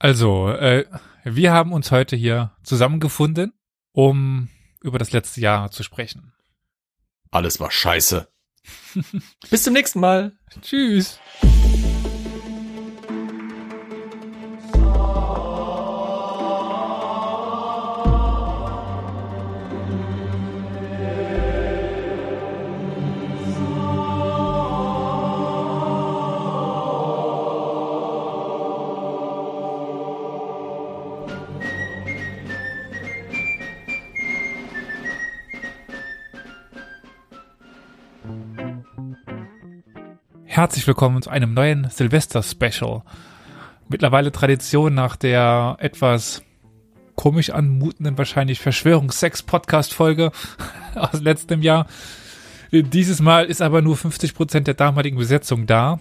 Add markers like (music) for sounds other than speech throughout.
Also, äh, wir haben uns heute hier zusammengefunden, um über das letzte Jahr zu sprechen. Alles war scheiße. Bis zum nächsten Mal. Tschüss. Herzlich willkommen zu einem neuen Silvester-Special. Mittlerweile Tradition nach der etwas komisch anmutenden, wahrscheinlich Verschwörungssex-Podcast-Folge (laughs) aus letztem Jahr. Dieses Mal ist aber nur 50 Prozent der damaligen Besetzung da.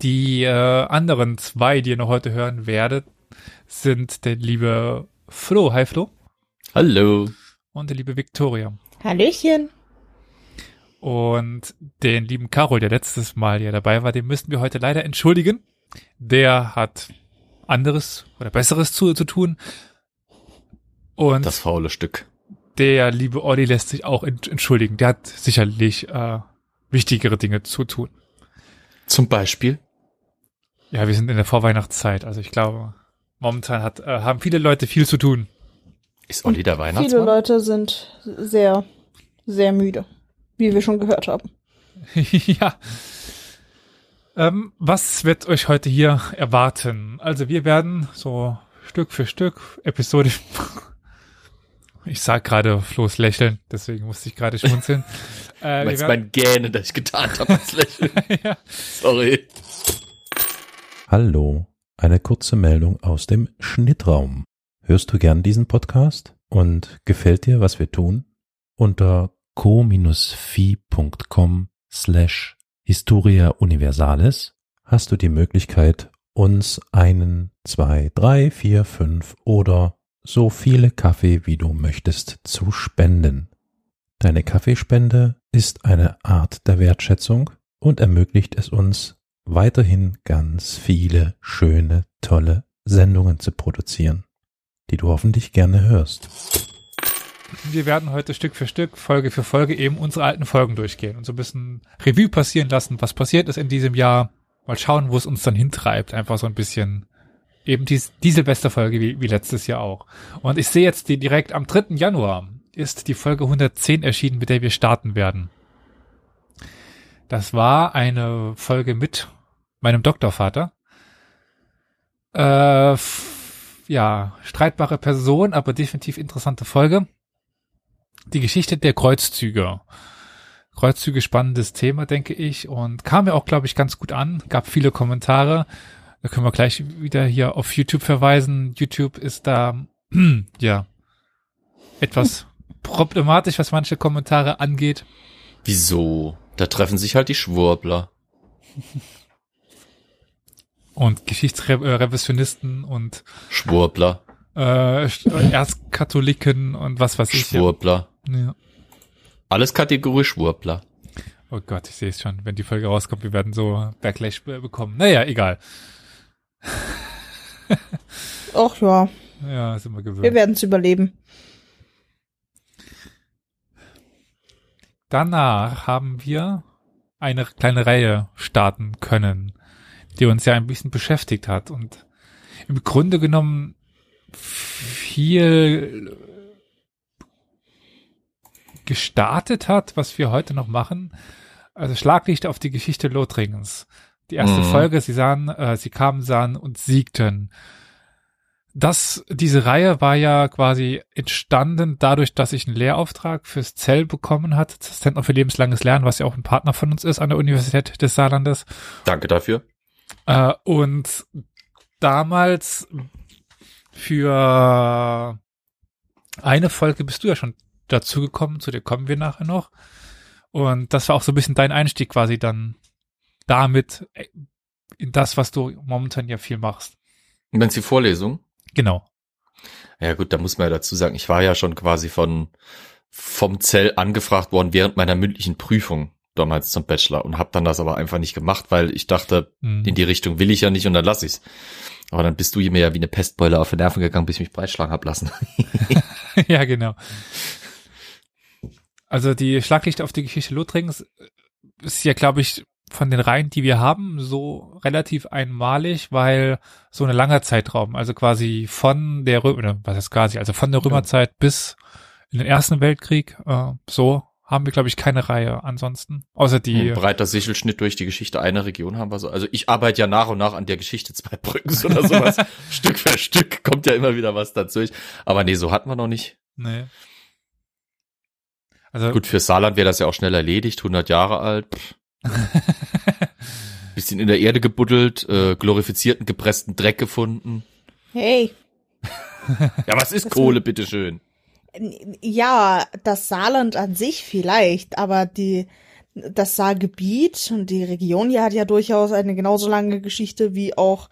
Die äh, anderen zwei, die ihr noch heute hören werdet, sind der liebe Flo. Hi Flo. Hallo. Und der liebe Victoria. Hallöchen. Und den lieben Carol, der letztes Mal ja dabei war, den müssten wir heute leider entschuldigen. Der hat anderes oder besseres zu, zu tun. Und das faule Stück. Der liebe Olli lässt sich auch entschuldigen. Der hat sicherlich äh, wichtigere Dinge zu tun. Zum Beispiel? Ja, wir sind in der Vorweihnachtszeit. Also ich glaube, momentan hat, äh, haben viele Leute viel zu tun. Ist Olli der Weihnachtsmann? Viele Leute sind sehr, sehr müde wie wir schon gehört haben. (laughs) ja. Ähm, was wird euch heute hier erwarten? Also wir werden so Stück für Stück Episode. (laughs) ich sag gerade Flo's Lächeln, deswegen musste ich gerade schmunzeln. (laughs) äh, Meinst mein Gähnen, das ich getan habe, als Lächeln. ja. Sorry. Hallo, eine kurze Meldung aus dem Schnittraum. Hörst du gern diesen Podcast? Und gefällt dir, was wir tun? Unter co-fi.com slash Historia Universalis hast du die Möglichkeit, uns einen, zwei, drei, vier, fünf oder so viele Kaffee, wie du möchtest, zu spenden. Deine Kaffeespende ist eine Art der Wertschätzung und ermöglicht es uns, weiterhin ganz viele schöne, tolle Sendungen zu produzieren, die du hoffentlich gerne hörst wir werden heute Stück für Stück, Folge für Folge eben unsere alten Folgen durchgehen und so ein bisschen Revue passieren lassen, was passiert ist in diesem Jahr. Mal schauen, wo es uns dann hintreibt. Einfach so ein bisschen eben dies, die Silvesterfolge wie, wie letztes Jahr auch. Und ich sehe jetzt die direkt am 3. Januar ist die Folge 110 erschienen, mit der wir starten werden. Das war eine Folge mit meinem Doktorvater. Äh, ja, streitbare Person, aber definitiv interessante Folge die Geschichte der Kreuzzüge. Kreuzzüge spannendes Thema, denke ich, und kam ja auch, glaube ich, ganz gut an. Gab viele Kommentare. Da können wir gleich wieder hier auf YouTube verweisen. YouTube ist da, (clears throat) ja, etwas (laughs) problematisch, was manche Kommentare angeht. Wieso? Da treffen sich halt die Schwurbler. und Geschichtsrevisionisten und Schwurbler. Äh, Erzkatholiken und was weiß ich. Schwurbler. Ja. Alles Kategorie Schwurbler. Oh Gott, ich sehe es schon. Wenn die Folge rauskommt, wir werden so Backlash bekommen. Naja, egal. (laughs) Ach ja. Ja, sind wir gewöhnt. Wir werden es überleben. Danach haben wir eine kleine Reihe starten können, die uns ja ein bisschen beschäftigt hat und im Grunde genommen viel gestartet hat, was wir heute noch machen. Also Schlaglicht auf die Geschichte Lothringens. Die erste mhm. Folge, sie sahen, äh, sie kamen, sahen und siegten. Das, diese Reihe war ja quasi entstanden dadurch, dass ich einen Lehrauftrag fürs Zell bekommen hat, das Zentrum für lebenslanges Lernen, was ja auch ein Partner von uns ist an der Universität des Saarlandes. Danke dafür. Äh, und damals für eine Folge bist du ja schon dazugekommen, zu dir kommen wir nachher noch. Und das war auch so ein bisschen dein Einstieg quasi dann damit äh, in das, was du momentan ja viel machst. Und dann die Vorlesung? Genau. Ja gut, da muss man ja dazu sagen, ich war ja schon quasi von vom Zell angefragt worden während meiner mündlichen Prüfung damals zum Bachelor und habe dann das aber einfach nicht gemacht, weil ich dachte, mhm. in die Richtung will ich ja nicht und dann lass ich's. Aber dann bist du mir ja wie eine Pestbeule auf den Nerven gegangen, bis ich mich breitschlagen hab lassen. (laughs) (laughs) ja, genau. Also die Schlaglichter auf die Geschichte Lothringens ist ja, glaube ich, von den Reihen, die wir haben, so relativ einmalig, weil so eine langer Zeitraum, also quasi von der Römer, was ist quasi, also von der Römerzeit bis in den Ersten Weltkrieg, äh, so haben wir, glaube ich, keine Reihe ansonsten. Außer die. Ein breiter Sichelschnitt durch die Geschichte einer Region haben wir so. Also ich arbeite ja nach und nach an der Geschichte zwei Brückens (laughs) oder sowas. Stück für Stück kommt ja immer wieder was dazu. Aber nee, so hatten wir noch nicht. Nee. Also Gut, für Saarland wäre das ja auch schnell erledigt, 100 Jahre alt. (laughs) Bisschen in der Erde gebuddelt, äh, glorifizierten, gepressten Dreck gefunden. Hey, Ja, was ist Kohle, bitteschön? Ja, das Saarland an sich vielleicht, aber die, das Saargebiet und die Region hier hat ja durchaus eine genauso lange Geschichte wie auch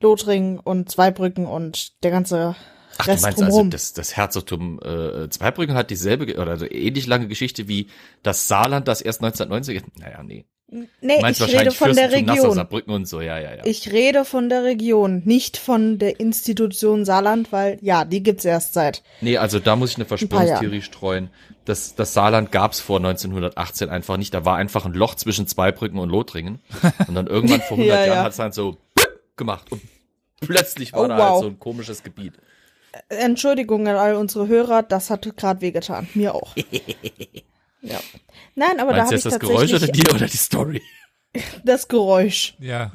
Lothringen und Zweibrücken und der ganze Ach, du Rest meinst also, drumherum. das, das Herzogtum äh, Zweibrücken hat dieselbe oder also ähnlich lange Geschichte wie das Saarland, das erst 1990. Naja, nee. Nee, meinst ich rede von der Nassau, Region. Saarbrücken und so, ja, ja, ja. Ich rede von der Region, nicht von der Institution Saarland, weil ja, die gibt's erst seit. Nee, also da muss ich eine Verschwörungstheorie streuen. Das, das Saarland gab's vor 1918 einfach nicht. Da war einfach ein Loch zwischen Zweibrücken und Lothringen. Und dann irgendwann (laughs) vor 100 Ja, ja. Jahren hat's dann so gemacht. Und plötzlich war Oh, da wow. halt so ein komisches Gebiet. Entschuldigung an all unsere Hörer, das hat gerade wehgetan. Mir auch. (laughs) ja. Nein, aber da Meinst habe du ich jetzt das Geräusch tatsächlich oder dir oder die Story? (laughs) das Geräusch. ja,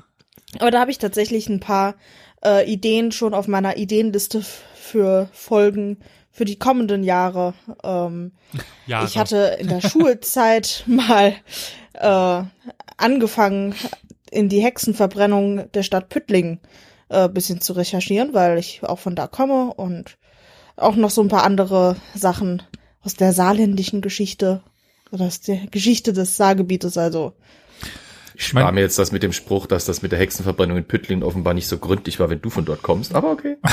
Aber da habe ich tatsächlich ein paar äh, Ideen schon auf meiner Ideenliste für Folgen für die kommenden Jahre. Ähm, ja. ich hatte in der Schulzeit (laughs) mal äh, angefangen, in die Hexenverbrennung der Stadt Püttlingen äh, bisschen zu recherchieren, weil ich auch von da komme und auch noch so ein paar andere Sachen aus der saarländischen Geschichte oder aus der Geschichte des Saargebietes, also Ich mein- spare mir jetzt das mit dem Spruch, dass das mit der Hexenverbrennung in Püttlingen offenbar nicht so gründlich war, wenn du von dort kommst. Aber okay. (laughs)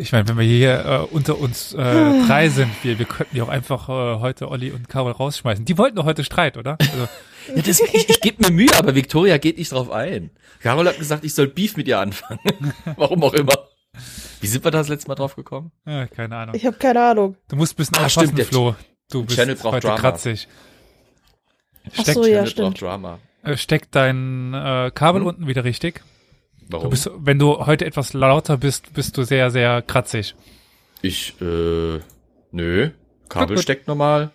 Ich meine, wenn wir hier äh, unter uns äh, drei sind, wir, wir könnten ja auch einfach äh, heute Olli und Carol rausschmeißen. Die wollten doch heute Streit, oder? Also, (laughs) Ja, das, ich ich gebe mir Mühe, aber Victoria geht nicht drauf ein. Carol hat gesagt, ich soll Beef mit ihr anfangen. (laughs) Warum auch immer. Wie sind wir da das letzte Mal drauf gekommen? ja, keine Ahnung. ich habe keine Ahnung. Du musst ein bisschen Ah, aufpassen, stimmt, Flo. Du bist Channel braucht heute Drama. kratzig. Ach Steck, so, ja, Channel stimmt. Drama. äh, steck dein äh, Kabel Hm? unten wieder richtig. Du Warum? bist, wenn du heute etwas lauter bist, bist du sehr, sehr kratzig. Ich, äh, nö. Kabel gut. steckt normal.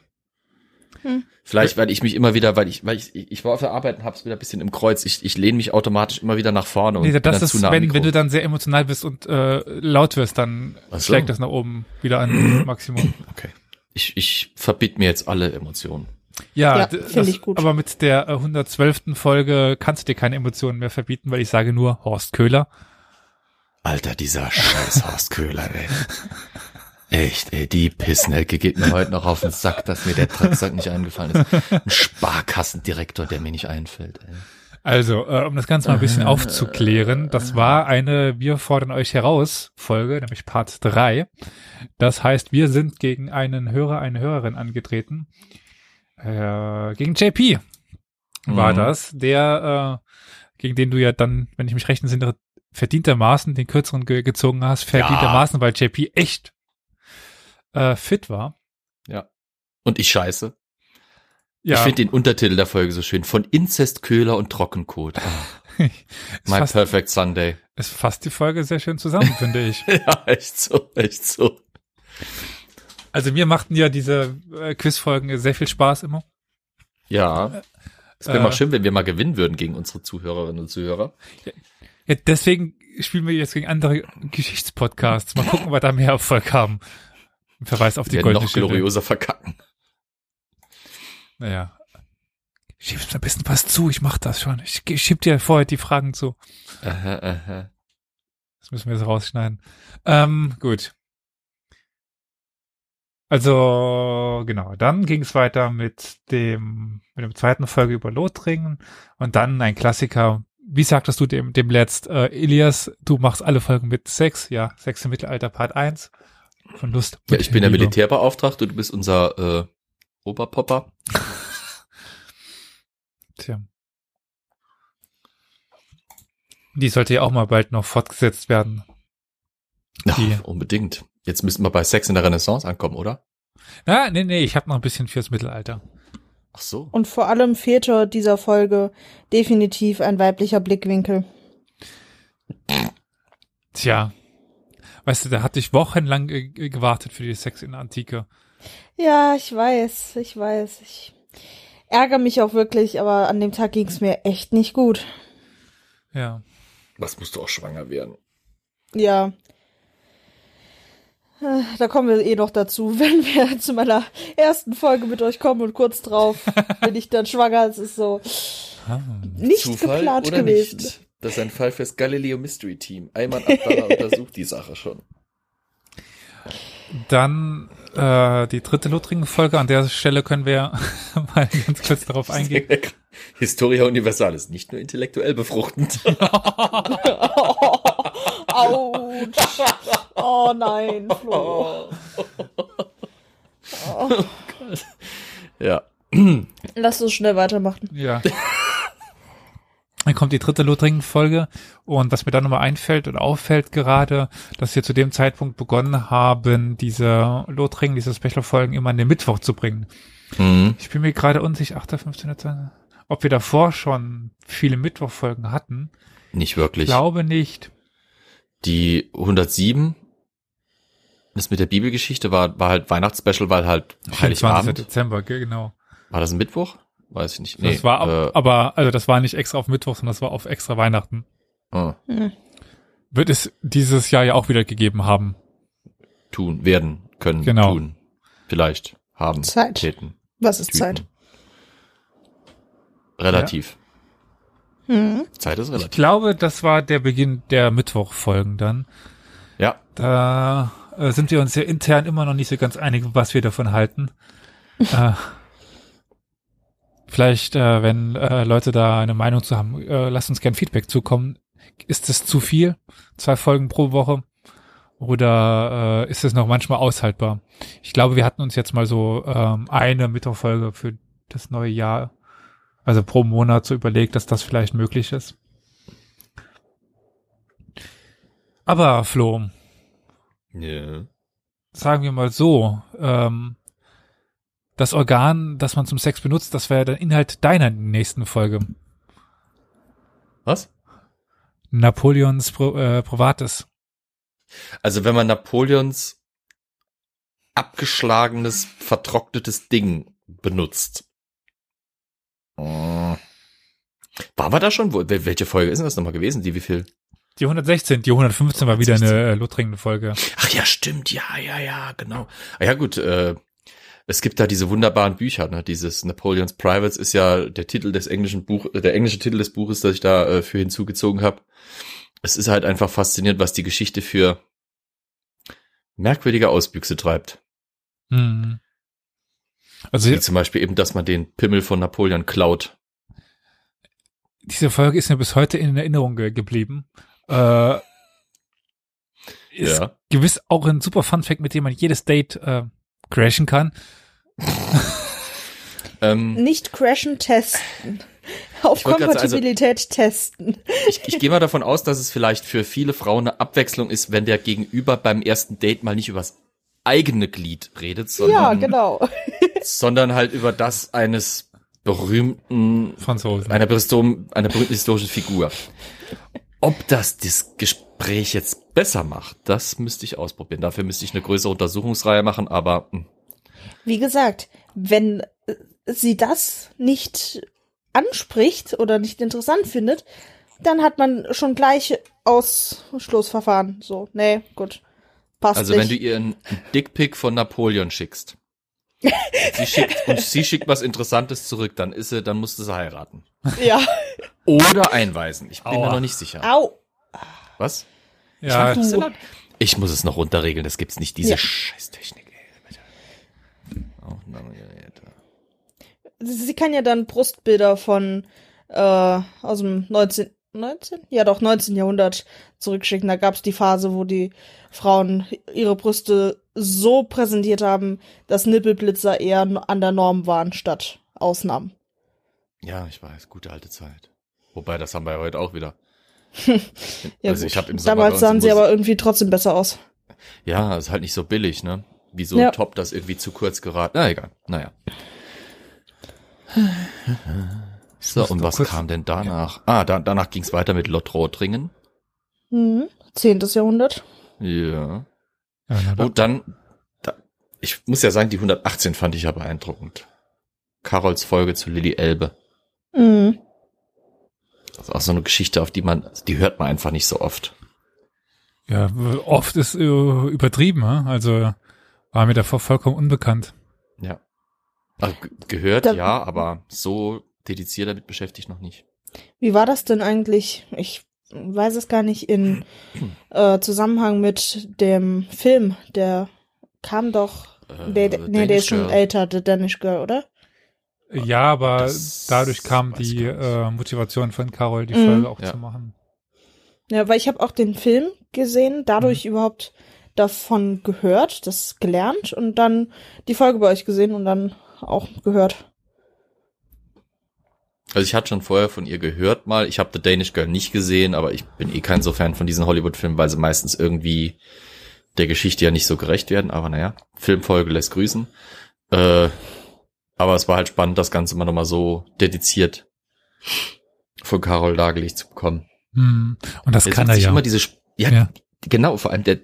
Hm. Vielleicht, weil ich mich immer wieder, weil ich, weil ich, ich war auf der Arbeit und hab's wieder ein bisschen im Kreuz. Ich, ich lehne mich automatisch immer wieder nach vorne und Nee, bin das dann ist, zu nah am wenn, wenn du dann sehr emotional bist und äh, laut wirst, dann Ach so. schlägt das nach oben wieder an (clears throat) Maximum. Okay. Ich, ich verbiet mir jetzt alle Emotionen. Ja, Ja, das- ich gut. aber mit der äh, 112. Folge kannst du dir keine Emotionen mehr verbieten, weil ich sage nur Horst Köhler. Alter, dieser scheiß Horst Köhler, ey. Echt, ey, die Pissnelke geht mir heute noch auf den Sack, dass mir der Drecksack nicht eingefallen ist. Ein Sparkassendirektor, der mir nicht einfällt, ey. Also, äh, um das Ganze mal ein bisschen aufzuklären, das war eine Wir fordern euch heraus Folge, nämlich Part 3. Das heißt, wir sind gegen einen Hörer, eine Hörerin angetreten. Äh, gegen JP war Mhm. das, der, äh, gegen den du ja dann, wenn ich mich recht entsinne, verdientermaßen den kürzeren ge gezogen hast, verdientermaßen, weil JP echt äh, fit war. Und ich scheiße. Ja, Ich finde den Untertitel der Folge so schön. Von Inzest, Köhler und Trockenkot. Ah, (laughs) My fasst, Perfect Sunday. es fasst die Folge sehr schön zusammen, (laughs) finde ich. Ja, echt so, echt so. Also mir machten ja diese äh, Quizfolgen sehr viel Spaß immer. Ja. Es wäre Äh. mal schön, wenn wir mal gewinnen würden gegen unsere Zuhörerinnen und Zuhörer. Ja, deswegen spielen wir jetzt gegen andere Geschichtspodcasts. Mal gucken, ob wir da mehr Erfolg haben. Verweis auf die werden goldene noch glorioser verkacken. Naja. Schiebst mir ein bisschen was zu, ich mach das schon. Ich schieb dir vorher die Fragen zu. Aha, aha. Das müssen wir jetzt rausschneiden. Ähm, gut. Also, genau, dann ging es weiter mit dem, mit dem zweiten Folge über Lothringen und dann ein Klassiker. Wie sagtest du dem, dem letzt, äh, Elias, du machst alle Folgen mit Sex, ja, Sex im Mittelalter Part 1 von Lust. Ja, ich bin der. Militärbeauftragte, du bist unser äh, Oberpopper. (laughs) Tja. Die sollte ja auch mal bald noch fortgesetzt werden. Ja, Die- unbedingt. Jetzt müssten wir bei Sex in der Renaissance ankommen, oder? Na, nee, nee, ich habe noch ein bisschen fürs Mittelalter. Ach so. Und vor allem fehlte dieser Folge definitiv ein weiblicher Blickwinkel. Tja. Weißt du, da hatte ich wochenlang äh, gewartet für die Sex in der Antike. Ja, ich weiß, ich weiß. Ich ärgere mich auch wirklich, aber an dem Tag ging es mir echt nicht gut. Ja. Was musst du auch schwanger werden? Ja. Äh, Da kommen wir eh noch dazu, (laughs) wenn wir zu meiner ersten Folge mit euch kommen und kurz drauf (laughs) bin ich dann schwanger. Es ist so Ah. nicht geplant gewesen. Das ist ein Fall fürs Galileo Mystery Team. Ayman Abdallah (laughs) untersucht die Sache schon. Dann äh, die dritte Lothringen-Folge. An der Stelle können wir (laughs) mal ganz kurz darauf eingehen. Historia Universalis, nicht nur intellektuell befruchtend. (laughs) Autsch. Oh nein, Flo. Oh. ja. Lass uns schnell weitermachen. Ja. Dann kommt die dritte Lothringen-Folge und was mir dann nochmal einfällt oder auffällt gerade, dass wir zu dem Zeitpunkt begonnen haben, diese Lothringen, diese Special-Folgen immer an den Mittwoch zu bringen. Mhm. Ich bin mir gerade unsicher, 8. 15. 20. ob wir davor schon viele Mittwochfolgen hatten. Nicht Ich wirklich. glaube nicht. Die 107, das mit der Bibelgeschichte war, war halt Weihnachtsspecial, weil halt 24. Heiligabend. Dezember, ge- genau. War das ein Mittwoch? Weiß ich nicht. das war, ab- äh, aber, also das war nicht extra auf Mittwoch, sondern das war auf extra Weihnachten. ah, Wird es dieses Jahr ja auch wieder gegeben haben. tun, werden, können, Genau. tun. Vielleicht, haben, Zeit. täten, Was ist Tüten. Zeit? Relativ. Hm. Zeit ist Ich relativ. glaube, das war der Beginn der Mittwochfolgen dann. Ja, Da äh, sind wir uns ja intern immer noch nicht so ganz einig, was wir davon halten. (laughs) äh, vielleicht, äh, wenn äh, Leute da eine Meinung zu haben, äh, lasst uns gern Feedback zukommen. Ist es zu viel? Zwei Folgen pro Woche? Oder äh, ist es noch manchmal aushaltbar? Ich glaube, wir hatten uns jetzt mal so ähm, eine Mittwochfolge für das neue Jahr, also pro Monat so überlegt, dass das vielleicht möglich ist. Aber Flo, ja. sagen wir mal so, ähm, das Organ, das man zum Sex benutzt, das wäre der Inhalt deiner nächsten Folge. Was? Napoleons Pro, äh, Provatis. Also wenn man Napoleons abgeschlagenes, vertrocknetes Ding benutzt. Äh, Waren wir da schon? Welche Folge ist denn das nochmal gewesen? Die wie viel? Die 116, die 115 war wieder eine äh, lothringende Folge. Ach ja, stimmt, ja, ja, ja, genau. Ah, ja gut, äh, es gibt da diese wunderbaren Bücher, ne? Dieses Napoleon's Privates ist ja der Titel des englischen Buch, äh, der englische Titel des Buches, das ich da äh, für hinzugezogen habe. Es ist halt einfach faszinierend, was die Geschichte für merkwürdige Ausbüchse treibt. Hm. Also Wie zum Beispiel eben, dass man den Pimmel von Napoleon klaut. diese Folge ist mir bis heute in Erinnerung ge geblieben. Äh, ist Ja. gewiss auch ein super Funfact, mit dem man jedes Date äh, crashen kann. (laughs) Ähm, Nicht crashen, testen. Auf also- Kompatibilität testen. ich, ich gehe mal davon aus, dass es vielleicht für viele Frauen eine Abwechslung ist, wenn der Gegenüber beim ersten Date mal nicht übers eigene Glied redet, sondern, Ja, genau. (laughs) sondern halt über das eines berühmten, Franzosen. einer, berühmten- einer berühmten historischen Figur. Ob das das Gespräch jetzt besser macht, das müsste ich ausprobieren. Dafür müsste ich eine größere Untersuchungsreihe machen, aber hm, Wie gesagt, wenn äh, sie das nicht anspricht oder nicht interessant findet, dann hat man schon gleich Ausschlussverfahren. So, nee, gut. Passt also nicht. wenn du ihr einen Dickpick von Napoleon schickst, und sie schickt, und sie schickt was Interessantes zurück, dann ist sie, dann musst du sie heiraten. ja. (laughs) Oder einweisen. Ich bin Aua. mir noch nicht sicher. Au. Was? ja, Du. Ich muss es noch runterregeln, das gibt's nicht, diese Ja. Scheißtechnik. Aufnahmegerät. Sie kann ja dann Brustbilder von äh, aus dem 19. 19? Ja, doch, 19. Jahrhundert zurückschicken. Da gab's die Phase, wo die Frauen ihre Brüste so präsentiert haben, dass Nippelblitzer eher an der Norm waren statt Ausnahmen. Ja, ich weiß, gute alte Zeit. Wobei, das haben wir ja heute auch wieder. (laughs) Ja, also ich habe im Sommer Damals sahen sie aber irgendwie trotzdem besser aus. Ja, ist halt nicht so billig, ne? Wie so Ja. top das irgendwie zu kurz geraten. Na egal, naja. (sighs) So, und was kurz- kam denn danach? Ah, da, danach ging's weiter mit Lottrotringen. Mhm. Zehntes Jahrhundert. Ja. Ja, na, Und dann, da, ich muss ja sagen, die 118 fand ich ja beeindruckend. Carols Folge zu Lilly Elbe. Mhm. Das ist auch so eine Geschichte, auf die man, die hört man einfach nicht so oft. ja, oft ist äh, übertrieben, also war mir davor vollkommen unbekannt. Ja. Also, ge- gehört, Da- ja, aber so dediziert damit beschäftigt noch nicht. Wie war das denn eigentlich? Ich weiß es gar nicht in (clears throat) äh, Zusammenhang mit dem Film. Der kam doch. Äh, Der, der, nee, der Danish ist schon Girl. älter, der Danish Girl, oder? Ja, aber Das dadurch kam die äh, Motivation von Carol, die Mhm. Folge auch Ja. zu machen. Ja, weil ich habe auch den Film gesehen, dadurch überhaupt davon gehört, das gelernt und dann die Folge bei euch gesehen und dann auch gehört. Also ich hatte schon vorher von ihr gehört mal. Ich habe The Danish Girl nicht gesehen, aber ich bin eh kein so Fan von diesen Hollywood-Filmen, weil sie meistens irgendwie der Geschichte ja nicht so gerecht werden. Aber naja, Filmfolge lässt grüßen. Äh, aber es war halt spannend, das Ganze mal nochmal so dediziert von Carol dargelegt zu bekommen. Hm. Und das Der kann er ja. immer diese, ja, Ja. genau, vor allem der,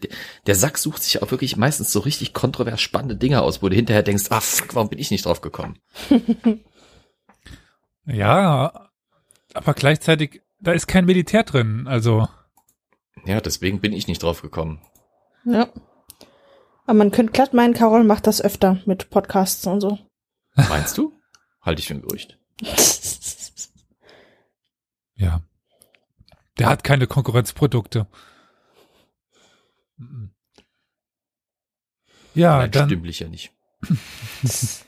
der Sack sucht sich auch wirklich meistens so richtig kontrovers spannende Dinge aus, wo du hinterher denkst, ah fuck, warum bin ich nicht drauf gekommen? (laughs) Ja, aber gleichzeitig, da ist kein Militär drin, also Ja, deswegen bin ich nicht drauf gekommen. Ja. Aber man könnte glatt meinen, Carol macht das öfter mit Podcasts und so. Meinst du? Halte ich für ein Gerücht. (laughs) ja. Der hat keine Konkurrenzprodukte. Ja, Nein, dann, stimmlich ja nicht. (laughs)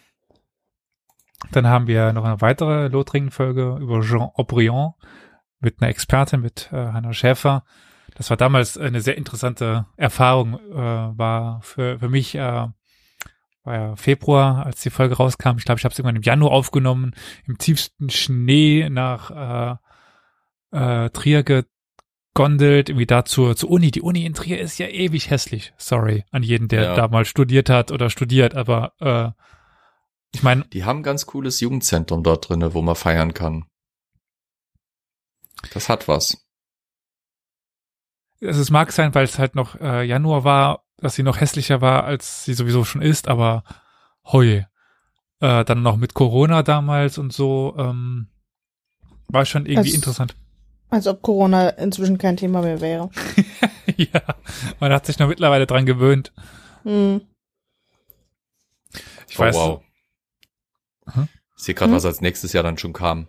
dann haben wir noch eine weitere Lothringen-Folge über Jean Aubryon mit einer Expertin, mit äh, Hannah Schäfer. Das war damals eine sehr interessante Erfahrung, äh, war für, für mich, äh, war ja Februar, als die Folge rauskam. Ich glaube, ich habe es irgendwann im Januar aufgenommen, im tiefsten Schnee nach äh, äh, Trier gegondelt, irgendwie da zur, zur Uni. Die Uni in Trier ist ja ewig hässlich. Sorry an jeden, der Ja. da mal studiert hat oder studiert, aber äh, ich meine, Die haben ein ganz cooles Jugendzentrum dort drinne, wo man feiern kann. Das hat was. also es mag sein, weil es halt noch äh, Januar war, dass sie noch hässlicher war, als sie sowieso schon ist, aber heu. Äh, dann noch mit Corona damals und so, ähm, war schon irgendwie Es- interessant. Als ob Corona inzwischen kein Thema mehr wäre. (laughs) ja, man hat sich noch mittlerweile dran gewöhnt. Hm. Ich oh, weiß, wow. Hm? Ich sehe gerade, Hm? was als nächstes Jahr dann schon kam.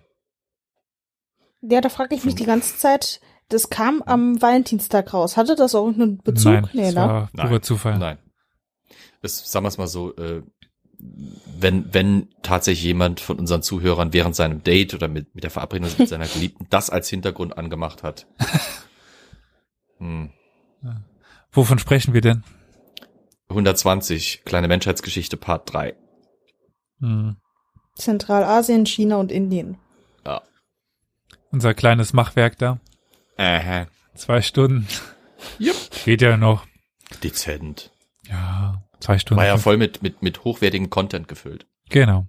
Ja, da frage ich mich die ganze Zeit, das kam am Valentinstag raus. Hatte das auch einen Bezug? nein, nee, das ne? war Nein. purer Zufall. Nein. Es, sagen wir es mal so, äh, wenn, wenn tatsächlich jemand von unseren Zuhörern während seinem Date oder mit, mit der Verabredung mit seiner (laughs) Geliebten das als Hintergrund angemacht hat. Hm. Wovon sprechen wir denn? 120, kleine Menschheitsgeschichte, Part 3. Hm. Zentralasien, China und Indien. Ja. Unser kleines Machwerk da. Äh, Zwei Stunden. Jupp. Geht ja noch. dezent. Ja, zwei Stunden. War ja voll mit, mit, mit hochwertigem Content gefüllt. Genau.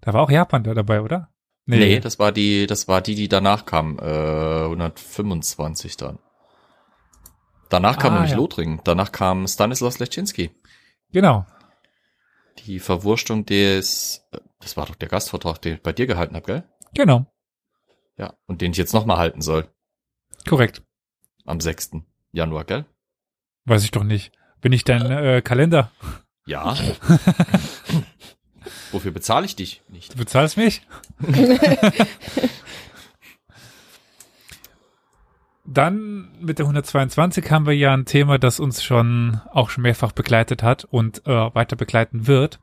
Da war auch Japan da dabei, oder? Nee, das war die, das war die, die danach kam, äh, 125 dann. Danach kam Ah, nämlich ja. Lothringen, danach kam Stanislaus Leszczynski. Genau. Die Verwurstung des, äh, das war doch der Gastvortrag, den ich bei dir gehalten habe, gell? Genau. Ja, und den ich jetzt nochmal halten soll, Korrekt. am 6. Januar, gell? Weiß ich doch nicht. Bin ich dein äh, Kalender? Ja. (laughs) Wofür bezahle ich dich nicht? Du bezahlst mich? (laughs) Dann mit der 122 haben wir ja ein Thema, das uns schon auch schon mehrfach begleitet hat und äh, weiter begleiten wird.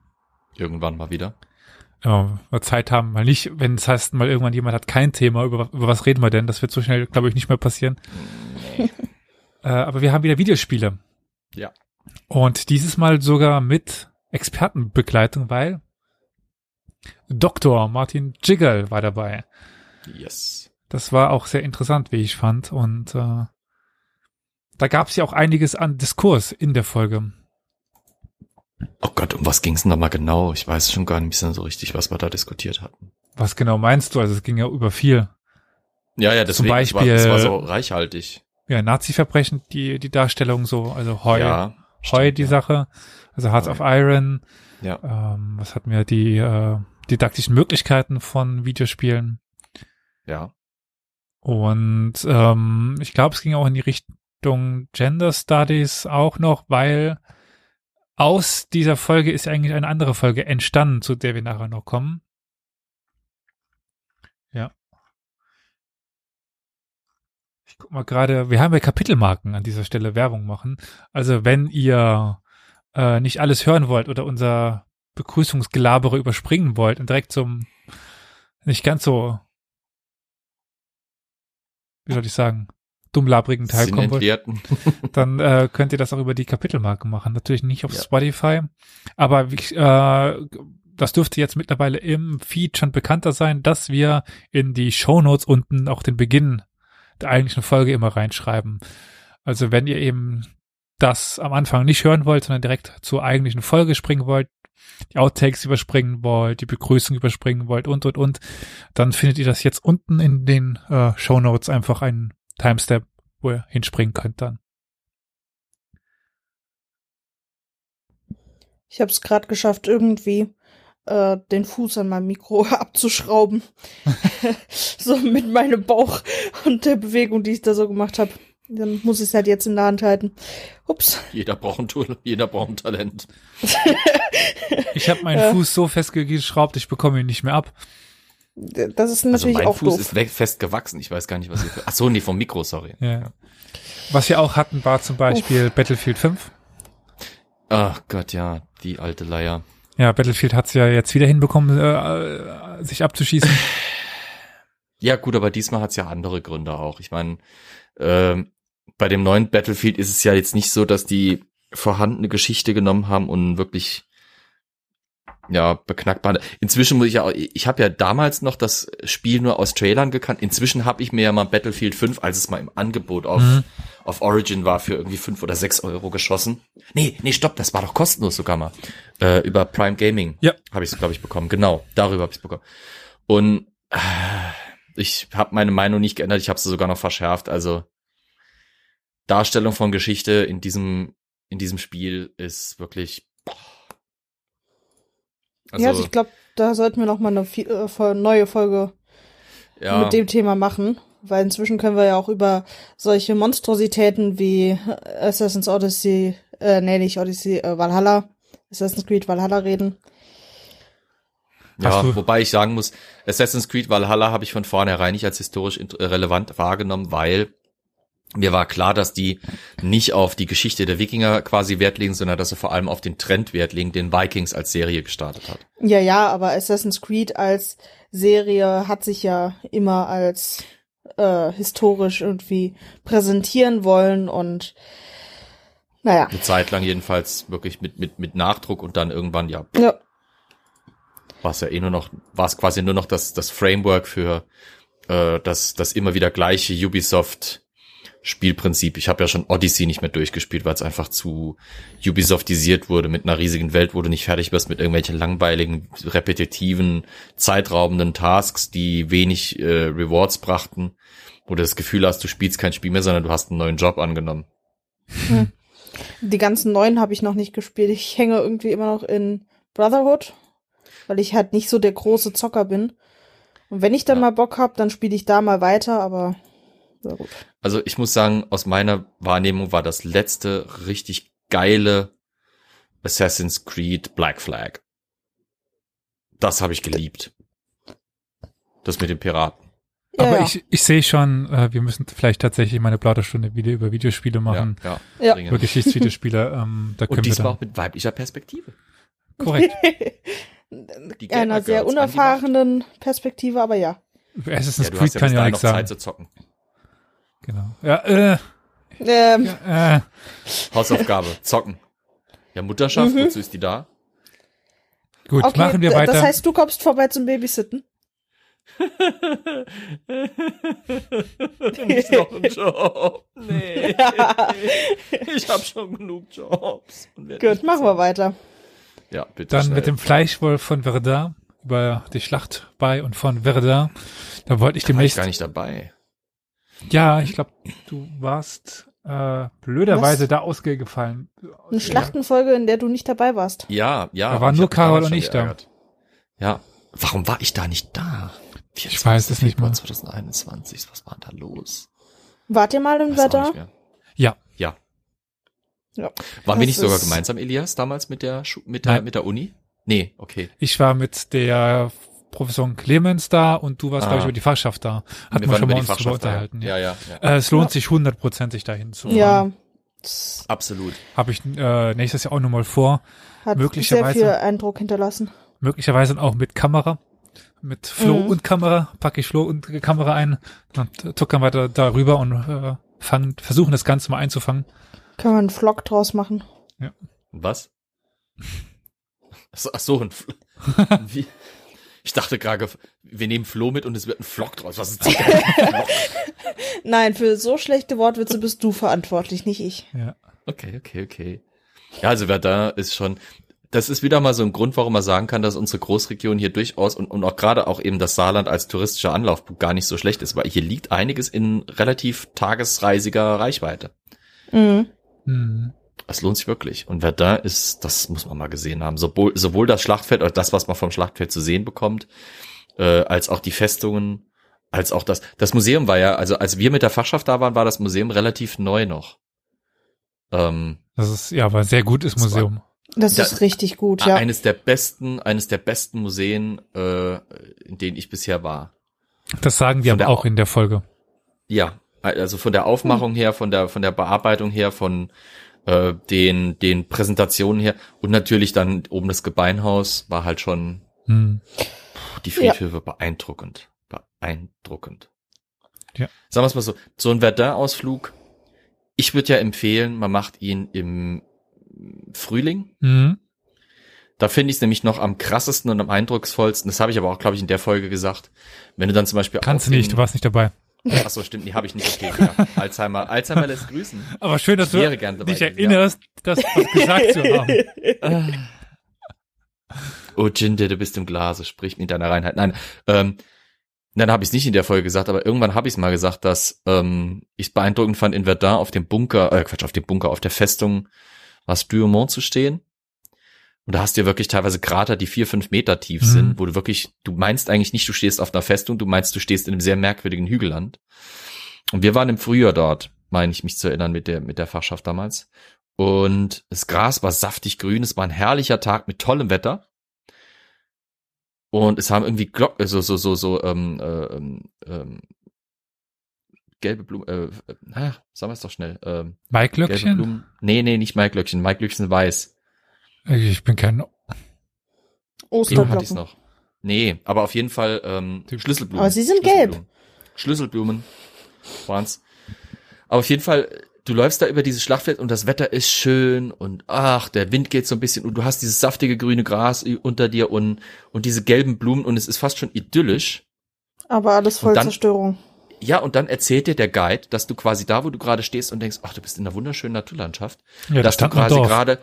Irgendwann mal wieder. Ja, Zeit haben, mal nicht, wenn es heißt, mal irgendwann jemand hat kein Thema, über, über was reden wir denn? Das wird so schnell, glaube ich, nicht mehr passieren. äh, aber wir haben wieder Videospiele. Ja. Und dieses Mal sogar mit Expertenbegleitung, weil Dr. Martin Jiggle war dabei. Yes. Das war auch sehr interessant, wie ich fand. Und äh, da gab es ja auch einiges an Diskurs in der Folge. Oh Gott, um was ging's denn da mal genau? Ich weiß schon gar nicht mehr so richtig, was wir da diskutiert hatten. Was genau meinst du? Also es ging ja über viel. Ja, ja, deswegen, Beispiel- es war, es war so reichhaltig. Ja, Nazi-Verbrechen, die, die Darstellung so, also Heu, Ja, Heu stimmt, die ja. Sache, also Hearts of Iron, Ja, ähm, was hatten wir, die äh, didaktischen Möglichkeiten von Videospielen. ja. Und ähm, ich glaube, es ging auch in die Richtung Gender Studies auch noch, weil aus dieser Folge ist eigentlich eine andere Folge entstanden, zu der wir nachher noch kommen. Ja. Ich guck mal gerade, wir haben ja Kapitelmarken an dieser Stelle Werbung machen. Also wenn ihr äh, nicht alles hören wollt oder unser Begrüßungsgelabere überspringen wollt und direkt zum nicht ganz so wie soll ich sagen, dummlabrigen Teil kommen wollt, (laughs) dann äh, könnt ihr das auch über die Kapitelmarke machen. Natürlich nicht auf Ja. Spotify, aber wie, äh, das dürfte jetzt mittlerweile im Feed schon bekannter sein, dass wir in die Shownotes unten auch den Beginn der eigentlichen Folge immer reinschreiben. Also wenn ihr eben das am Anfang nicht hören wollt, sondern direkt zur eigentlichen Folge springen wollt, die Outtakes überspringen wollt, die Begrüßung überspringen wollt und, und, und, dann findet ihr das jetzt unten in den äh, Shownotes einfach einen Timestamp, wo ihr hinspringen könnt dann. Ich habe es gerade geschafft, irgendwie äh, den Fuß an meinem Mikro (laughs) abzuschrauben. (laughs) (laughs) so mit meinem Bauch und der Bewegung, die ich da so gemacht habe. Dann muss ich es halt jetzt in der Hand halten. Ups. Jeder braucht ein Tool, jeder braucht ein Talent. Ich habe meinen Äh. Fuß so festgeschraubt, ich bekomme ihn nicht mehr ab. Das ist Also natürlich mein auch Fuß doof. ist weg, fest gewachsen. Ich weiß gar nicht, was ihr. Ach so, nee, vom Mikro, sorry. Ja. Was wir auch hatten, war zum Beispiel Battlefield 5. Ach Gott, ja, die alte Leier. Ja, Battlefield hat's ja jetzt wieder hinbekommen, äh, äh, sich abzuschießen. (sighs) Ja, gut, aber diesmal hat's ja andere Gründe auch. Ich meine, ähm, bei dem neuen Battlefield ist es ja jetzt nicht so, dass die vorhandene Geschichte genommen haben und wirklich ja beknackbar. Inzwischen muss ich ja, auch- ich habe ja damals noch das Spiel nur aus Trailern gekannt. Inzwischen habe ich mir ja mal Battlefield 5, als es mal im Angebot auf Mhm. auf Origin war, für irgendwie fünf oder sechs Euro geschossen. Nee, nee, stopp, das war doch kostenlos sogar mal. Äh, über Prime Gaming Ja. habe ich es, glaube ich, bekommen. Genau, darüber habe ich es bekommen. Und äh, ich habe meine Meinung nicht geändert, ich habe sie sogar noch verschärft. Also Darstellung von Geschichte in diesem in diesem Spiel ist wirklich. Also, ja, also ich glaube, da sollten wir noch mal eine äh, neue Folge ja, mit dem Thema machen. Weil inzwischen können wir ja auch über solche Monstrositäten wie Assassin's Odyssey, äh, nee, nicht Odyssey, äh, Valhalla, Assassin's Creed Valhalla reden. Ja, wobei ich sagen muss, Assassin's Creed Valhalla habe ich von vornherein nicht als historisch äh, relevant wahrgenommen, weil mir war klar, dass die nicht auf die Geschichte der Wikinger quasi Wert legen, sondern dass sie vor allem auf den Trend Wert legen, den Vikings als Serie gestartet hat. Ja, ja, aber Assassin's Creed als Serie hat sich ja immer als äh, historisch irgendwie präsentieren wollen und naja. Eine Zeit lang jedenfalls wirklich mit, mit, mit Nachdruck und dann irgendwann, ja, Ja, war es ja eh nur noch, war es quasi nur noch das, das Framework für äh, das, das immer wieder gleiche Ubisoft Spielprinzip. Ich habe ja schon Odyssey nicht mehr durchgespielt, weil es einfach zu Ubisoftisiert wurde mit einer riesigen Welt, wo du nicht fertig wirst mit irgendwelchen langweiligen, repetitiven, zeitraubenden Tasks, die wenig äh, Rewards brachten, wo du das Gefühl hast, du spielst kein Spiel mehr, sondern du hast einen neuen Job angenommen. die ganzen neuen habe ich noch nicht gespielt. Ich hänge irgendwie immer noch in Brotherhood, weil ich halt nicht so der große Zocker bin. Und wenn ich dann Ja. mal Bock hab, dann spiele ich da mal weiter, aber na gut. Also ich muss sagen, aus meiner Wahrnehmung war das letzte richtig geile Assassin's Creed Black Flag. Das habe ich geliebt. Das mit den Piraten. Ja, Aber ja. ich, ich sehe schon, äh, wir müssen vielleicht tatsächlich mal eine Plauderstunde wieder über Videospiele machen, Ja, Ja. dringend. über Geschichtsvideospiele. ähm, da können Und wir diesmal dann, auch mit weiblicher Perspektive. korrekt. Die (laughs) Einer sehr unerfahrenen Perspektive, aber ja. Assassin's Ja, Creed ja kann ja nichts noch sagen. Zeit zu zocken. Genau. Ja, äh, Ähm, ja, äh, Hausaufgabe, zocken. Ja, Mutterschaft, Mhm. wozu ist die da? gut, okay, machen wir weiter. das heißt, du kommst vorbei zum Babysitten? (laughs) Nicht noch ein Job. Nee. (laughs) Ich habe schon genug Jobs. Gut, machen wir weiter. Ja, bitte. Dann schnell. mit dem Fleischwolf von Verdun über die Schlacht bei und von Verdun. Da wollte ich da war ich demnächst. gar nicht dabei. Ja, ich glaube, du warst äh, blöderweise Was? da ausgefallen. Eine Schlachtenfolge, in der du nicht dabei warst. Ja, ja. Da waren nur damals und ich da. Ja. Warum war ich da nicht da? Ich weiß es nicht mal. 2021. Was war da los? Wart ihr mal im Wetter? Ja, Ja. Ja. Waren wir nicht sogar gemeinsam, Elias, damals mit der, Schu mit der, Nein. mit der Uni? Nee, okay. ich war mit der Professorin Clemens da und du warst, Ah. glaube ich, über die Fachschaft da. Hatten wir, schon mal die uns drüber unterhalten. Ja. Ja, ja, ja. Äh, es lohnt Ja. sich hundertprozentig dahin zu. Ja. Absolut. Habe ich äh, nächstes Jahr auch nochmal vor. hat Möglicherweise- sehr viel Eindruck hinterlassen. Möglicherweise auch mit Kamera. Mit Flo Mhm. und Kamera. Packe ich Flo und Kamera ein. Und tuckern wir da, darüber und äh, fangen, versuchen das Ganze mal einzufangen. Können wir einen Vlog draus machen. Was? (laughs) Ach so, ein Fl (laughs) Wie? Ich dachte gerade, wir nehmen Flo mit und es wird ein Vlog draus. Was ist das? (laughs) Nein, für so schlechte Wortwitze bist du verantwortlich, nicht ich. Ja. okay, okay, okay. Ja, also wer da ist schon, das ist wieder mal so ein Grund, warum man sagen kann, dass unsere Großregion hier durchaus und, und auch gerade auch eben das Saarland als touristischer Anlaufpunkt gar nicht so schlecht ist, weil hier liegt einiges in relativ tagesreisiger Reichweite. Mhm. Hm. Es lohnt sich wirklich. Und wer da ist, das muss man mal gesehen haben. Sowohl, sowohl das Schlachtfeld, oder das, was man vom Schlachtfeld zu sehen bekommt, äh, als auch die Festungen, als auch das. Das Museum war ja, also als wir mit der Fachschaft da waren, war das Museum relativ neu noch. Ähm, Das ist ja aber ein sehr gutes Das war- Museum. Das ist richtig gut, ja. Eines der besten, eines der besten Museen, äh, in denen ich bisher war. Das sagen wir aber auch Au- in der Folge. Ja, also von der Aufmachung her, von der von der Bearbeitung her, von äh, den den Präsentationen her und natürlich dann oben das Gebeinhaus war halt schon Hm. die Friedhöfe beeindruckend, beeindruckend. Ja. Sagen wir es mal so, so ein Verdun-Ausflug. Ich würde ja empfehlen, man macht ihn im Frühling. Hm. Da finde ich es nämlich noch am krassesten und am eindrucksvollsten. Das habe ich aber auch, glaube ich, in der Folge gesagt. Wenn du dann zum Beispiel Kannst du nicht, du warst nicht dabei. Ach so, stimmt, nee, habe ich nicht. Okay, ja. Alzheimer, Alzheimer lässt grüßen. Aber schön, dass Ich du wäre gern dabei dich erinnerst, das was gesagt zu haben. (laughs) Oh, Jinde, du bist im Glase, sprich mit deiner Reinheit. Nein, ähm, dann habe ich es nicht in der Folge gesagt, aber irgendwann habe ich es mal gesagt, dass ähm, ich es beeindruckend fand, in Verdun auf dem Bunker, äh, Quatsch, auf dem Bunker, auf der Festung was Douaumont zu stehen. Und da hast du ja wirklich teilweise Krater, die vier, fünf Meter tief Mhm. sind, wo du wirklich, du meinst eigentlich nicht, du stehst auf einer Festung, du meinst, du stehst in einem sehr merkwürdigen Hügelland. Und wir waren im Frühjahr dort, meine ich mich zu erinnern, mit der, mit der Fachschaft damals. Und das Gras war saftig grün, es war ein herrlicher Tag mit tollem Wetter. Und es haben irgendwie Glocken, so, so, so, so, ähm, äh, ähm, ähm, gelbe Blumen, äh, äh, sagen wir es doch schnell, ähm, gelbe Maiklöckchen? Blumen. Nee, nee, nicht Maiglöckchen, Maiglöckchen weiß. Ich bin kein, Blumen hatte ich's Osterglocken. noch. Nee, aber auf jeden Fall ähm, Schlüsselblumen. Aber sie sind Schlüsselblumen. Schlüsselblumen waren's. Aber auf jeden Fall, du läufst da über dieses Schlachtfeld und das Wetter ist schön und ach, der Wind geht so ein bisschen und du hast dieses saftige grüne Gras unter dir und, und diese gelben Blumen und es ist fast schon idyllisch. Aber alles voll dann- Zerstörung. Ja, und dann erzählt dir der Guide, dass du quasi da, wo du gerade stehst und denkst, ach, du bist in einer wunderschönen Naturlandschaft, ja, da dass du quasi gerade,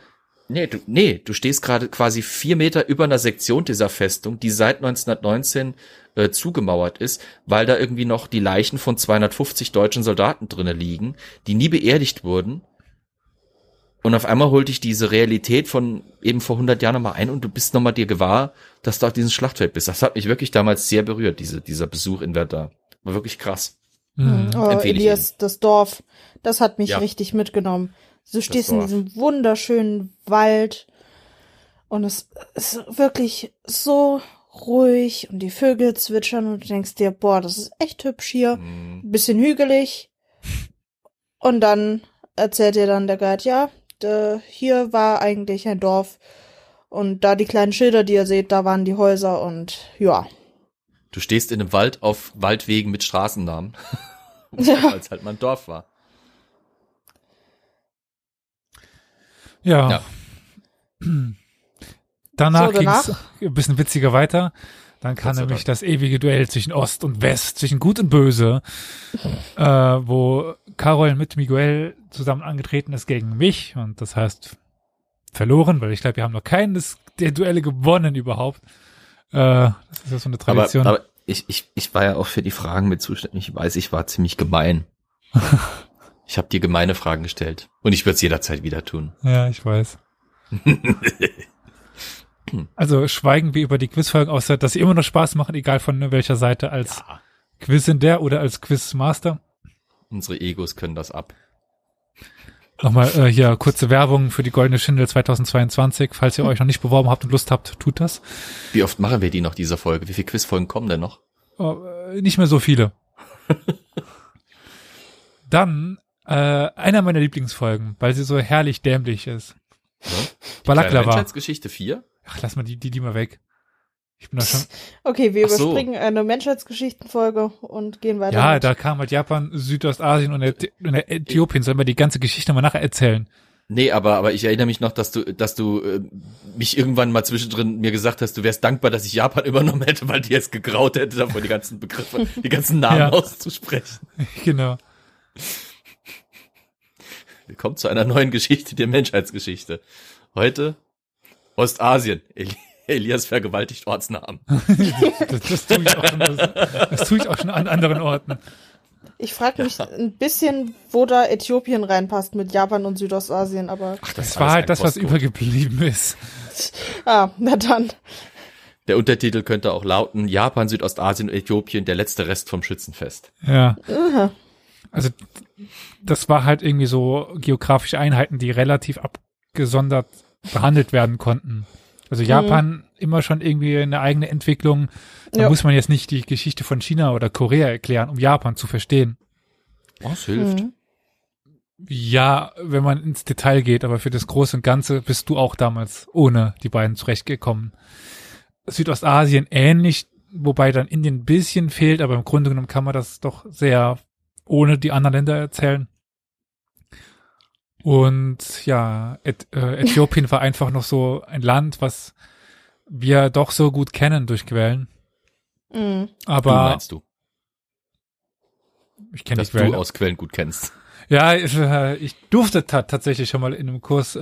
nee, du, nee, du stehst gerade quasi vier Meter über einer Sektion dieser Festung, die seit 1919 äh, zugemauert ist, weil da irgendwie noch die Leichen von 250 deutschen Soldaten drinnen liegen, die nie beerdigt wurden. Und auf einmal holt dich diese Realität von eben vor 100 Jahren nochmal ein und du bist nochmal dir gewahr, dass du auf diesem Schlachtfeld bist. Das hat mich wirklich damals sehr berührt, diese, dieser Besuch in Verdun. War wirklich krass. Mhm. Oh, Elias, das Dorf, das hat mich Ja. richtig mitgenommen. Du stehst in diesem wunderschönen Wald und es ist wirklich so ruhig und die Vögel zwitschern und du denkst dir, boah, das ist echt hübsch hier. Mhm. Ein bisschen hügelig. Und dann erzählt dir dann der Guide, ja, hier war eigentlich ein Dorf und da die kleinen Schilder, die ihr seht, da waren die Häuser und ja. Du stehst in einem Wald auf Waldwegen mit Straßennamen. (laughs) Ja. Weil es halt mal ein Dorf war. Ja. Ja. Danach, So, danach? ging's ein bisschen witziger weiter. Dann kam nämlich das ewige Duell zwischen Ost und West, zwischen Gut und Böse, äh, wo Carol mit Miguel zusammen angetreten ist gegen mich und das heißt verloren, weil ich glaube, wir haben noch keines der Duelle gewonnen überhaupt. Äh, das ist ja so eine Aber, Tradition. aber ich, ich, ich war ja auch für die Fragen mit zuständig. Ich weiß, ich war ziemlich gemein. (laughs) ich habe dir gemeine Fragen gestellt. Und ich würde es jederzeit wieder tun. Ja, ich weiß. (laughs) also schweigen wir über die Quizfolgen, außer dass sie immer noch Spaß machen, egal von welcher Seite, als Ja. Quiz in der oder als Quizmaster. Unsere Egos können das ab. Nochmal äh, hier kurze Werbung für die Goldene Schindel 2022. Falls ihr euch noch nicht beworben habt und Lust habt, tut das. Wie oft machen wir die noch, diese Folge? Wie viele Quizfolgen kommen denn noch? Oh, äh, nicht mehr so viele. (laughs) Dann äh, einer meiner Lieblingsfolgen, weil sie so herrlich dämlich ist. Kleine Balaklava. Menschheitsgeschichte 4? Ach, lass mal die, die, die mal weg. Ich bin da schon. Okay, wir Ach so. überspringen eine Menschheitsgeschichtenfolge und gehen weiter. Ja, mit. da kam halt Japan, Südostasien und, Äthi- und Äthiopien. Sollen wir die ganze Geschichte mal nachher erzählen? Nee, aber, aber ich erinnere mich noch, dass du, dass du äh, mich irgendwann mal zwischendrin mir gesagt hast, du wärst dankbar, dass ich Japan übernommen hätte, weil dir es gegraut hätte, davon die ganzen Begriffe, die ganzen Namen Ja. auszusprechen. (laughs) genau. Willkommen zu einer neuen Geschichte der Menschheitsgeschichte. Heute Ostasien. Eli Elias vergewaltigt Ortsnamen. (laughs) Das, das, tue ich auch schon, das, das tue ich auch schon an anderen Orten. Ich frage mich ein bisschen, wo da Äthiopien reinpasst mit Japan und Südostasien, aber Ach, Das ist war halt das, was übergeblieben ist. ah, na dann. Der Untertitel könnte auch lauten Japan, Südostasien und Äthiopien, der letzte Rest vom Schützenfest. Ja. Aha. Also das war halt irgendwie so geografische Einheiten, die relativ abgesondert behandelt werden konnten. Also Japan immer schon irgendwie eine eigene Entwicklung. Da Ja. muss man jetzt nicht die Geschichte von China oder Korea erklären, um Japan zu verstehen. Das hilft. Mhm. Ja, wenn man ins Detail geht, aber für das Große und Ganze bist du auch damals ohne die beiden zurechtgekommen. Südostasien ähnlich, wobei dann Indien ein bisschen fehlt, aber im Grunde genommen kann man das doch sehr ohne die anderen Länder erzählen. Und ja, äh, Äthiopien war einfach noch so ein Land, was wir doch so gut kennen durch Quellen. Mhm. Du Aber meinst du, ich kenne die dass du Quellen. aus Quellen gut kennst. Ja, ich, äh, ich durfte ta tatsächlich schon mal in einem Kurs äh,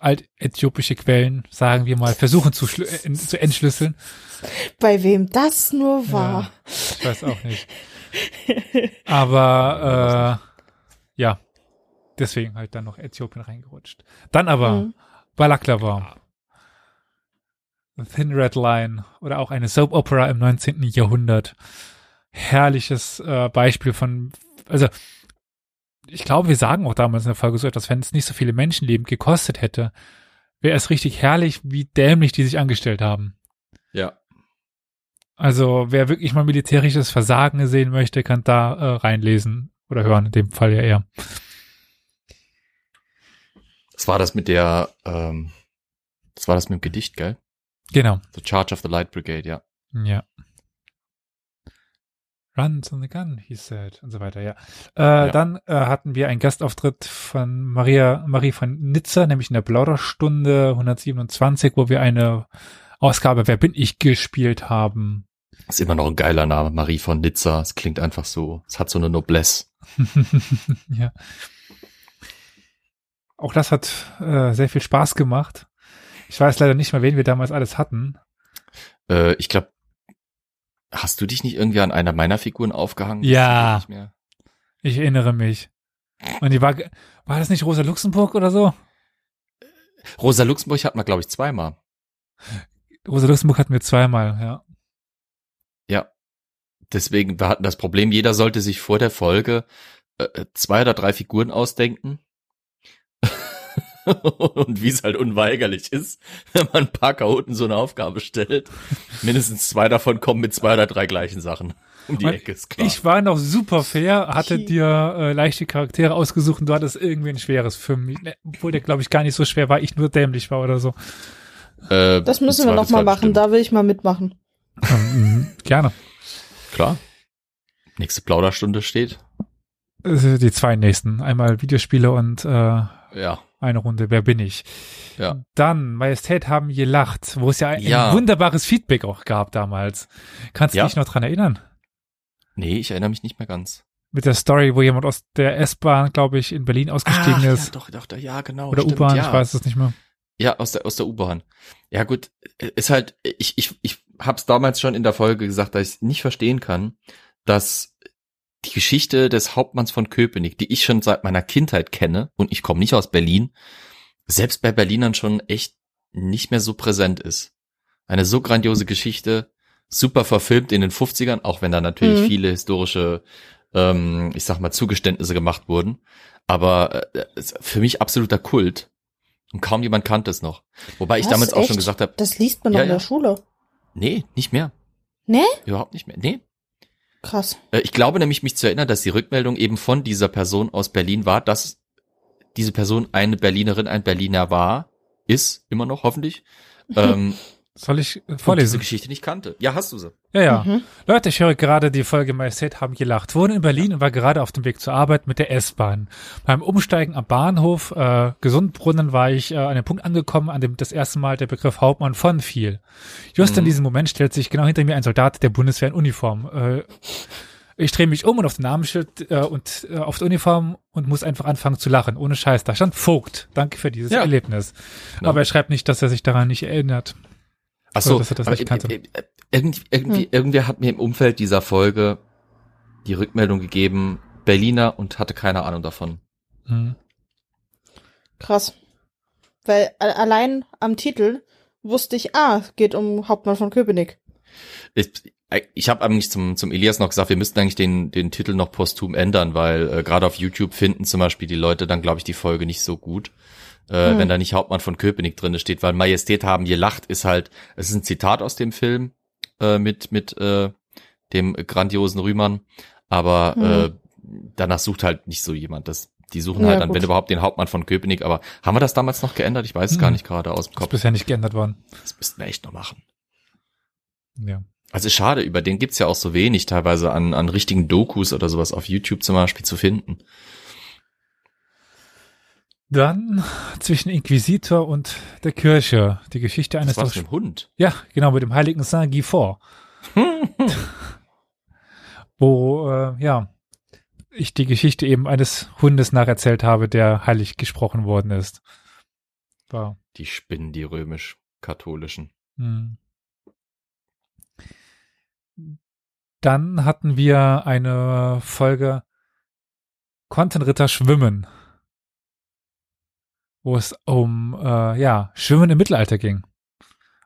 altäthiopische Quellen, sagen wir mal, versuchen zu, äh, zu entschlüsseln. Bei wem das nur war. Ja, ich weiß auch nicht. (laughs) (laughs) Aber äh, ja, deswegen halt dann noch Äthiopien reingerutscht. Dann aber Mhm. Balaklava. Thin Red Line oder auch eine Soap Opera im 19. Jahrhundert. Herrliches äh, Beispiel von, also ich glaube, wir sagen auch damals in der Folge so etwas, wenn es nicht so viele Menschenleben gekostet hätte, wäre es richtig herrlich, wie dämlich die sich angestellt haben. Ja. Also wer wirklich mal militärisches Versagen sehen möchte, kann da äh, reinlesen oder hören, in dem Fall ja eher. Das war das mit der, ähm, das war das mit dem Gedicht, gell? Genau, The Charge of the Light Brigade, ja. ja. Run to the gun, he said, und so weiter, ja. Äh, Ja. Dann äh, hatten wir einen Gastauftritt von Maria, Marie von Nizza, nämlich in der Plauderstunde 127, wo wir eine Ausgabe Wer bin ich gespielt haben. Ist immer noch ein geiler Name, Marie von Nizza. Es klingt einfach so, es hat so eine Noblesse. (laughs) ja. Auch das hat äh, sehr viel Spaß gemacht. Ich weiß leider nicht mehr, wen wir damals alles hatten. Äh, ich glaube, hast du dich nicht irgendwie an einer meiner Figuren aufgehangen? Ja. Nicht mehr. Ich erinnere mich. Und die war, war das nicht Rosa Luxemburg oder so? Rosa Luxemburg hat man, glaube ich, zweimal. Rosa Luxemburg hatten wir zweimal, ja. Ja. Deswegen, wir hatten das Problem, jeder sollte sich vor der Folge äh, zwei oder drei Figuren ausdenken. (laughs) Und wie es halt unweigerlich ist, wenn man ein paar Chaoten so eine Aufgabe stellt, mindestens zwei davon kommen mit zwei oder drei gleichen Sachen um die Und Ecke, ist klar. Ich war noch super fair, hatte dir äh, leichte Charaktere ausgesucht und du hattest irgendwie ein schweres für mich. Ne, Obwohl der, glaube ich, gar nicht so schwer war, ich nur dämlich war oder so. Äh, Das müssen wir noch mal Zweifelsfall machen, bestimmt. da will ich mal mitmachen. Ähm, gerne. Klar. Nächste Plauderstunde steht. Äh, Die zwei nächsten. Einmal Videospiele und äh, Ja, Eine Runde, wer bin ich? ja. Dann, Majestät haben gelacht, wo es ja ein, Ja. wunderbares Feedback auch gab damals. Kannst du Ja. dich noch dran erinnern? Nee, ich erinnere mich nicht mehr ganz. Mit der Story, wo jemand aus der S-Bahn, glaube ich, in Berlin ausgestiegen ja, ist. doch, doch, doch, ja, genau. Oder U-Bahn, ja. ich weiß es nicht mehr. Ja, aus der, aus der U-Bahn. Ja, gut, ist halt, ich, ich, ich hab's damals schon in der Folge gesagt, dass ich nicht verstehen kann, dass die Geschichte des Hauptmanns von Köpenick, die ich schon seit meiner Kindheit kenne, und ich komme nicht aus Berlin, selbst bei Berlinern schon echt nicht mehr so präsent ist. Eine so grandiose Geschichte, super verfilmt in den 50ern, auch wenn da natürlich Mhm. viele historische, ähm, ich sag mal, Zugeständnisse gemacht wurden. Aber äh, für mich absoluter Kult. Und kaum jemand kannte es noch. Wobei ich Was? damals auch schon gesagt habe, Das liest man doch Ja, in der ja. Schule. Nee, nicht mehr. Ne? Überhaupt nicht mehr. Nee. Krass. Äh, Ich glaube nämlich, mich zu erinnern, dass die Rückmeldung eben von dieser Person aus Berlin war, dass diese Person eine Berlinerin, ein Berliner war, ist, immer noch hoffentlich, (laughs) ähm, Soll ich äh, und diese vorlesen? Geschichte nicht kannte. Ja, hast du sie. Ja, ja. Mhm. Leute, ich höre gerade die Folge Majestät haben gelacht. Wohne in Berlin und war gerade auf dem Weg zur Arbeit mit der S-Bahn. Beim Umsteigen am Bahnhof äh, Gesundbrunnen war ich äh, an dem Punkt angekommen, an dem das erste Mal der Begriff Hauptmann von fiel. Just in Mhm. diesem Moment stellt sich genau hinter mir ein Soldat der Bundeswehr in Uniform. Äh, ich drehe mich um und auf den Namensschild äh, und äh, auf die Uniform und muss einfach anfangen zu lachen. Ohne Scheiß. Da stand Vogt. Danke für dieses Ja. Erlebnis. Ja. Aber er schreibt nicht, dass er sich daran nicht erinnert. Ach so, dass er das nicht kannte. äh, äh, irgendwie, irgendwie, irgendwer hat mir im Umfeld dieser Folge die Rückmeldung gegeben, Berliner und hatte keine Ahnung davon. Hm. Krass. Weil allein am Titel wusste ich, ah, geht um Hauptmann von Köpenick. Ich, ich habe eigentlich zum, zum Elias noch gesagt, wir müssten eigentlich den, den Titel noch posthum ändern, weil äh, gerade auf YouTube finden zum Beispiel die Leute dann, glaube ich, die Folge nicht so gut, äh, Hm. wenn da nicht Hauptmann von Köpenick drinne steht, weil Majestät haben gelacht ist halt, es ist ein Zitat aus dem Film äh, mit, mit äh, dem grandiosen Rühmann, aber Hm. äh, danach sucht halt nicht so jemand. Das, die suchen Ja, halt dann, gut. wenn überhaupt, den Hauptmann von Köpenick, aber haben wir das damals noch geändert? Ich weiß es gar Hm. nicht gerade aus dem Ist Kopf. bisher nicht geändert worden. Das müssten wir echt noch machen. Ja. Also schade, über den gibt's ja auch so wenig teilweise an, an richtigen Dokus oder sowas auf YouTube zum Beispiel zu finden. Dann (laughs) zwischen Inquisitor und der Kirche. Die Geschichte eines Das dem Hund. Ja, genau, mit dem heiligen Saint Guy Fort. (laughs) Wo, äh, ja, ich die Geschichte eben eines Hundes nacherzählt habe, der heilig gesprochen worden ist. War, Die spinnen, die römisch-katholischen. hm. Dann hatten wir eine Folge Kontenritter schwimmen, wo es um äh, ja Schwimmen im Mittelalter ging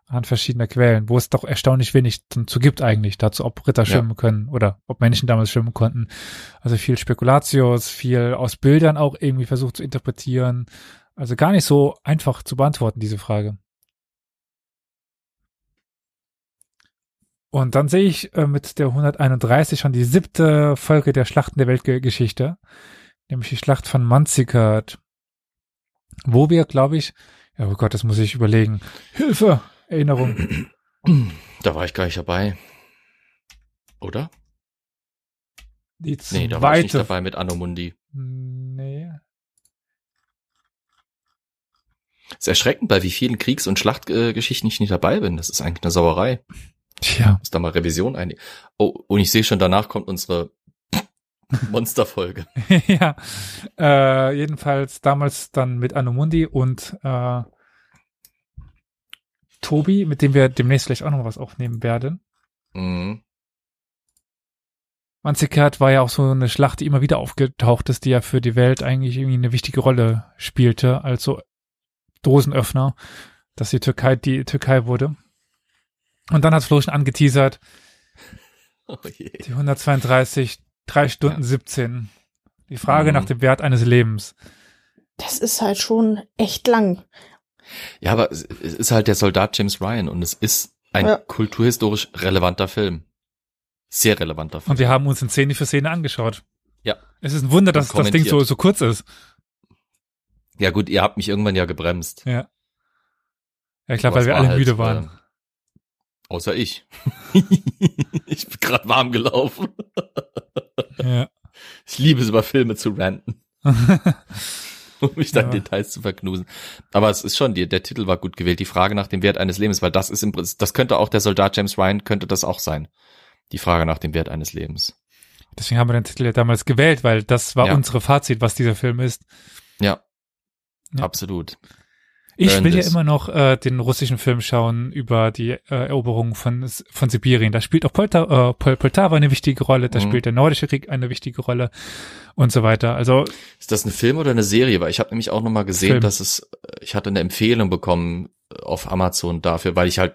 an verschiedener Quellen, wo es doch erstaunlich wenig zu, gibt eigentlich dazu, ob Ritter Ja. schwimmen können oder ob Menschen damals schwimmen konnten. Also viel Spekulatius, viel aus Bildern auch irgendwie versucht zu interpretieren. Also gar nicht so einfach zu beantworten, diese Frage. Und dann sehe ich äh, mit der 131 schon die siebte Folge der Schlachten der Weltgeschichte, nämlich die Schlacht von Manzikert, wo wir, glaube ich, ja, oh Gott, das muss ich überlegen. Hilfe! Erinnerung. (clears throat) Da war ich gar nicht dabei. Oder? Die Nee, da war ich nicht zweite. dabei mit Anomundi. Nee. ist erschreckend, bei wie vielen Kriegs- und Schlachtgeschichten ich nicht dabei bin. Das ist eigentlich eine Sauerei. Tja. Muss da mal Revision ein. Oh, und ich sehe schon, danach kommt unsere (laughs) Monsterfolge. (laughs) ja. Äh, jedenfalls damals dann mit Anomundi und äh, Tobi, mit dem wir demnächst vielleicht auch noch was aufnehmen werden. Mhm. Manzikert war ja auch so eine Schlacht, die immer wieder aufgetaucht ist, die ja für die Welt eigentlich irgendwie eine wichtige Rolle spielte, als so Dosenöffner, dass die Türkei die Türkei wurde. Und dann hat Flo schon angeteasert, (laughs) Oh je. die 132, drei Stunden Ja. 17. Die Frage Mhm. nach dem Wert eines Lebens. Das ist halt schon echt lang. Ja, aber es ist halt der Soldat James Ryan und es ist ein Ja. kulturhistorisch relevanter Film. Sehr relevanter Film. Und wir haben uns in Szene für Szene angeschaut. Ja. Es ist ein Wunder, dass das Ding so, so kurz ist. Ja gut, ihr habt mich irgendwann ja gebremst. Ja. Ja, ich glaube, weil wir alle halt, müde waren. äh, außer ich. (laughs) ich bin gerade warm gelaufen. (laughs) Ja. Ich liebe es, über Filme zu ranten. (laughs) um mich dann Ja. Details zu verknusen. Aber es ist schon, die, der Titel war gut gewählt. Die Frage nach dem Wert eines Lebens, weil das ist im Prinzip, das könnte auch der Soldat James Ryan, könnte das auch sein. Die Frage nach dem Wert eines Lebens. Deswegen haben wir den Titel ja damals gewählt, weil das war Ja. unsere Fazit, was dieser Film ist. Ja. Ja. Absolut. Ich will ja immer noch äh, den russischen Film schauen über die äh, Eroberung von, von Sibirien. Da spielt auch Polta, äh, Pol Poltava eine wichtige Rolle, da Mhm. spielt der Nordische Krieg eine wichtige Rolle und so weiter. Also Ist das ein Film oder eine Serie? Weil ich habe nämlich auch noch mal gesehen, Film. dass es, ich hatte eine Empfehlung bekommen äh, auf Amazon dafür, weil ich halt,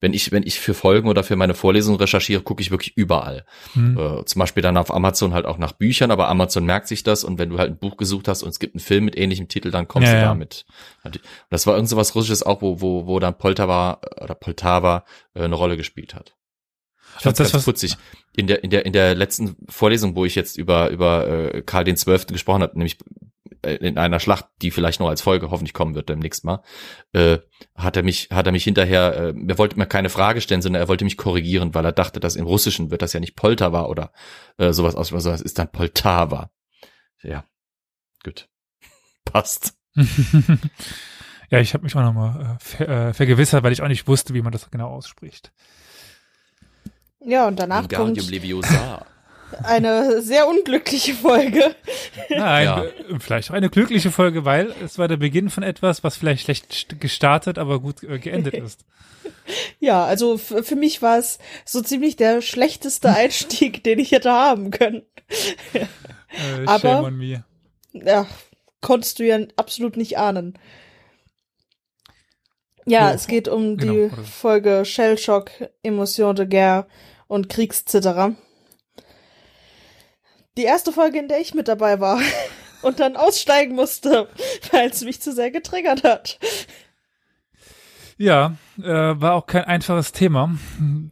wenn ich, wenn ich für Folgen oder für meine Vorlesung recherchiere, gucke ich wirklich überall. hm, Äh, zum Beispiel dann auf Amazon halt auch nach Büchern, aber Amazon merkt sich das und wenn du halt ein Buch gesucht hast und es gibt einen Film mit ähnlichem Titel, dann kommst Ja, du ja. damit. Und das war irgend so was Russisches auch, wo, wo, wo dann Poltava äh, oder Poltava äh, eine Rolle gespielt hat. Ich fand's das, ganz putzig. In der, in der, in der letzten Vorlesung, wo ich jetzt über, über äh, Karl den Zwölften gesprochen habe, nämlich in einer Schlacht, die vielleicht noch als Folge hoffentlich kommen wird demnächst mal, äh, hat er mich, hat er mich hinterher, äh, er wollte mir keine Frage stellen, sondern er wollte mich korrigieren, weil er dachte, dass im Russischen wird das ja nicht Poltava oder äh, sowas aus, sondern es ist dann Poltava. Ja, gut. (laughs) Passt. (laughs) ja, ich habe mich auch nochmal äh, ver äh, vergewissert, weil ich auch nicht wusste, wie man das genau ausspricht. Ja, und danach Wingardium kommt Leviosa. Eine sehr unglückliche Folge. Nein, Ja. äh, vielleicht auch eine glückliche Folge, weil es war der Beginn von etwas, was vielleicht schlecht st- gestartet, aber gut äh, geendet ist. (laughs) Ja, also für mich war es so ziemlich der schlechteste (laughs) Einstieg, den ich hätte haben können. Äh, Aber- shame on me. Ja, konntest du ja absolut nicht ahnen. Ja, Oh, es geht um genau, die oder- Folge Shellshock, Emotion de Guerre und Kriegszitterer. Die erste Folge, in der ich mit dabei war (laughs) und dann aussteigen musste, weil es mich zu sehr getriggert hat. Ja, äh, war auch kein einfaches Thema.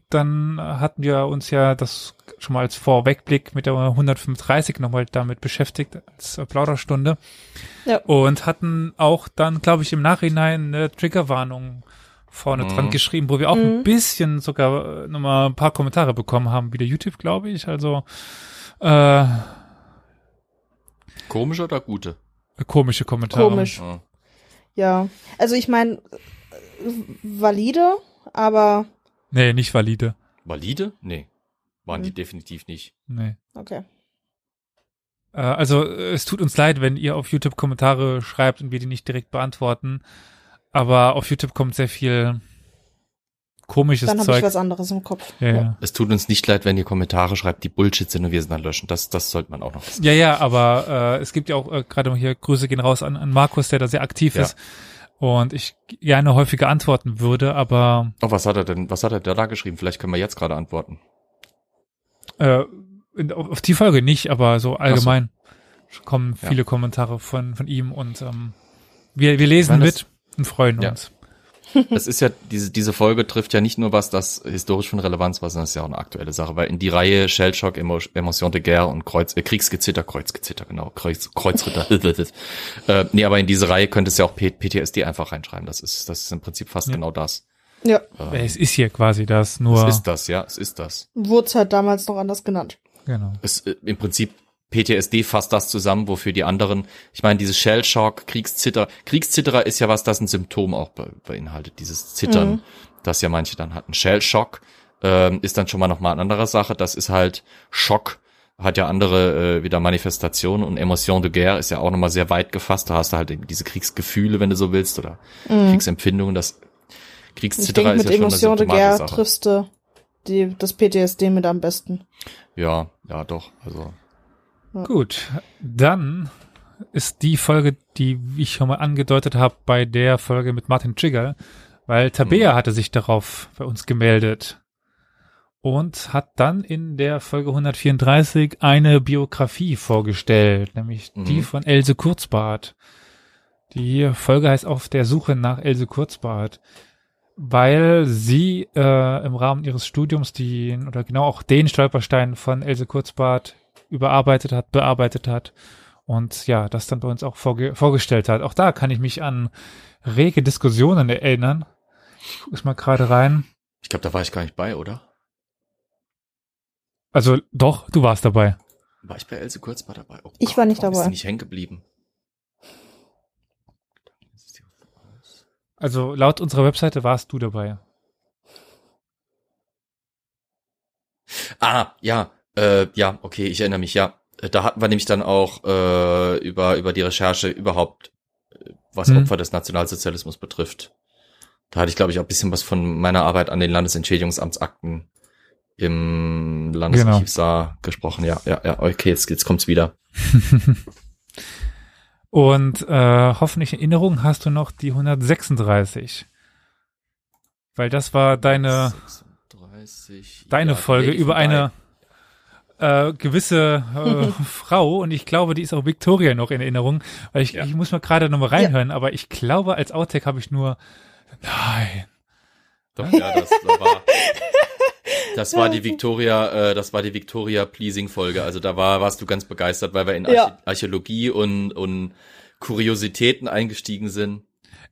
Dann hatten wir uns ja das schon mal als Vorwegblick mit der 135 nochmal damit beschäftigt, als Plauderstunde. Ja. Und hatten auch dann, glaube ich, im Nachhinein eine Triggerwarnung vorne Mhm. dran geschrieben, wo wir auch ein Mhm. bisschen sogar nochmal ein paar Kommentare bekommen haben, wie der YouTube, glaube ich. Also äh, Komische oder gute? komische Kommentare. Komisch. Ja. Ja, also ich meine, valide, aber Nee, nicht valide. Valide? Nee. Waren die Mhm. definitiv nicht. Nee. okay. Äh, Also äh, es tut uns leid, wenn ihr auf YouTube Kommentare schreibt und wir die nicht direkt beantworten. Aber auf YouTube kommt sehr viel komisches Dann habe ich Zeug. was anderes im Kopf. ja, ja. Es tut uns nicht leid, wenn ihr Kommentare schreibt, die Bullshit sind und wir sie dann löschen. Das, das sollte man auch noch wissen. ja, ja, aber äh, es gibt ja auch äh, gerade hier Grüße gehen raus an, an Markus, der da sehr aktiv Ja. ist und ich gerne häufiger antworten würde, aber Oh, was hat er denn, was hat er da geschrieben? Vielleicht können wir jetzt gerade antworten. äh, in, auf, auf die Folge nicht, aber so allgemein kommen Ja. viele Kommentare von von ihm und ähm, wir wir lesen meine, das- mit und freuen Ja. uns. (laughs) Es ist ja, diese, diese Folge trifft ja nicht nur was, das historisch von Relevanz war, sondern es ist ja auch eine aktuelle Sache, weil in die Reihe Shellshock, Emo, Emotion de Guerre und Kreuz, äh, Kriegsgezitter, Kreuzgezitter, genau, Kreuz, Kreuzritter. (laughs) äh, nee, aber in diese Reihe könnte es ja auch P PTSD einfach reinschreiben. Das ist, das ist im Prinzip fast Ja. genau das. Ja, Äh, Es ist hier quasi das, nur es ist das, ja, es ist das. wurde halt damals noch anders genannt. genau. es äh, im Prinzip PTSD fasst das zusammen, wofür die anderen, ich meine, dieses Shellshock, Kriegszitter, Kriegszitterer ist ja was, das ein Symptom auch be beinhaltet, dieses Zittern, Mhm. das ja manche dann hatten. Shellshock ähm, ist dann schon mal nochmal eine andere Sache, das ist halt Schock, hat ja andere äh, wieder Manifestationen und Emotion de Guerre ist ja auch nochmal sehr weit gefasst, da hast du halt eben diese Kriegsgefühle, wenn du so willst, oder Kriegsempfindungen, das Kriegszitterer ist mit ja schon eine Emotion de Guerre triffst du die, das PTSD mit am besten. Ja, ja doch, also Gut, dann ist die Folge, die ich schon mal angedeutet habe, bei der Folge mit Martin Trigger, weil Tabea hatte sich darauf bei uns gemeldet und hat dann in der Folge 134 eine Biografie vorgestellt, nämlich Mhm. die von Else Kurzbart. Die Folge heißt Auf der Suche nach Else Kurzbart, weil sie äh, im Rahmen ihres Studiums die oder genau auch den Stolperstein von Else Kurzbart überarbeitet hat, bearbeitet hat und ja, das dann bei uns auch vorge vorgestellt hat. Auch da kann ich mich an rege Diskussionen erinnern. Ich gucke es mal gerade rein. ich glaube, da war ich gar nicht bei, oder? Also doch, du warst dabei. War ich bei Else Kurzbart dabei? Oh Ich war nicht warum Ist dabei. die nicht hängen geblieben? Also laut unserer Webseite warst du dabei. Ah, ja, äh, ja, okay, ich erinnere mich, ja. Äh, Da hatten wir nämlich dann auch äh, über, über die Recherche überhaupt, äh, was Hm. Opfer des Nationalsozialismus betrifft. Da hatte ich, glaube ich, auch ein bisschen was von meiner Arbeit an den Landesentschädigungsamtsakten im Landesarchiv Saar gesprochen. Ja, ja, ja, okay, jetzt, jetzt kommt's wieder. (laughs) Und äh, hoffentlich in Erinnerung hast du noch die 136. Weil das war deine, 36, deine ja, Folge über eine äh, gewisse äh, (laughs) Frau und ich glaube, die ist auch Victoria noch in Erinnerung, weil ich, Ja. ich muss mal gerade nochmal reinhören, aber ich glaube, als Outtake habe ich nur Nein. Doch, ja, das, das war, (laughs) das war die Victoria, äh, das war die Victoria Pleasing Folge. Also da war, warst du ganz begeistert, weil wir in Archä Ja. Archäologie und, und Kuriositäten eingestiegen sind.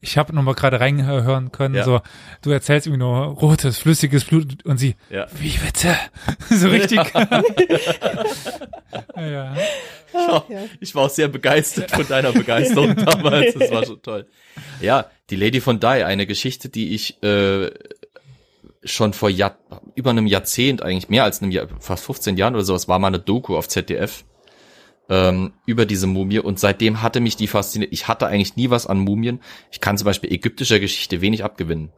Ich habe nochmal gerade reinhören können, Ja. so, du erzählst irgendwie nur rotes, flüssiges Blut und sie, Ja. wie bitte? (laughs) so richtig. ja. (laughs) Ja. Ich war auch sehr begeistert von deiner Begeisterung (laughs) damals. Das war schon toll. Ja, die Lady von Die, eine Geschichte, die ich äh, schon vor Jahr, über einem Jahrzehnt, eigentlich mehr als einem Jahr, fast 15 Jahren oder sowas, war mal eine Doku auf ZDF ähm, über diese Mumie und seitdem hatte mich die fasziniert. Ich hatte eigentlich nie was an Mumien. Ich kann zum Beispiel ägyptischer Geschichte wenig abgewinnen.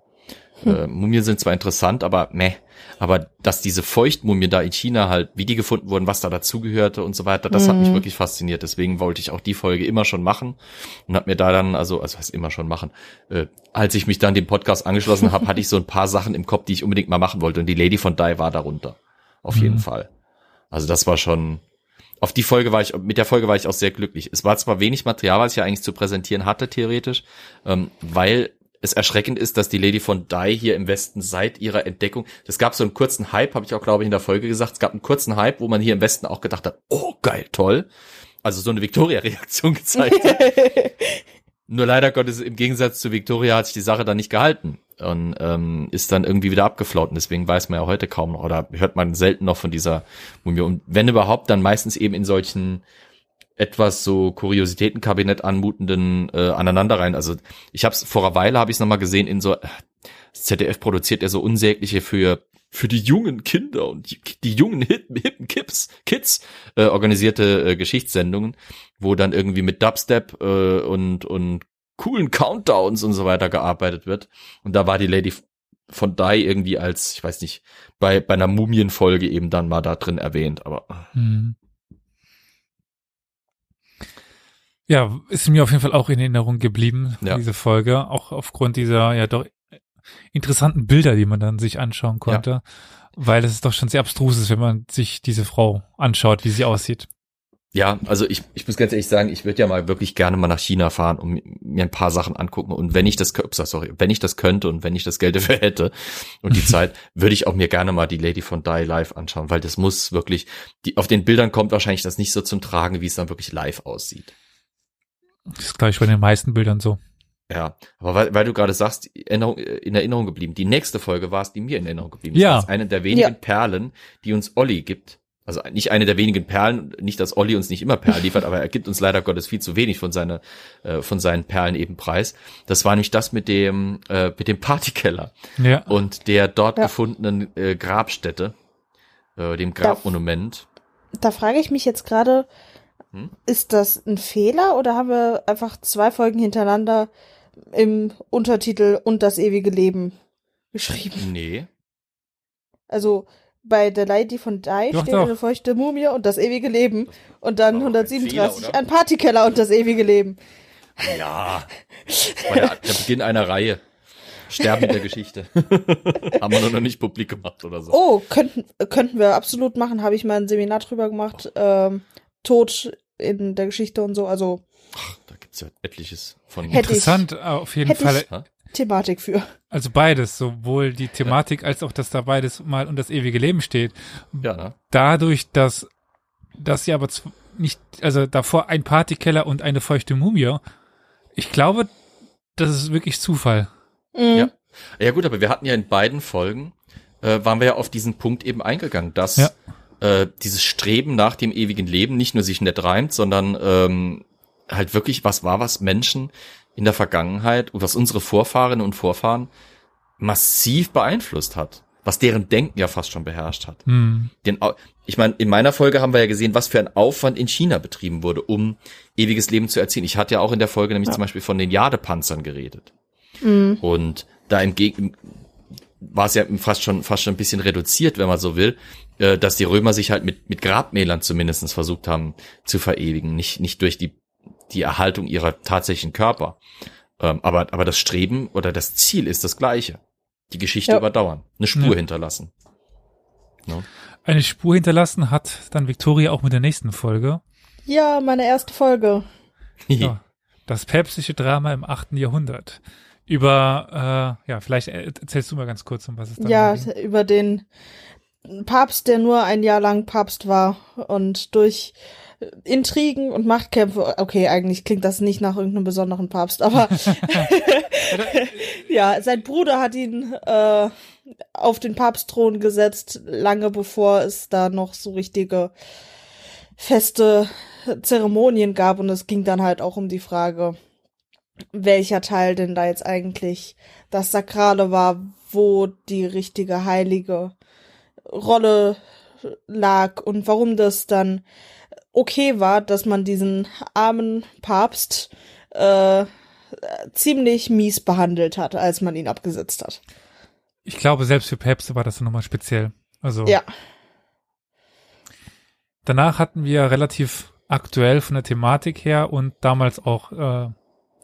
Äh, Mumien sind zwar interessant, aber meh. Aber dass diese Feuchtmumien da in China halt, wie die gefunden wurden, was da dazugehörte und so weiter, das hat mich Mhm. wirklich fasziniert. Deswegen wollte ich auch die Folge immer schon machen und hab mir da dann, also, also heißt immer schon machen, äh, als ich mich dann dem Podcast angeschlossen habe, hatte ich so ein paar Sachen im Kopf, die ich unbedingt mal machen wollte. Und die Lady von Die war darunter. Auf jeden Mhm. Fall. Also das war schon, auf die Folge war ich, mit der Folge war ich auch sehr glücklich. Es war zwar wenig Material, was ich ja eigentlich zu präsentieren hatte, theoretisch, ähm, weil es erschreckend ist, dass die Lady von Die hier im Westen seit ihrer Entdeckung, es gab so einen kurzen Hype, habe ich auch, glaube ich, in der Folge gesagt, es gab einen kurzen Hype, wo man hier im Westen auch gedacht hat, oh geil, toll. Also so eine Victoria-Reaktion (laughs) gezeigt hat. (laughs) Nur leider Gottes, im Gegensatz zu Victoria hat sich die Sache dann nicht gehalten und ähm, ist dann irgendwie wieder abgeflaut. Und deswegen weiß man ja heute kaum noch oder hört man selten noch von dieser Mumie. Und wenn überhaupt, dann meistens eben in solchen etwas so Kuriositätenkabinett anmutenden äh, Aneinanderreihen. Also ich habe es vor einer Weile habe ich es nochmal gesehen in so das ZDF produziert ja so unsägliche für für die jungen Kinder und die, die jungen hippen, hippen Kids, Kids äh, organisierte äh, Geschichtssendungen, wo dann irgendwie mit Dubstep äh, und und coolen Countdowns und so weiter gearbeitet wird. Und da war die Lady von Die irgendwie als, ich weiß nicht, bei, bei einer Mumienfolge eben dann mal da drin erwähnt, aber Mhm. Ja, ist mir auf jeden Fall auch in Erinnerung geblieben, Ja. diese Folge, auch aufgrund dieser ja doch interessanten Bilder, die man dann sich anschauen konnte, weil es doch schon sehr abstrus ist, wenn man sich diese Frau anschaut, wie sie aussieht. Ja, also ich, ich muss ganz ehrlich sagen, ich würde ja mal wirklich gerne mal nach China fahren und mir ein paar Sachen angucken. Und wenn ich das, ups, sorry, wenn ich das könnte und wenn ich das Geld (laughs) dafür hätte und die (laughs) Zeit, würde ich auch mir gerne mal die Lady von Die live anschauen, weil das muss wirklich, die, auf den Bildern kommt wahrscheinlich das nicht so zum Tragen, wie es dann wirklich live aussieht. Das ist, glaube ich, bei den meisten Bildern so. Ja, aber weil, weil du gerade sagst, Erinnerung, äh, in Erinnerung geblieben. Die nächste Folge war es, die mir in Erinnerung geblieben ist. Ja. Das ist eine der wenigen Ja. Perlen, die uns Olli gibt. Also nicht eine der wenigen Perlen, nicht, dass Olli uns nicht immer Perlen liefert, aber er gibt uns leider Gottes viel zu wenig von seiner, äh, von seinen Perlen eben preis. Das war nicht das mit dem, äh, mit dem Partykeller Ja. und der dort Ja. gefundenen äh, Grabstätte, äh, dem Grabmonument. Da frage ich mich jetzt gerade, Hm? ist das ein Fehler oder haben wir einfach zwei Folgen hintereinander im Untertitel und das ewige Leben geschrieben? Nee. Also bei The Lady von Die Doch, steht doch. eine feuchte Mumie und das ewige Leben und dann kein 137 Fehler, oder? ein Partykeller und das ewige Leben. Ja, das (laughs) war der, der Beginn einer Reihe. Sterben der Geschichte. (laughs) Haben wir noch nicht publik gemacht oder so. Oh, könnten, könnten wir absolut machen. Habe ich mal ein Seminar drüber gemacht. Ähm, Tod in der Geschichte und so. Also Da gibt's ja etliches von. Hätte ich- Interessant auf jeden Fall. ich-? Thematik für. Also beides, sowohl die Thematik als auch, dass da beides mal und das ewige Leben steht. Ja, ne? Dadurch, dass, dass sie aber nicht, also davor ein Partykeller und eine feuchte Mumie. Ich glaube, das ist wirklich Zufall. Mhm. Ja. Ja gut, aber wir hatten ja in beiden Folgen, äh, waren wir ja auf diesen Punkt eben eingegangen, dass Ja. äh, dieses Streben nach dem ewigen Leben nicht nur sich nett reimt, sondern ähm, halt wirklich was war was Menschen, in der Vergangenheit und was unsere Vorfahren und Vorfahren massiv beeinflusst hat, was deren Denken ja fast schon beherrscht hat. Hm. Den, ich meine, in meiner Folge haben wir ja gesehen, was für ein Aufwand in China betrieben wurde, um ewiges Leben zu erzielen. Ich hatte ja auch in der Folge nämlich zum Beispiel von den Jadepanzern geredet. Mhm. Und da im Gegen war es ja fast schon fast schon ein bisschen reduziert, wenn man so will, äh, dass die Römer sich halt mit mit Grabmälern zumindestens versucht haben zu verewigen, nicht nicht durch die die Erhaltung ihrer tatsächlichen Körper. Ähm, aber aber das Streben oder das Ziel ist das gleiche. Die Geschichte Ja. überdauern, eine Spur Ja. hinterlassen. No? Eine Spur hinterlassen hat dann Victoria auch mit der nächsten Folge. Ja, meine erste Folge. (laughs) Ja, das päpstliche Drama im 8. Jahrhundert. Über, äh, ja, vielleicht äh, erzählst du mal ganz kurz, um was es dann Ja, ging. über den Papst, der nur ein Jahr lang Papst war und durch Intrigen und Machtkämpfe, okay, eigentlich klingt das nicht nach irgendeinem besonderen Papst, aber (laughs) (laughs) ja, sein Bruder hat ihn äh, auf den Papstthron gesetzt, lange bevor es da noch so richtige feste Zeremonien gab und es ging dann halt auch um die Frage, welcher Teil denn da jetzt eigentlich das Sakrale war, wo die richtige heilige Rolle lag und warum das dann okay war, dass man diesen armen Papst äh, ziemlich mies behandelt hat, als man ihn abgesetzt hat. Ich glaube, selbst für Päpste war das nochmal speziell. Also Ja. danach hatten wir relativ aktuell von der Thematik her und damals auch äh,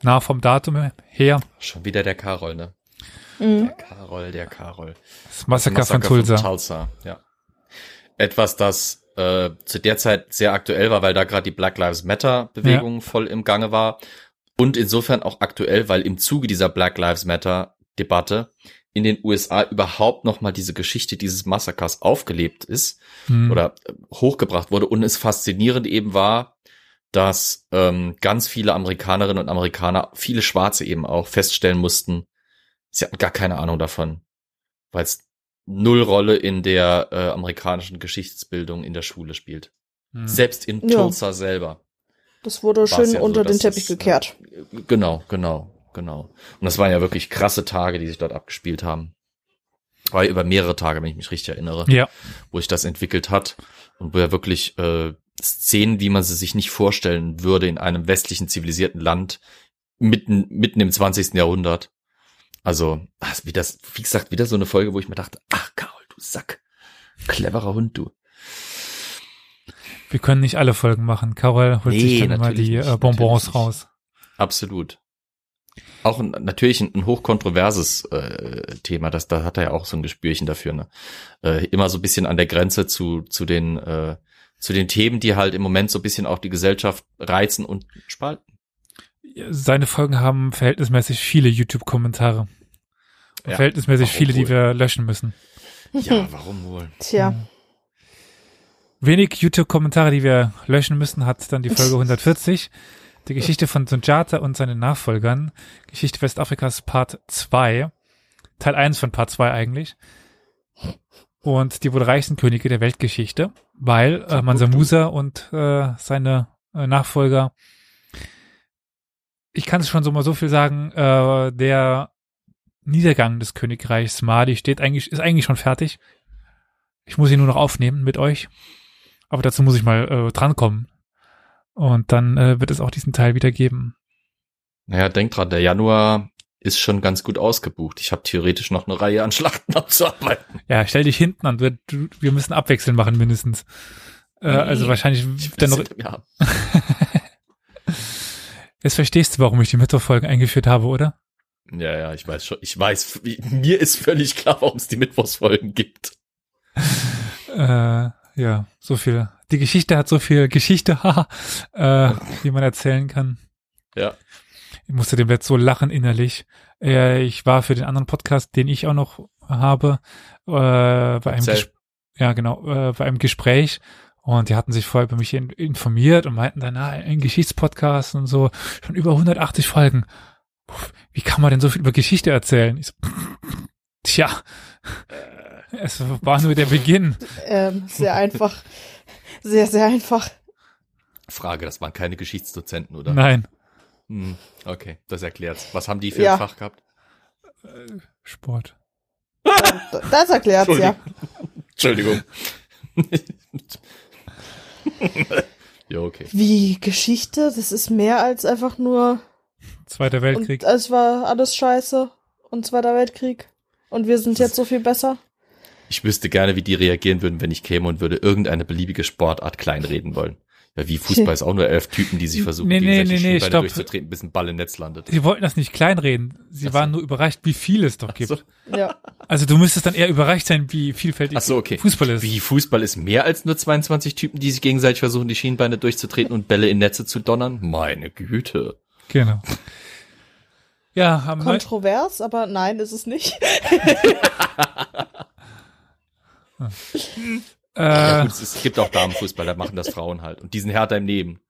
nah vom Datum her Schon wieder der Karol, ne? Mhm. Der Karol, der Karol. das Massaker, von Tulsa. Tulsa, ja. Etwas, das äh, zu der Zeit sehr aktuell war, weil da gerade die Black Lives Matter Bewegung voll im Gange war. Und insofern auch aktuell, weil im Zuge dieser Black Lives Matter Debatte in den USA überhaupt noch mal diese Geschichte dieses Massakers aufgelebt ist Hm. oder äh, hochgebracht wurde. Und es faszinierend eben war, dass ähm, ganz viele Amerikanerinnen und Amerikaner, viele Schwarze eben auch feststellen mussten, sie hatten gar keine Ahnung davon, weil es null Rolle in der äh, amerikanischen Geschichtsbildung in der Schule spielt. Hm. Selbst in Ja. Tulsa selber. Das wurde schön ja so, unter den dass Teppich es, äh, gekehrt. Genau, genau, genau. Und das waren ja wirklich krasse Tage, die sich dort abgespielt haben. War ja über mehrere Tage, wenn ich mich richtig erinnere Ja, wo sich das entwickelt hat und wo er wirklich äh, Szenen, wie man sie sich nicht vorstellen würde in einem westlichen zivilisierten Land mitten mitten im 20. Jahrhundert. Also, wie das wie gesagt, wieder so eine Folge, wo ich mir dachte, ach Karol, du Sack. Cleverer Hund, du. wir können nicht alle Folgen machen. Carol holt Nee, sich dann immer die nicht, äh, Bonbons raus. Absolut. Auch ein, natürlich ein, ein hochkontroverses äh, Thema, das da hat er ja auch so ein Gespürchen dafür, ne? Äh, immer so ein bisschen an der Grenze zu zu den äh, zu den Themen, die halt im Moment so ein bisschen auch die Gesellschaft reizen und spalten. Seine Folgen haben verhältnismäßig viele YouTube-Kommentare. Ja, verhältnismäßig viele, die wohl? wir löschen müssen. Ja, (laughs) warum wohl? Tja, Wenig YouTube-Kommentare, die wir löschen müssen, hat dann die Folge (laughs) 140. Die Geschichte von Sunjata und seinen Nachfolgern. Geschichte Westafrikas Part 2. Teil 1 von Part 2 eigentlich. Und die wohl reichsten Könige der Weltgeschichte, weil äh, Mansa Musa und äh, seine äh, Nachfolger, ich kann es schon so mal so viel sagen, äh, der Niedergang des Königreichs Mali steht eigentlich, ist eigentlich schon fertig. Ich muss ihn nur noch aufnehmen mit euch. Aber dazu muss ich mal äh, drankommen. Und dann äh, wird es auch diesen Teil wieder geben. Naja, denk dran, der Januar ist schon ganz gut ausgebucht. Ich habe theoretisch noch eine Reihe an Schlachten (laughs) abzuarbeiten. Ja, stell dich hinten an. Wir, wir müssen abwechseln machen mindestens. Äh, also wahrscheinlich dann noch. (laughs) Ja, Jetzt verstehst du, warum ich die Mittwochfolgen eingeführt habe, oder? Ja, ja, ich weiß schon. Ich weiß, mir ist völlig klar, warum es die Mittwochsfolgen gibt. Äh, ja, so viel. Die Geschichte hat so viel Geschichte, (laughs) haha, äh, wie man erzählen kann. Ja. Ich musste dem jetzt so lachen innerlich. Äh, ich war für den anderen Podcast, den ich auch noch habe, äh, bei einem. Ges ja genau, äh, bei einem Gespräch und die hatten sich vorher über mich in informiert und meinten dann, ah, ein Geschichtspodcast und so, schon über 180 Folgen. Wie kann man denn so viel über Geschichte erzählen? Ich so, tja, es war nur der Beginn. ähm, sehr einfach. Sehr, sehr einfach. Frage, das waren keine Geschichtsdozenten, oder? Nein. Hm, okay, das erklärt's. Was haben die für Ja. ein Fach gehabt? Sport. Das erklärt's ja. Entschuldigung. (laughs) ja, okay. Wie Geschichte, das ist mehr als einfach nur Zweiter Weltkrieg. und es war alles scheiße und Zweiter Weltkrieg und wir sind jetzt so viel besser. Ich wüsste gerne, wie die reagieren würden, wenn ich käme und würde irgendeine beliebige Sportart kleinreden wollen. Ja, wie Fußball ist auch nur elf Typen, die sich versuchen, Nee, nee, gegenseitig nee, nee, Schienbeine stopp. durchzutreten, bis ein Ball im Netz landet. Sie wollten das nicht kleinreden. Sie Ach so. waren nur überrascht, wie viel es doch gibt. so. Ja. Also du müsstest dann eher überrascht sein, wie vielfältig Ach so, okay. Fußball ist. Wie Fußball ist mehr als nur 22 Typen, die sich gegenseitig versuchen, die Schienbeine durchzutreten und Bälle in Netze zu donnern? Meine Güte. Genau. Ja, am neun- Kontrovers, aber nein, ist es nicht. (laughs) Ja, äh, gut, es gibt auch Damenfußball, da machen das Frauen halt. Und die sind härter im Leben.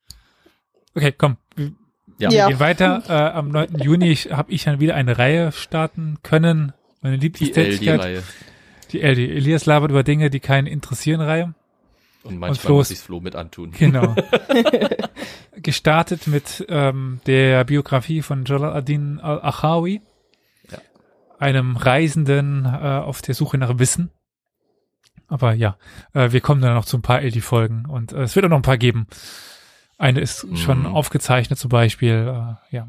okay, komm. Wir Ja. Ja. gehen weiter. Äh, am 9. Juni habe ich dann wieder eine Reihe starten können. Meine Die Lieblingstätigkeit. LD-Reihe. Die LD. Elias labert über Dinge, die keinen interessieren Reihe. Und manchmal Flo muss ich Flo mit antun. Genau. (laughs) (laughs) Gestartet mit ähm, der Biografie von Jalal ad-Din al-Achawi, Ja. einem Reisenden äh, auf der Suche nach Wissen. Aber ja, äh, wir kommen dann noch zu ein paar LD-Folgen und äh, es wird auch noch ein paar geben. Eine ist schon Mhm. aufgezeichnet zum Beispiel. Äh, ja,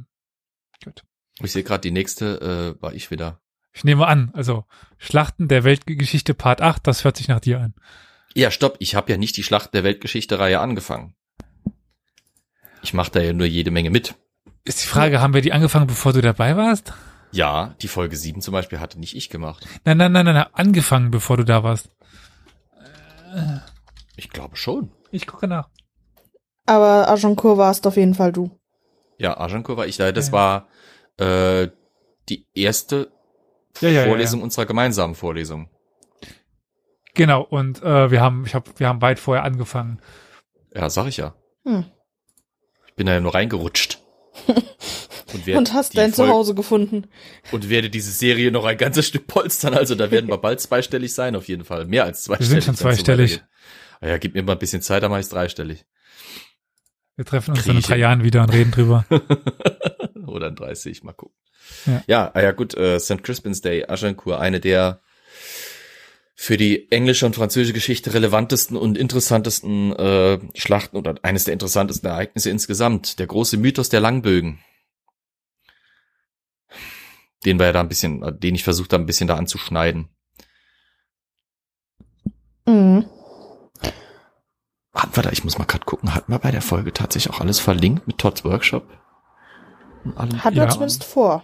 gut. Ich sehe gerade, die nächste äh, war ich wieder. Ich nehme an, also Schlachten der Weltgeschichte Part 8, das hört sich nach dir an. Ja, stopp, ich habe ja nicht die Schlacht der Weltgeschichte-Reihe angefangen. Ich mache da ja nur jede Menge mit. Ist die Frage, haben wir die angefangen, bevor du dabei warst? Ja, die Folge 7 zum Beispiel hatte nicht ich gemacht. Nein, nein, nein, nein, nein, angefangen, bevor du da warst. Ich glaube schon. Ich gucke nach. Aber Agincourt warst auf jeden Fall du. Ja, Ajanko war ich da. Das Ja. war äh, die erste Ja, ja, ja, Vorlesung ja. unserer gemeinsamen Vorlesung. Genau, und äh, wir haben, ich hab, wir haben weit vorher angefangen. Ja, sag ich ja. Hm. Ich bin da ja nur reingerutscht. (laughs) Und, Und hast dein Fol- Zuhause gefunden. Und werde diese Serie noch ein ganzes Stück polstern. Also da werden wir (laughs) bald zweistellig sein, auf jeden Fall. Mehr als Wir zweistellig. sind schon so zweistellig. weitergeht. Ah Ja, gib mir mal ein bisschen Zeit, dann mach ich's dreistellig. Wir treffen uns Krieg in ich drei. Jahren wieder und reden drüber. (laughs) Oder ein 30, mal gucken. Ja. Ja, ah ja gut, äh, St. Crispin's Day, Agincourt, eine der für die englische und französische Geschichte relevantesten und interessantesten äh, Schlachten oder eines der interessantesten Ereignisse insgesamt. Der große Mythos der Langbögen. Den wir ja da ein bisschen, äh, den ich versucht habe, ein bisschen da anzuschneiden. Mhm. Hatten wir da, ich muss mal gerade gucken, hatten wir bei der Folge tatsächlich auch alles verlinkt mit Todds Workshop? Hatten Ja. wir zumindest vor.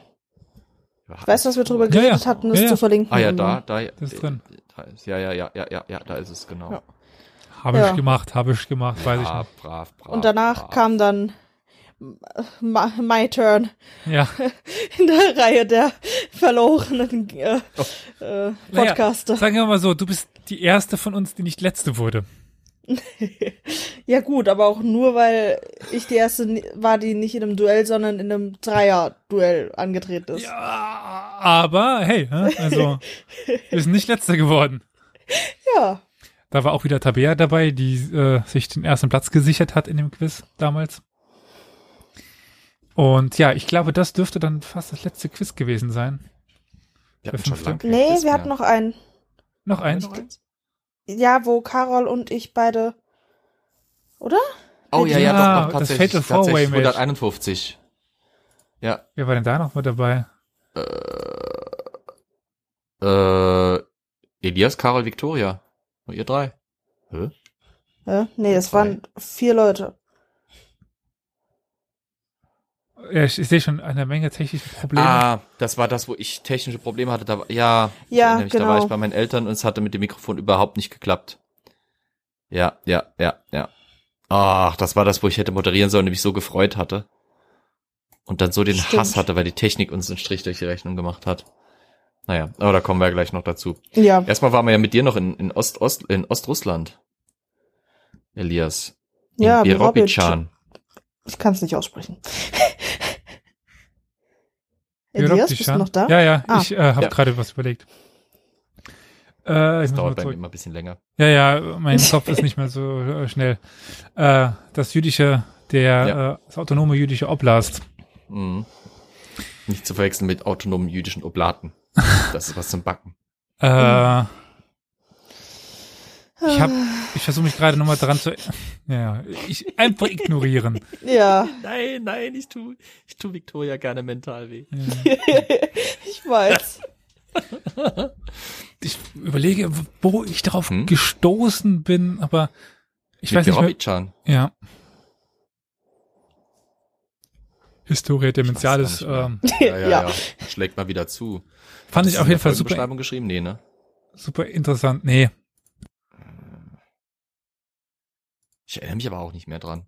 Ich weiß, dass wir drüber Ja, geredet ja. hatten, das Ja, ja. zu verlinken. Ah ja, und da, da, Das ist drin. Da ist, ja, ja, ja, ja, ja, ja, da ist es, genau. Ja. Habe Ja. ich gemacht, habe ich gemacht, weiß ich brav, nicht. brav, brav. Und danach brav. kam dann my, my turn Ja, (laughs) in der Reihe der verlorenen äh, äh, Naja, Podcaster. sagen wir mal so, du bist die erste von uns, die nicht letzte wurde. (laughs) Ja gut, aber auch nur, weil ich die erste war, die nicht in einem Duell, sondern in einem Dreier-Duell angetreten ist. Ja, aber hey, hä? also (laughs) wir sind nicht letzter geworden. Ja. Da war auch wieder Tabea dabei, die äh, sich den ersten Platz gesichert hat in dem Quiz damals. Und ja, ich glaube, das dürfte dann fast das letzte Quiz gewesen sein. Wir hatten der schon kein Nee, Quiz wir hatten noch einen. Noch eins? Noch eins? Ja, wo Carol und ich beide. Oder? Oh ja, ja, Ja, doch, doch, das tatsächlich. Fatal Four-Way tatsächlich Match. 151. Ja, Wer war denn da noch mit dabei? äh, Elias, Karol, Victoria. Nur ihr drei. Hä? Ja, nee, das Zwei. waren vier Leute. Ja, ich, ich sehe schon eine Menge technische Probleme. Ah, das war das, wo ich technische Probleme hatte. Da, war- ja, ich Ja, erinnere mich, da war genau. ich bei meinen Eltern und es hatte mit dem Mikrofon überhaupt nicht geklappt. Ja, ja, ja, ja. Ach, das war das, wo ich hätte moderieren sollen und mich so gefreut hatte. Und dann so den Stimmt. Hass hatte, weil die Technik uns einen Strich durch die Rechnung gemacht hat. Naja, aber da kommen wir ja gleich noch dazu. Ja. Erstmal waren wir ja mit dir noch in, in Ost, Ost, in Ostrussland. Elias. In Ja, Birobidschan. Ich kann es nicht aussprechen. Elias, bist du noch da? Ja, ja, Ah. ich äh, habe Ja. gerade was überlegt. Äh, ich Das dauert bei mir immer ein bisschen länger. Ja, ja, mein (laughs) Kopf ist nicht mehr so äh, schnell. Äh, das jüdische, der, Ja. äh, das autonome jüdische Oblast Mhm. Nicht zu verwechseln mit autonomen jüdischen Oblaten. (laughs) Das ist was zum Backen. Äh, ich hab, ich versuche mich gerade nochmal dran zu, ja, ich einfach ignorieren. Ja, Nein, nein, ich tu, ich tu Victoria gerne mental weh. (laughs) ich weiß. (laughs) Ich überlege, wo ich darauf Hm? gestoßen bin, aber ich Mit weiß nicht mehr, ja. Historia Dementialis, ähm, Ja, ja, Ja. ja. Schlägt mal wieder zu. fand Hast ich auf jeden Fall super, Folgenbeschreibung geschrieben? Nee, ne? super interessant. Nee, Ich erinnere mich aber auch nicht mehr dran.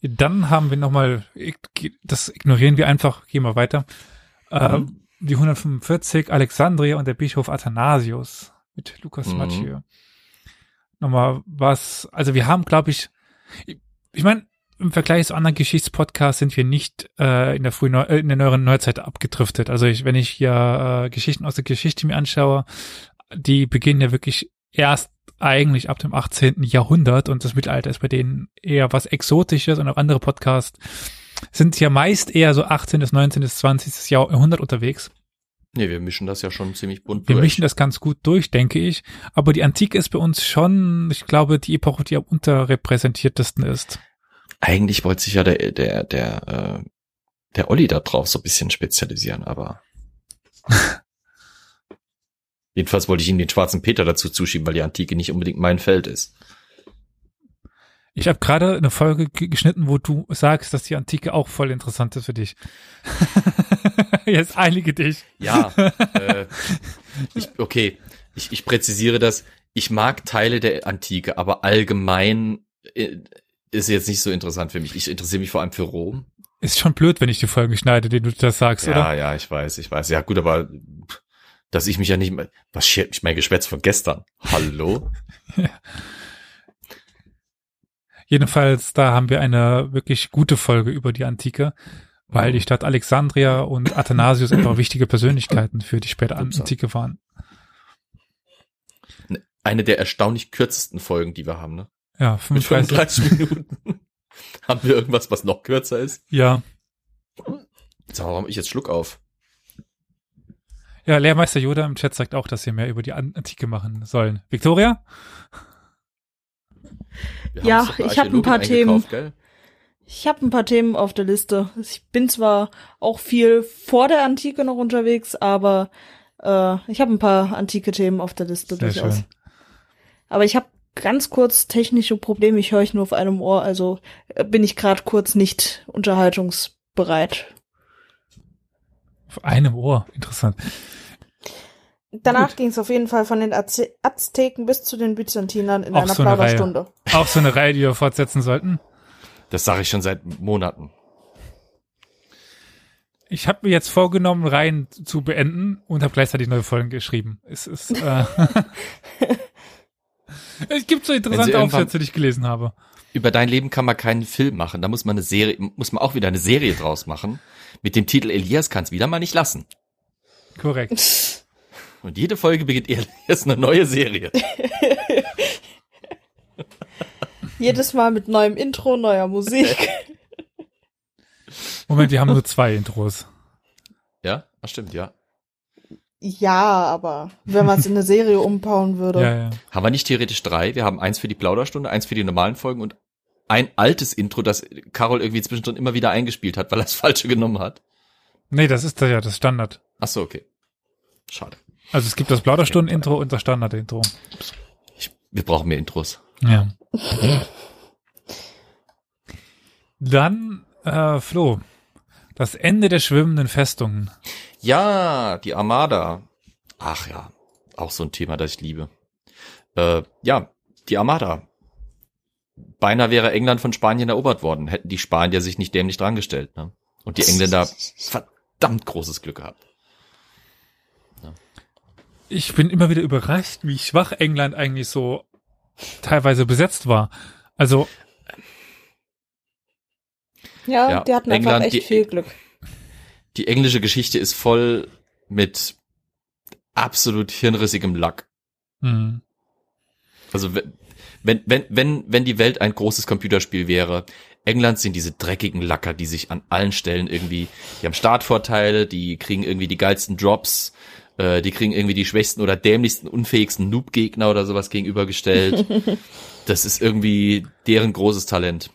Dann haben wir nochmal, das ignorieren wir einfach, gehen wir weiter. Äh, Mhm. die 145, Alexandria und der Bischof Athanasius mit Lukas Mhm. Mathieu. Nochmal was, also wir haben, glaube ich, ich, ich meine, im Vergleich zu anderen Geschichtspodcasts sind wir nicht äh, in der frühen, Neu äh, in der neueren Neuzeit abgedriftet. Also ich, wenn ich hier äh, Geschichten aus der Geschichte mir anschaue, die beginnen ja wirklich erst eigentlich ab dem 18. Jahrhundert und das Mittelalter ist bei denen eher was Exotisches und auch andere Podcasts sind ja meist eher so 18. bis 19. bis 20. Jahrhundert unterwegs. Nee, wir mischen das ja schon ziemlich bunt Wir durch. mischen das ganz gut durch, denke ich. Aber die Antike ist bei uns schon, ich glaube, die Epoche, die am unterrepräsentiertesten ist. Eigentlich wollte sich ja der, der, der, äh, der Olli da drauf so ein bisschen spezialisieren, aber. (laughs) Jedenfalls wollte ich ihm den schwarzen Peter dazu zuschieben, weil die Antike nicht unbedingt mein Feld ist. Ich habe gerade eine Folge ge- geschnitten, wo du sagst, dass die Antike auch voll interessant ist für dich. (laughs) Jetzt einige dich. Ja, äh, ich, okay, ich, ich präzisiere das. Ich mag Teile der Antike, aber allgemein äh, ist jetzt nicht so interessant für mich. Ich interessiere mich vor allem für Rom. Ist schon blöd, wenn ich die Folgen schneide, denen du das sagst, Ja, oder? ja, ich weiß, ich weiß. Ja, gut, aber dass ich mich ja nicht mehr, was schert mich mein Geschwätz von gestern? Hallo? (laughs) Jedenfalls, da haben wir eine wirklich gute Folge über die Antike, weil die Stadt Alexandria und Athanasius einfach wichtige Persönlichkeiten für die späte. Antike waren. Eine der erstaunlich kürzesten Folgen, die wir haben, ne? Ja, Mit 35. 35 Minuten. (laughs) haben wir irgendwas, was noch kürzer ist? Ja. So, warum ich jetzt Schluck auf? Ja, Lehrmeister Yoda im Chat sagt auch, dass wir mehr über die An- Antike machen sollen. Victoria? Wir Ja, ich hab ein paar eingekauft, Gell? Ich habe ein paar Themen auf der Liste. Ich bin zwar auch viel vor der Antike noch unterwegs, aber äh, ich habe ein paar antike Themen auf der Liste Sehr durchaus. schön. Aber ich habe ganz kurz technische Probleme. Ich höre euch nur auf einem Ohr, also äh, bin ich gerade kurz nicht unterhaltungsbereit. Auf einem Ohr. Interessant. Danach ging es auf jeden Fall von den Azteken bis zu den Byzantinern in Auch einer so eine Reihe. Plauderstunde. Auch so eine Reihe, die wir fortsetzen sollten. Das sage ich schon seit Monaten. Ich habe mir jetzt vorgenommen, Reihen zu beenden und habe gleichzeitig neue Folgen geschrieben. Es ist, äh, (laughs) es gibt so interessante Aufsätze, die ich gelesen habe. Über dein Leben kann man keinen Film machen. Da muss man eine Serie, muss man auch wieder eine Serie draus machen. Mit dem Titel Elias kann's wieder mal nicht lassen. Korrekt. (laughs) Und jede Folge beginnt (laughs) Elias eine neue Serie. (laughs) Jedes Mal mit neuem Intro, neuer Musik. Moment, wir haben nur zwei Intros. Ja? Ach stimmt, ja. ja, aber wenn man es in eine Serie umbauen würde. Ja, ja. Haben wir nicht theoretisch drei? Wir haben eins für die Plauderstunde, eins für die normalen Folgen und ein altes Intro, das Carol irgendwie zwischendrin immer wieder eingespielt hat, weil er das falsche genommen hat. Nee, das ist ja das Standard. Ach so, okay. Schade. Also es gibt das Plauderstunden-Intro und das Standard-Intro. Wir brauchen mehr Intros. Ja. Dann, äh, Flo, das Ende der schwimmenden Festungen. Ja, die Armada. Ach ja, auch so ein Thema, das ich liebe. Äh, ja, die Armada. Beinahe wäre England von Spanien erobert worden, hätten die Spanier sich nicht dämlich dran gestellt. Ne? Und die Engländer verdammt großes Glück gehabt. Ich bin immer wieder überrascht, wie schwach England eigentlich so teilweise besetzt war. Also, Ja, Ja, die hatten England, einfach echt die- viel Glück. Die englische Geschichte ist voll mit absolut hirnrissigem Lack. hm, Also wenn, wenn, wenn, wenn, die Welt ein großes Computerspiel wäre, England sind diese dreckigen Lacker, die sich an allen Stellen irgendwie, die haben Startvorteile, die kriegen irgendwie die geilsten Drops, äh, die kriegen irgendwie die schwächsten oder dämlichsten, unfähigsten Noob-Gegner oder sowas gegenübergestellt. (laughs) das ist irgendwie deren großes Talent.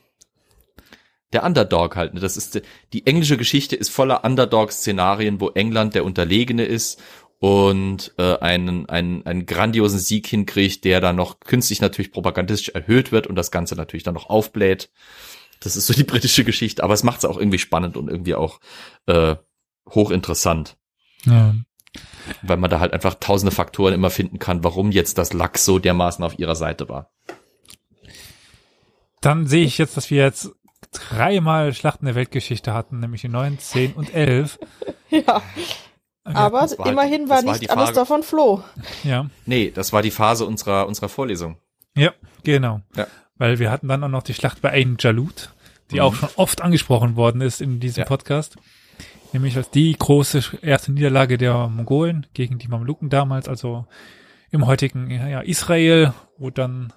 Der Underdog halt, ne? das ist, die englische Geschichte ist voller Underdog-Szenarien, wo England der Unterlegene ist und äh, einen, einen, einen grandiosen Sieg hinkriegt, der dann noch künstlich natürlich propagandistisch erhöht wird und das Ganze natürlich dann noch aufbläht. Das ist so die britische Geschichte, aber es macht es auch irgendwie spannend und irgendwie auch äh, hochinteressant. Ja. Weil man da halt einfach tausende Faktoren immer finden kann, warum jetzt das Lachs so dermaßen auf ihrer Seite war. Dann sehe ich jetzt, dass wir jetzt dreimal Schlachten der Weltgeschichte hatten, nämlich in 9, 10 und 11. (laughs) Ja, Wir aber war- immerhin war war nicht die alles davon Floh. Ja, Nee, das war die Phase unserer, unserer Vorlesung. ja, genau. Ja. Weil wir hatten dann auch noch die Schlacht bei Ain Jalut, die Mhm. auch schon oft angesprochen worden ist in diesem Ja. Podcast. Nämlich als die große erste Niederlage der Mongolen gegen die Mamluken damals, also im heutigen ja, Israel, wo dann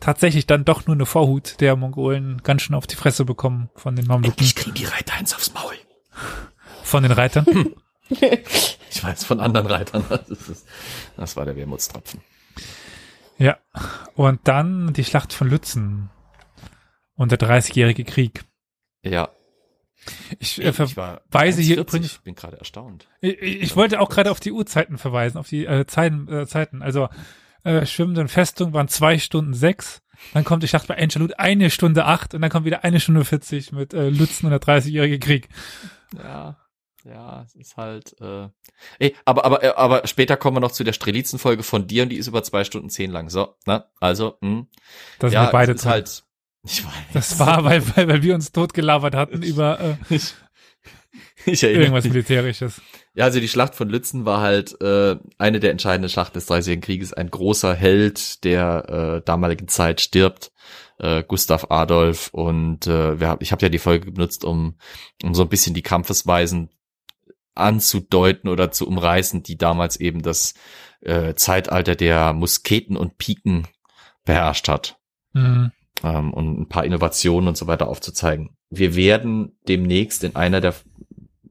tatsächlich dann doch nur eine Vorhut der Mongolen ganz schön auf die Fresse bekommen von den Mamluken, kriegen die Reiter eins aufs Maul. von den Reitern. (laughs) (laughs) Ich weiß von anderen Reitern. (laughs) Das, ist, das war der Wermutstropfen. Ja, und dann die Schlacht von Lützen und der Dreißigjährige Krieg. Ja. Ich, äh, verweise hier 1,40. übrigens- Ich bin gerade erstaunt. ich, ich wollte auch gerade auf die Uhrzeiten verweisen, auf die äh, Zeiten, äh, Zeiten. Also äh, schwimmenden Festung waren zwei Stunden sechs, dann kommt die Schlacht bei Enchalut eine Stunde acht und dann kommt wieder eine Stunde 40 mit äh, Lützen und der Dreißigjährige Krieg. Ja, ja, es ist halt. Äh, ey, aber aber äh, aber später kommen wir noch zu der Strelitzen-Folge von dir und die ist über zwei Stunden zehn lang. So, ne? Also, mh. Da sind ja, wir beide ist halt. Ich weiß. Das war, weil, weil, weil wir uns totgelabert hatten über äh, (laughs) ich, ich erinnere irgendwas mich. Militärisches. Ja, also die Schlacht von Lützen war halt äh, eine der entscheidenden Schlachten des Dreißigjährigen Krieges. Ein großer Held der äh, damaligen Zeit stirbt, äh, Gustav Adolf. Und äh, wir hab, ich habe ja die Folge benutzt, um, um so ein bisschen die Kampfesweisen anzudeuten oder zu umreißen, die damals eben das äh, Zeitalter der Musketen und Piken beherrscht hat Mhm. ähm, und ein paar Innovationen und so weiter aufzuzeigen. Wir werden demnächst in einer der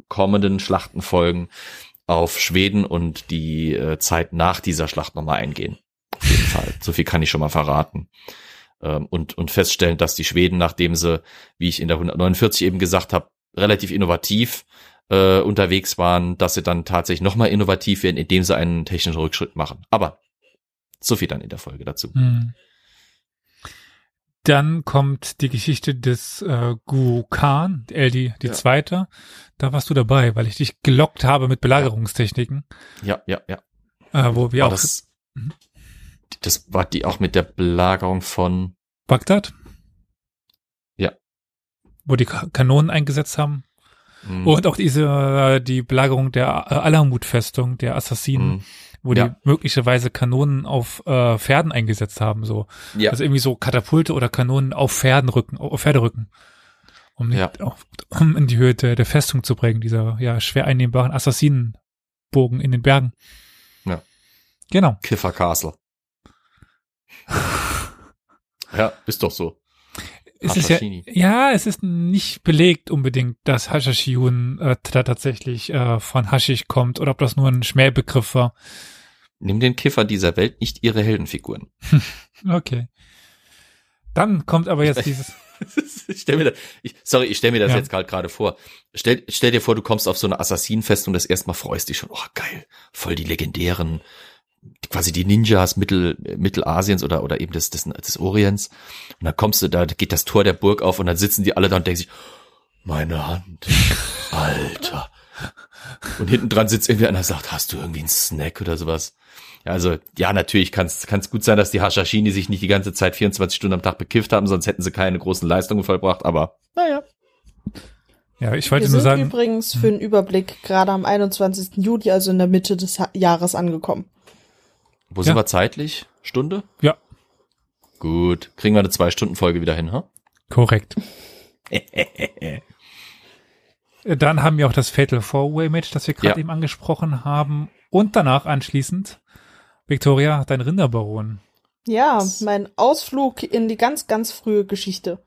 kommenden Schlachtenfolgen auf Schweden und die äh, Zeit nach dieser Schlacht nochmal eingehen. Auf jeden Fall. So viel kann ich schon mal verraten. Ähm, und, und feststellen, dass die Schweden, nachdem sie, wie ich in der 149 eben gesagt habe, relativ innovativ äh, unterwegs waren, dass sie dann tatsächlich nochmal innovativ werden, indem sie einen technischen Rückschritt machen. Aber so viel dann in der Folge dazu. Mhm. Dann kommt die Geschichte des äh, Gu Khan, El die, Ja. zweite. Da warst du dabei, weil ich dich gelockt habe mit Belagerungstechniken, Ja, ja, ja. äh, wo wir War auch das, Mhm. das war die auch mit der Belagerung von, Bagdad, Ja. wo die Ka- Kanonen eingesetzt haben mh, und auch diese äh, die Belagerung der äh, Alamut-Festung der Assassinen, mh, wo ja. die möglicherweise Kanonen auf äh, Pferden eingesetzt haben, so ja, also irgendwie so Katapulte oder Kanonen auf Pferdenrücken, auf Pferderücken, um, Ja. auf, um in die Höhe der, der Festung zu bringen, dieser ja schwer einnehmbaren Assassinenbogen in den Bergen. Ja. Genau. Kiffer Castle. (laughs) ja, ist doch so. Es ist ja, ja, es ist nicht belegt unbedingt, dass Hashashiyun äh, da tatsächlich äh, von Haschisch kommt oder ob das nur ein Schmähbegriff war. Nimm den Kiffer dieser Welt nicht ihre Heldenfiguren. (laughs) Okay. Dann kommt aber jetzt dieses. (laughs) ich stell mir da, ich, sorry, ich stell mir das Ja. jetzt gerade gerade vor. Stell, stell dir vor, du kommst auf so eine Assassinenfest und das erste Mal freust dich schon, oh geil, voll die legendären, quasi die Ninjas Mittel, Mittelasiens oder, oder eben des, des, des Orients. Und dann kommst du, da geht das Tor der Burg auf und dann sitzen die alle da und denken sich, meine Hand, (laughs) Alter. Und hinten dran sitzt irgendwie einer und sagt, hast du irgendwie einen Snack oder sowas? Ja, also, ja, natürlich kann es gut sein, dass die Hashashini sich nicht die ganze Zeit 24 Stunden am Tag bekifft haben, sonst hätten sie keine großen Leistungen vollbracht, aber naja. Ja, ich Wir wollte sind nur sagen, übrigens für den Überblick gerade am 21. Juli, also in der Mitte des Ha- Jahres angekommen. Wo sind Ja. wir zeitlich? Stunde? ja, Gut. Kriegen wir eine Zwei-Stunden-Folge wieder hin, ha? korrekt. (laughs) Dann haben wir auch das Fatal Four-Way Match, das wir gerade Ja. eben angesprochen haben. Und danach anschließend, Victoria, dein Rinderbaron. Ja, mein Ausflug in die ganz, ganz frühe Geschichte.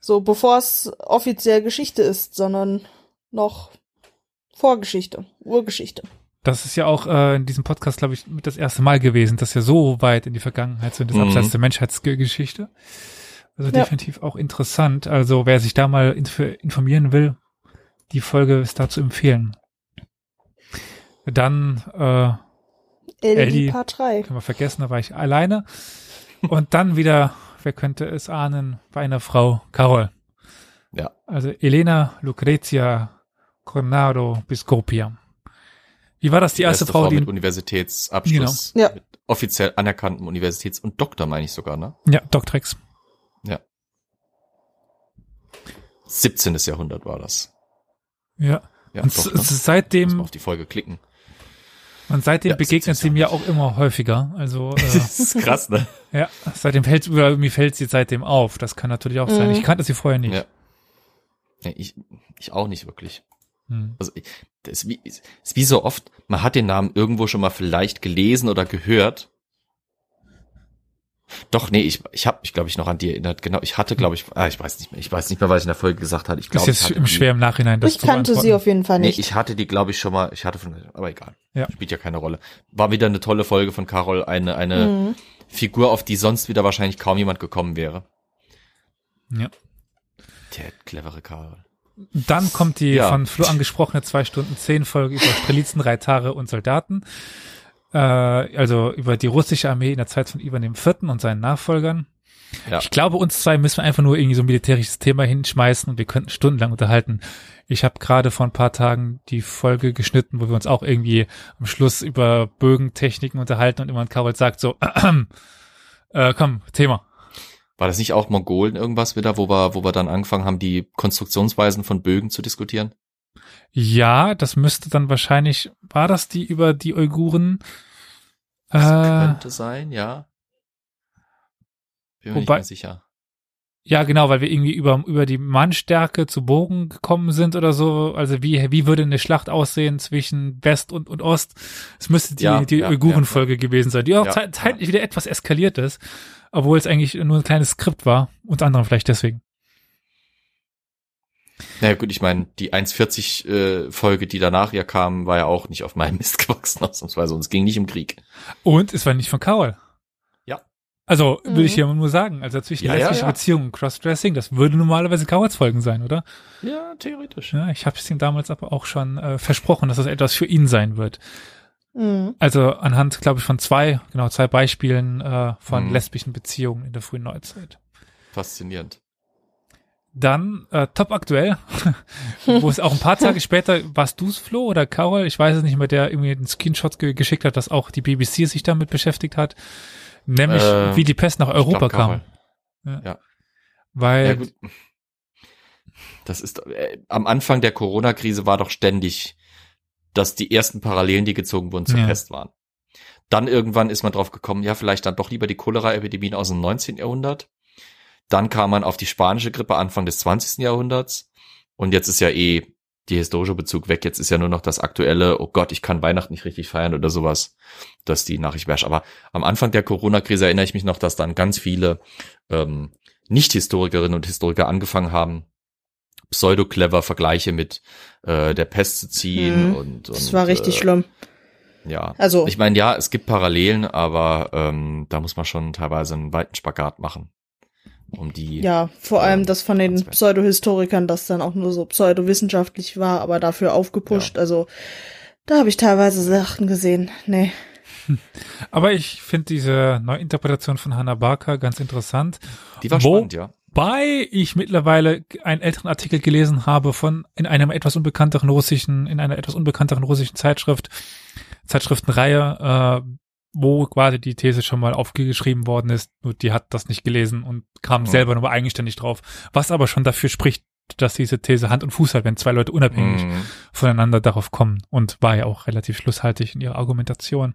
So, bevor es offiziell Geschichte ist, sondern noch Vorgeschichte, Urgeschichte. Das ist ja auch äh, in diesem Podcast, glaube ich, mit das erste Mal gewesen, dass wir so weit in die Vergangenheit sind, das Mhm. abseits der Menschheitsgeschichte. Also Ja. definitiv auch interessant. Also wer sich da mal inf informieren will, die Folge ist da zu empfehlen. Dann äh, Ellie, Ellie. Part 3. können wir vergessen, da war ich alleine. Und dann wieder, wer könnte es ahnen, bei einer Frau, Carol. Ja. Also Elena Lucrezia Cornaro Biscopia. Wie war das die erste, Frau, die mit Universitätsabschluss, Genau. Ja. mit offiziell anerkannten Universitäts- und Doktor, meine ich sogar, ne? ja, Doctrex. Ja. 17. Jahrhundert war das. Ja. Ja, und doch, ne? s- Muss seitdem man auf die Folge klicken. und seitdem Ja, begegnet 17. sie mir auch immer häufiger. Also (laughs) äh, Das ist krass, ne? ja, seitdem fällt oder mir fällt sie seitdem auf. Das kann natürlich auch sein. Mhm. Ich kannte sie vorher nicht. Ja. Nee, ich, ich auch nicht wirklich. Hm. Also das ist wie, ist wie so oft, man hat den Namen irgendwo schon mal vielleicht gelesen oder gehört. Doch, nee, ich, ich habe mich, glaube ich, noch an die erinnert. Genau, ich hatte, glaube ich, ah, ich weiß nicht mehr, ich weiß nicht mehr, was ich in der Folge gesagt hatte. Ich Ist glaube, jetzt ich hatte im die- schwer im Nachhinein das Ich zu kannte sie auf jeden Fall Nee, nicht. ich hatte die, glaube ich, schon mal, ich hatte von, aber egal. Ja. Spielt ja keine Rolle. War wieder eine tolle Folge von Carol, eine, eine Mhm. Figur, auf die sonst wieder wahrscheinlich kaum jemand gekommen wäre. Ja. Der clevere Carol. Dann kommt die Ja. von Flo angesprochene zwei Stunden zehn Folge über Strelitzen, Reitare und Soldaten. Äh, also über die russische Armee in der Zeit von Ivan dem Vierten und seinen Nachfolgern. Ja. Ich glaube, uns zwei müssen wir einfach nur irgendwie so ein militärisches Thema hinschmeißen und wir könnten stundenlang unterhalten. Ich habe gerade vor ein paar Tagen die Folge geschnitten, wo wir uns auch irgendwie am Schluss über Bögentechniken unterhalten und jemand Carol sagt so, (clears throat) äh, komm, Thema. War das nicht auch Mongolen irgendwas wieder, wo wir, wo wir dann angefangen haben, die Konstruktionsweisen von Bögen zu diskutieren? Ja, das müsste dann wahrscheinlich, war das die über die Uiguren? Das Äh, könnte sein, ja. Bin mir Wobei- nicht mehr sicher. ja, genau, weil wir irgendwie über, über die Mannstärke zu Bogen gekommen sind oder so. Also wie, wie würde eine Schlacht aussehen zwischen West und, und Ost? Es müsste die, Ja, die ja, Uiguren-Folge gewesen sein, die auch Ja, zei- zeitlich wieder etwas eskaliert ist, obwohl es eigentlich nur ein kleines Skript war. Unter anderem vielleicht deswegen. Naja gut, ich meine, die 1,40 äh, Folge, die danach ja kam, war ja auch nicht auf meinem (laughs) Mist gewachsen, ausnahmsweise. Und es ging nicht im Krieg. Und es war nicht von Carol. Ja. Also, würde Mhm. ich hier nur sagen, also zwischen Ja, ja, lesbische ja. Beziehungen und Crossdressing, das würde normalerweise Carols Folgen sein, oder? Ja, theoretisch. Ja, ich habe es ihm damals aber auch schon äh, versprochen, dass das etwas für ihn sein wird. Mhm. Also anhand, glaube ich, von zwei, genau, zwei Beispielen äh, von Mhm. lesbischen Beziehungen in der frühen Neuzeit. Faszinierend. Dann äh, top aktuell, (laughs) wo es auch ein paar Tage (laughs) später, warst du's, Flo oder Carol, ich weiß es nicht mehr, der irgendwie einen Screenshot ge geschickt hat, dass auch die BBC sich damit beschäftigt hat, nämlich Äh, wie die Pest nach Europa glaub, kam. Carol. Ja, Weil, gut. Das ist, äh, am Anfang der Corona-Krise war doch ständig, dass die ersten Parallelen, die gezogen wurden, zur Ja. Pest waren. Dann irgendwann ist man drauf gekommen, ja, vielleicht dann doch lieber die Cholera-Epidemien aus dem 19. Jahrhundert. Dann kam man auf die spanische Grippe Anfang des 20. Jahrhunderts. Und jetzt ist ja eh die historische Bezug weg. Jetzt ist ja nur noch das aktuelle, oh Gott, ich kann Weihnachten nicht richtig feiern oder sowas, dass die Nachricht wäre. Aber am Anfang der Corona-Krise erinnere ich mich noch, dass dann ganz viele ähm, Nicht-Historikerinnen und Historiker angefangen haben, pseudo-clever Vergleiche mit äh, der Pest zu ziehen Mhm. und, und Das war richtig äh, schlimm. Ja. Also- ich meine, ja, es gibt Parallelen, aber ähm, da muss man schon teilweise einen weiten Spagat machen, um die. Ja, vor allem ähm, das von den. Pseudohistorikern, das dann auch nur so pseudowissenschaftlich war, aber dafür aufgepusht. Also da habe ich teilweise Sachen gesehen. Nee. (laughs) aber ich finde diese Neuinterpretation von Hannah Barker ganz interessant. Die war Wo- spannend, ja. Wobei ich mittlerweile einen älteren Artikel gelesen habe von in einem etwas unbekannteren russischen, in einer etwas unbekannteren russischen Zeitschrift, Zeitschriftenreihe, äh, wo quasi die These schon mal aufgeschrieben worden ist, nur die hat das nicht gelesen und kam Mhm. selber nur eigenständig drauf. Was aber schon dafür spricht, dass diese These Hand und Fuß hat, wenn zwei Leute unabhängig Mhm. voneinander darauf kommen und war ja auch relativ schlusshaltig in ihrer Argumentation.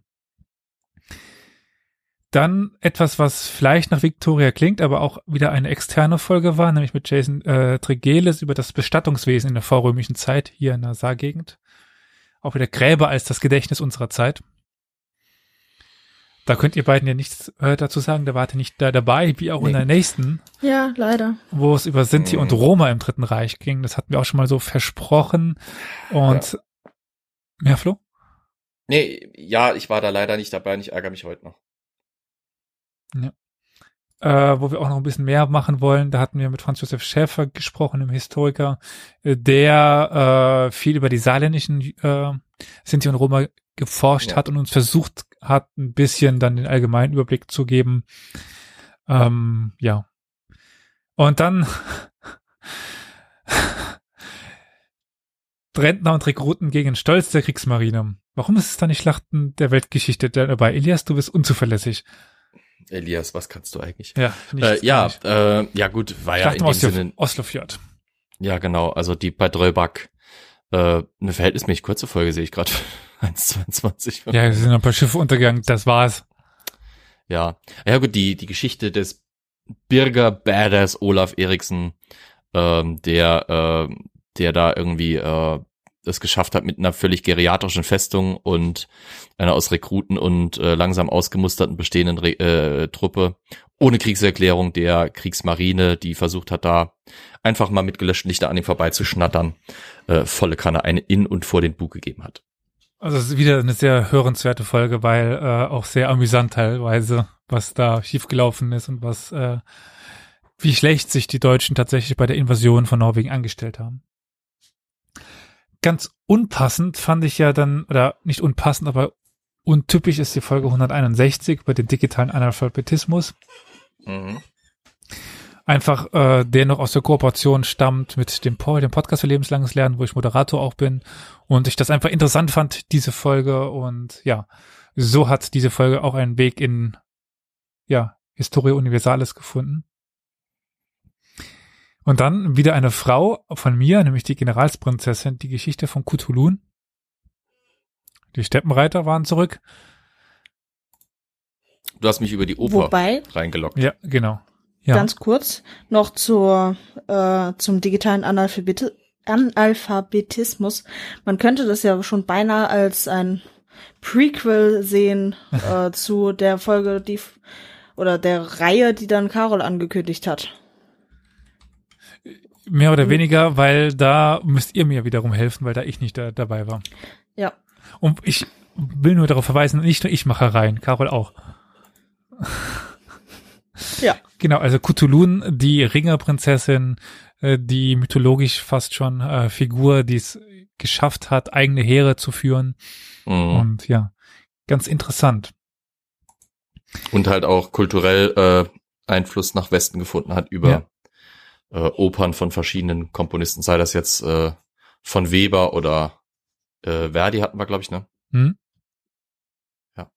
Dann etwas, was vielleicht nach Victoria klingt, aber auch wieder eine externe Folge war, nämlich mit Jason äh, Tregeles über das Bestattungswesen in der vorrömischen Zeit hier in der Saargegend. Auch wieder Gräber als das Gedächtnis unserer Zeit. Da könnt ihr beiden ja nichts äh, dazu sagen, da wart ihr nicht da dabei, wie auch Nee. in der nächsten, Ja, leider. wo es über Sinti und Mhm. Roma im Dritten Reich ging. Das hatten wir auch schon mal so versprochen. Und ja, Flo? Nee, ja, ich war da leider nicht dabei und ich ärgere mich heute noch. Äh, wo wir auch noch ein bisschen mehr machen wollen. Da hatten wir mit Franz Josef Schäfer gesprochen, einem Historiker, äh, der äh, viel über die saarländischen äh, Sinti und Roma geforscht Ja. hat und uns versucht hat, ein bisschen dann den allgemeinen Überblick zu geben. Ähm, ja. Und dann (laughs) Rentner und Rekruten gegen Stolz der Kriegsmarine. Warum ist es da nicht Schlachten der Weltgeschichte dabei? Elias, du bist unzuverlässig. Elias, was kannst du eigentlich? Ja, Äh, ja, äh, ja gut, war ja in dem Sinne, Oslofjord. ja genau, also die bei Dröbak, äh, eine verhältnismäßig kurze Folge sehe ich gerade, (laughs) 1,22. Ja, es sind ein paar Schiffe untergegangen, das war's. Ja, ja gut, die, die Geschichte des Birger Badass Olaf Eriksen, ähm, der, äh, der da irgendwie äh, es geschafft hat mit einer völlig geriatrischen Festung und einer aus Rekruten und äh, langsam ausgemusterten bestehenden Re äh, Truppe ohne Kriegserklärung der Kriegsmarine, die versucht hat, da einfach mal mit gelöschten Lichter an ihm vorbeizuschnattern, äh, volle Kanne eine in und vor den Bug gegeben hat. Also es ist wieder eine sehr hörenswerte Folge, weil äh, auch sehr amüsant teilweise, was da schiefgelaufen ist und was, äh, wie schlecht sich die Deutschen tatsächlich bei der Invasion von Norwegen angestellt haben. Ganz unpassend fand ich ja dann, oder nicht unpassend, aber untypisch ist die Folge 161 über den digitalen Analphabetismus. Mhm. einfach äh, der noch aus der Kooperation stammt mit dem Paul, dem Podcast für lebenslanges Lernen, wo ich Moderator auch bin und ich das einfach interessant fand, diese Folge und ja, so hat diese Folge auch einen Weg in ja, Historia Universalis gefunden. Und dann wieder eine Frau von mir, nämlich die Generalsprinzessin, die Geschichte von Kutulun. Die Steppenreiter waren zurück. Du hast mich über die Oper Wobei, reingelockt. Ja, genau. Ja. ganz kurz, noch zur, äh, zum digitalen Analphabeti Analphabetismus. Man könnte das ja schon beinahe als ein Prequel sehen (laughs) äh, zu der Folge, die oder der Reihe, die dann Carol angekündigt hat. Mehr oder weniger, weil da müsst ihr mir wiederum helfen, weil da ich nicht da, dabei war. Ja. Und ich will nur darauf verweisen, nicht nur ich mache rein, Carol auch. Ja. Genau, also Cthulhun, die Ringerprinzessin, äh, die mythologisch fast schon äh, Figur, die es geschafft hat, eigene Heere zu führen. Mhm. Und ja, ganz interessant. und halt auch kulturell äh, Einfluss nach Westen gefunden hat über äh, Opern von verschiedenen Komponisten, sei das jetzt äh, von Weber oder äh, Verdi hatten wir, glaube ich, ne? Hm? Ja.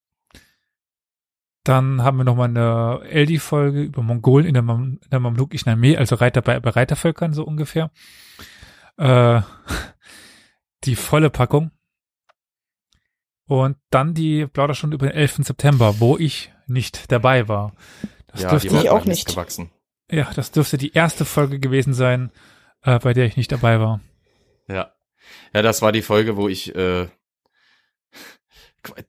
Dann haben wir nochmal eine Eldi-Folge über Mongolen in der, Mam in der Mamlukischen Armee, also Reiter bei, bei Reitervölkern so ungefähr. Äh, (laughs) die volle Packung. Und dann die Plauderstunde über den 11. September, wo ich nicht dabei war. Das ja, dürfte, die Ich auch nicht. gewachsen. Ja, das dürfte die erste Folge gewesen sein, äh, bei der ich nicht dabei war. Ja. Ja, das war die Folge, wo ich, äh,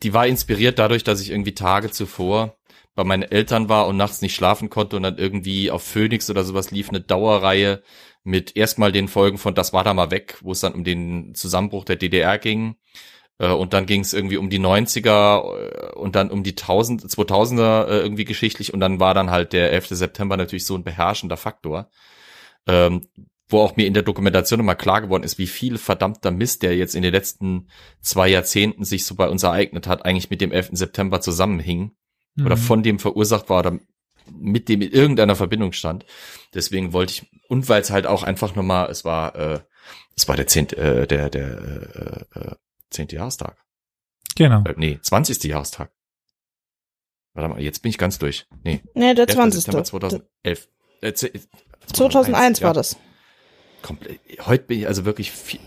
die war inspiriert dadurch, dass ich irgendwie Tage zuvor bei meinen Eltern war und nachts nicht schlafen konnte und dann irgendwie auf Phoenix oder sowas lief eine Dauerreihe mit erstmal den Folgen von Das war da mal weg, wo es dann um den Zusammenbruch der DDR ging. Äh, Und dann ging es irgendwie um die 90er äh, und dann um die 1000, 2000er äh, irgendwie geschichtlich und dann war dann halt der 11. September natürlich so ein beherrschender Faktor. Ähm, wo auch mir in der Dokumentation immer klar geworden ist, wie viel verdammter Mist, der jetzt in den letzten zwei Jahrzehnten sich so bei uns ereignet hat, eigentlich mit dem 11. September zusammenhing oder Mhm. von dem verursacht war oder mit dem in irgendeiner Verbindung stand. Deswegen wollte ich, und weil es halt auch einfach nochmal, es war, äh, es war der zehnte, äh, der, der, äh, äh, zehnte Jahrestag. Genau. Äh, nee, 20. Jahrestag. Warte mal, jetzt bin ich ganz durch. Nee, Nee, der 11. 20. September 2011. Äh, ze- 2001 ja. war das. komplett. Heute bin ich also wirklich vi-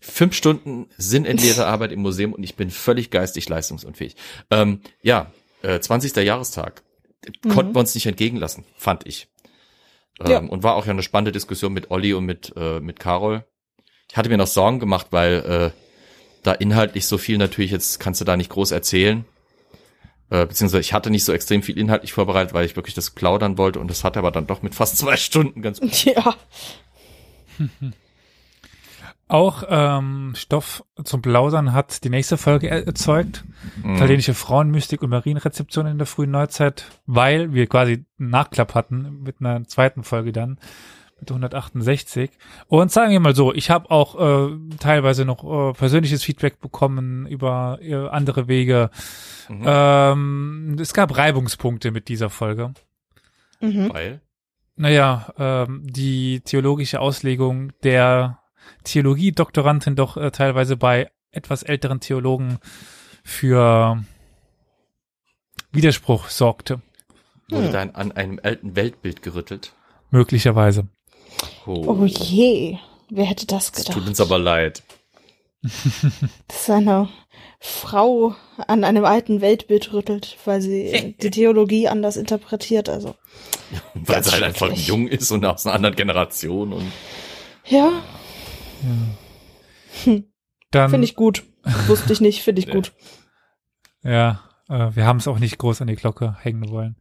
fünf Stunden sinnentleerte Arbeit im Museum und ich bin völlig geistig leistungsunfähig. Ähm, ja, äh, 20. Jahrestag. Konnten wir uns nicht entgegenlassen, fand ich. Ähm, Ja. Und war auch ja eine spannende Diskussion mit Olli und mit, äh, mit Carol. Ich hatte mir noch Sorgen gemacht, weil äh, da inhaltlich so viel natürlich, jetzt kannst du da nicht groß erzählen. Äh, beziehungsweise ich hatte nicht so extrem viel inhaltlich vorbereitet, weil ich wirklich das plaudern wollte und das hat aber dann doch mit fast (laughs) zwei Stunden ganz gut. Ja. (laughs) Auch ähm, Stoff zum Plaudern hat die nächste Folge er erzeugt. Italienische Frauenmystik und Marienrezeption in der frühen Neuzeit, weil wir quasi einen Nachklapp hatten mit einer zweiten Folge dann mit 168. Und sagen wir mal so, ich habe auch äh, teilweise noch äh, persönliches Feedback bekommen über äh, andere Wege. Mhm. Ähm, es gab Reibungspunkte mit dieser Folge. Mhm. Weil? Naja, ähm, die theologische Auslegung der Theologie-Doktorandin doch äh, teilweise bei etwas älteren Theologen für Widerspruch sorgte, Wurde Hm. da an einem alten Weltbild gerüttelt? möglicherweise. Oh je. Wer hätte das Das gedacht? tut uns aber leid. (laughs) dass eine Frau an einem alten Weltbild rüttelt, weil sie (laughs) die Theologie anders interpretiert. Also (laughs) Weil sie halt einfach jung ist und aus einer anderen Generation und ja, Dann, finde ich gut. Wusste ich nicht, finde ich Ja. gut. ja, äh, wir haben es auch nicht groß an die Glocke hängen wollen.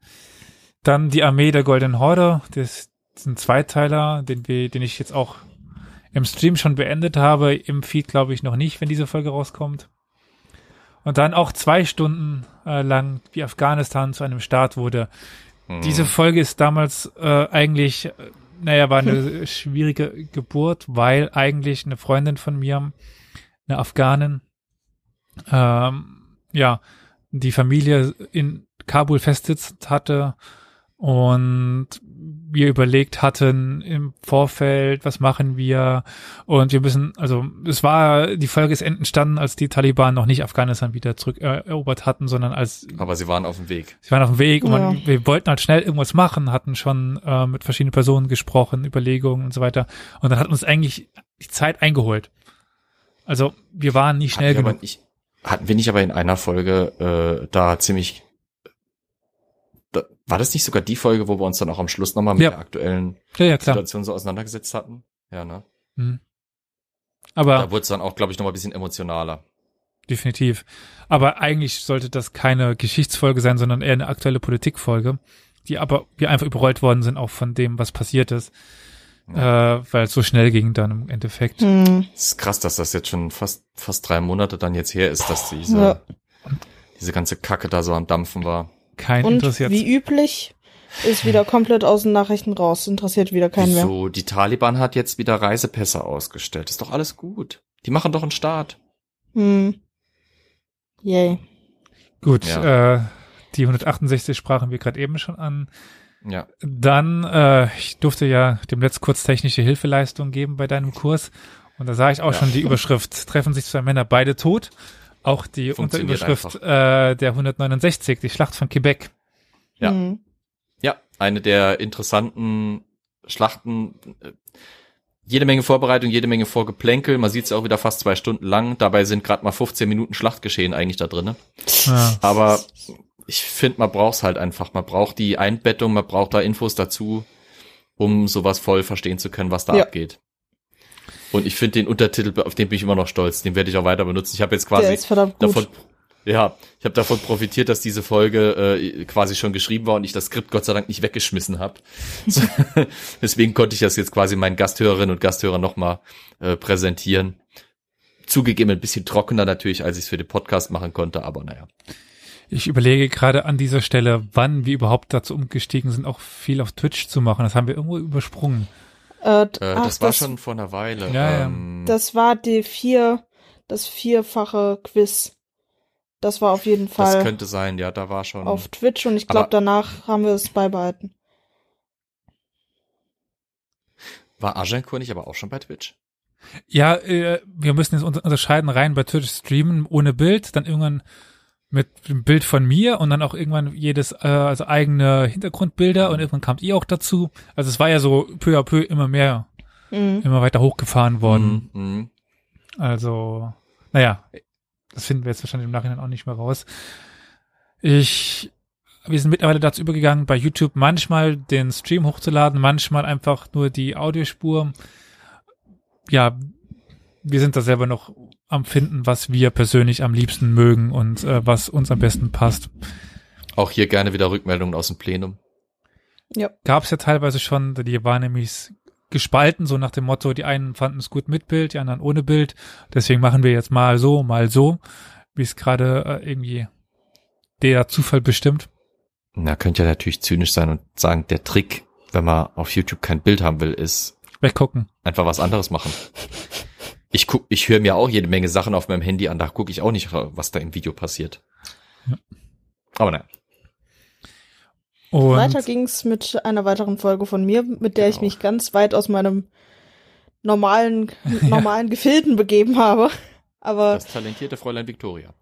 Dann die Armee der Goldenen Horde, das ein Zweiteiler, den wir, den ich jetzt auch im Stream schon beendet habe, im Feed glaube ich noch nicht, wenn diese Folge rauskommt. Und dann auch zwei Stunden äh, lang, wie Afghanistan zu einem Staat wurde. hm, Diese Folge ist damals äh, eigentlich, äh, naja, war eine (laughs) schwierige Geburt, weil eigentlich eine Freundin von mir, eine Afghanin, ähm, ja, die Familie in Kabul festsitzt hatte und wir überlegt hatten im Vorfeld, was machen wir und wir müssen, also es war, die Folge ist entstanden, als die Taliban noch nicht Afghanistan wieder zurückerobert hatten, sondern als aber sie waren auf dem Weg. Sie waren auf dem Weg und man, wir wollten halt schnell irgendwas machen, hatten schon äh, mit verschiedenen Personen gesprochen, Überlegungen und so weiter. Und dann hat uns eigentlich die Zeit eingeholt. Also wir waren nicht schnell Hatten wir, genug. aber nicht, hatten wir nicht aber in einer Folge äh, da ziemlich war das nicht sogar die Folge, wo wir uns dann auch am Schluss nochmal mit Ja. der aktuellen Ja, ja. Situation so auseinandergesetzt hatten? Ja, ne? Mhm. Aber Da wurde es dann auch, glaube ich, nochmal ein bisschen emotionaler. definitiv. Aber eigentlich sollte das keine Geschichtsfolge sein, sondern eher eine aktuelle Politikfolge, die aber wir einfach überrollt worden sind auch von dem, was passiert ist, äh, weil es so schnell ging dann im Endeffekt. Hm. Es ist krass, dass das jetzt schon fast, fast drei Monate dann jetzt her ist, dass diese, Ja. diese ganze Kacke da so am Dampfen war. Kein Und interessiert. wie üblich ist wieder komplett aus den Nachrichten raus. Interessiert wieder keinen mehr. Wieso? Die Taliban hat jetzt wieder Reisepässe ausgestellt. Ist doch alles gut. Die machen doch einen Start. Hm. Yay. Gut, Ja. äh, die 168 sprachen wir gerade eben schon an. Ja. Dann, äh, ich durfte ja dem Letzt kurz technische Hilfeleistung geben bei deinem Kurs. Und da sah ich auch Ja. schon die (laughs) Überschrift, treffen sich zwei Männer, beide tot. Auch die Unterüberschrift äh, der 169, die Schlacht von Quebec. Ja. Hm. Ja, eine der interessanten Schlachten. Jede Menge Vorbereitung, jede Menge Vorgeplänkel. Man sieht es auch wieder fast zwei Stunden lang. Dabei sind gerade mal 15 Minuten Schlachtgeschehen eigentlich da drin. Ja. Aber ich finde, man braucht's halt einfach. Man braucht die Einbettung, man braucht da Infos dazu, um sowas voll verstehen zu können, was da Ja. abgeht. Und ich finde den Untertitel, auf den bin ich immer noch stolz. Den werde ich auch weiter benutzen. Ich habe jetzt quasi davon, ja, ich habe davon profitiert, dass diese Folge äh, quasi schon geschrieben war und ich das Skript Gott sei Dank nicht weggeschmissen habe. (laughs) Deswegen konnte ich das jetzt quasi meinen Gasthörerinnen und Gasthörern nochmal äh, präsentieren. Zugegeben ein bisschen trockener natürlich, als ich es für den Podcast machen konnte, aber naja. Ich überlege gerade an dieser Stelle, wann wir überhaupt dazu umgestiegen sind, auch viel auf Twitch zu machen. Das haben wir irgendwo übersprungen. Äh, Äh, ach, das war schon vor einer Weile. Ja, ähm, Das war die vier, das vierfache Quiz. Das war auf jeden das Fall könnte sein, ja, da war schon. auf Twitch und ich glaube, danach haben wir es beibehalten. War Agincourt nicht aber auch schon bei Twitch? Ja, äh, wir müssen jetzt unter- unterscheiden rein bei Twitch streamen ohne Bild, dann irgendwann mit dem Bild von mir und dann auch irgendwann jedes, äh, also eigene Hintergrundbilder und irgendwann kamt ihr auch dazu. Also es war ja so peu à peu immer mehr, Mhm. immer weiter hochgefahren worden. Mhm, mhm. Also, naja, das finden wir jetzt wahrscheinlich im Nachhinein auch nicht mehr raus. Ich, wir sind mittlerweile dazu übergegangen, bei YouTube manchmal den Stream hochzuladen, manchmal einfach nur die Audiospur. Ja, wir sind da selber noch am finden, was wir persönlich am liebsten mögen und äh, was uns am besten passt. Auch hier gerne wieder Rückmeldungen aus dem Plenum. Gab es ja teilweise schon, die waren nämlich gespalten, so nach dem Motto, die einen fanden es gut mit Bild, die anderen ohne Bild. Deswegen machen wir jetzt mal so, mal so, wie es gerade äh, irgendwie der Zufall bestimmt. Na, könnte ja natürlich zynisch sein und sagen, der Trick, wenn man auf YouTube kein Bild haben will, ist Weggucken. einfach was anderes machen. (laughs) Ich guck, ich höre mir auch jede Menge Sachen auf meinem Handy an, da gucke ich auch nicht, was da im Video passiert. Ja. Aber nein. Und Weiter ging's mit einer weiteren Folge von mir, mit der ich Genau. mich ganz weit aus meinem normalen, (laughs) normalen Gefilden begeben habe. Aber Das talentierte Fräulein Victoria.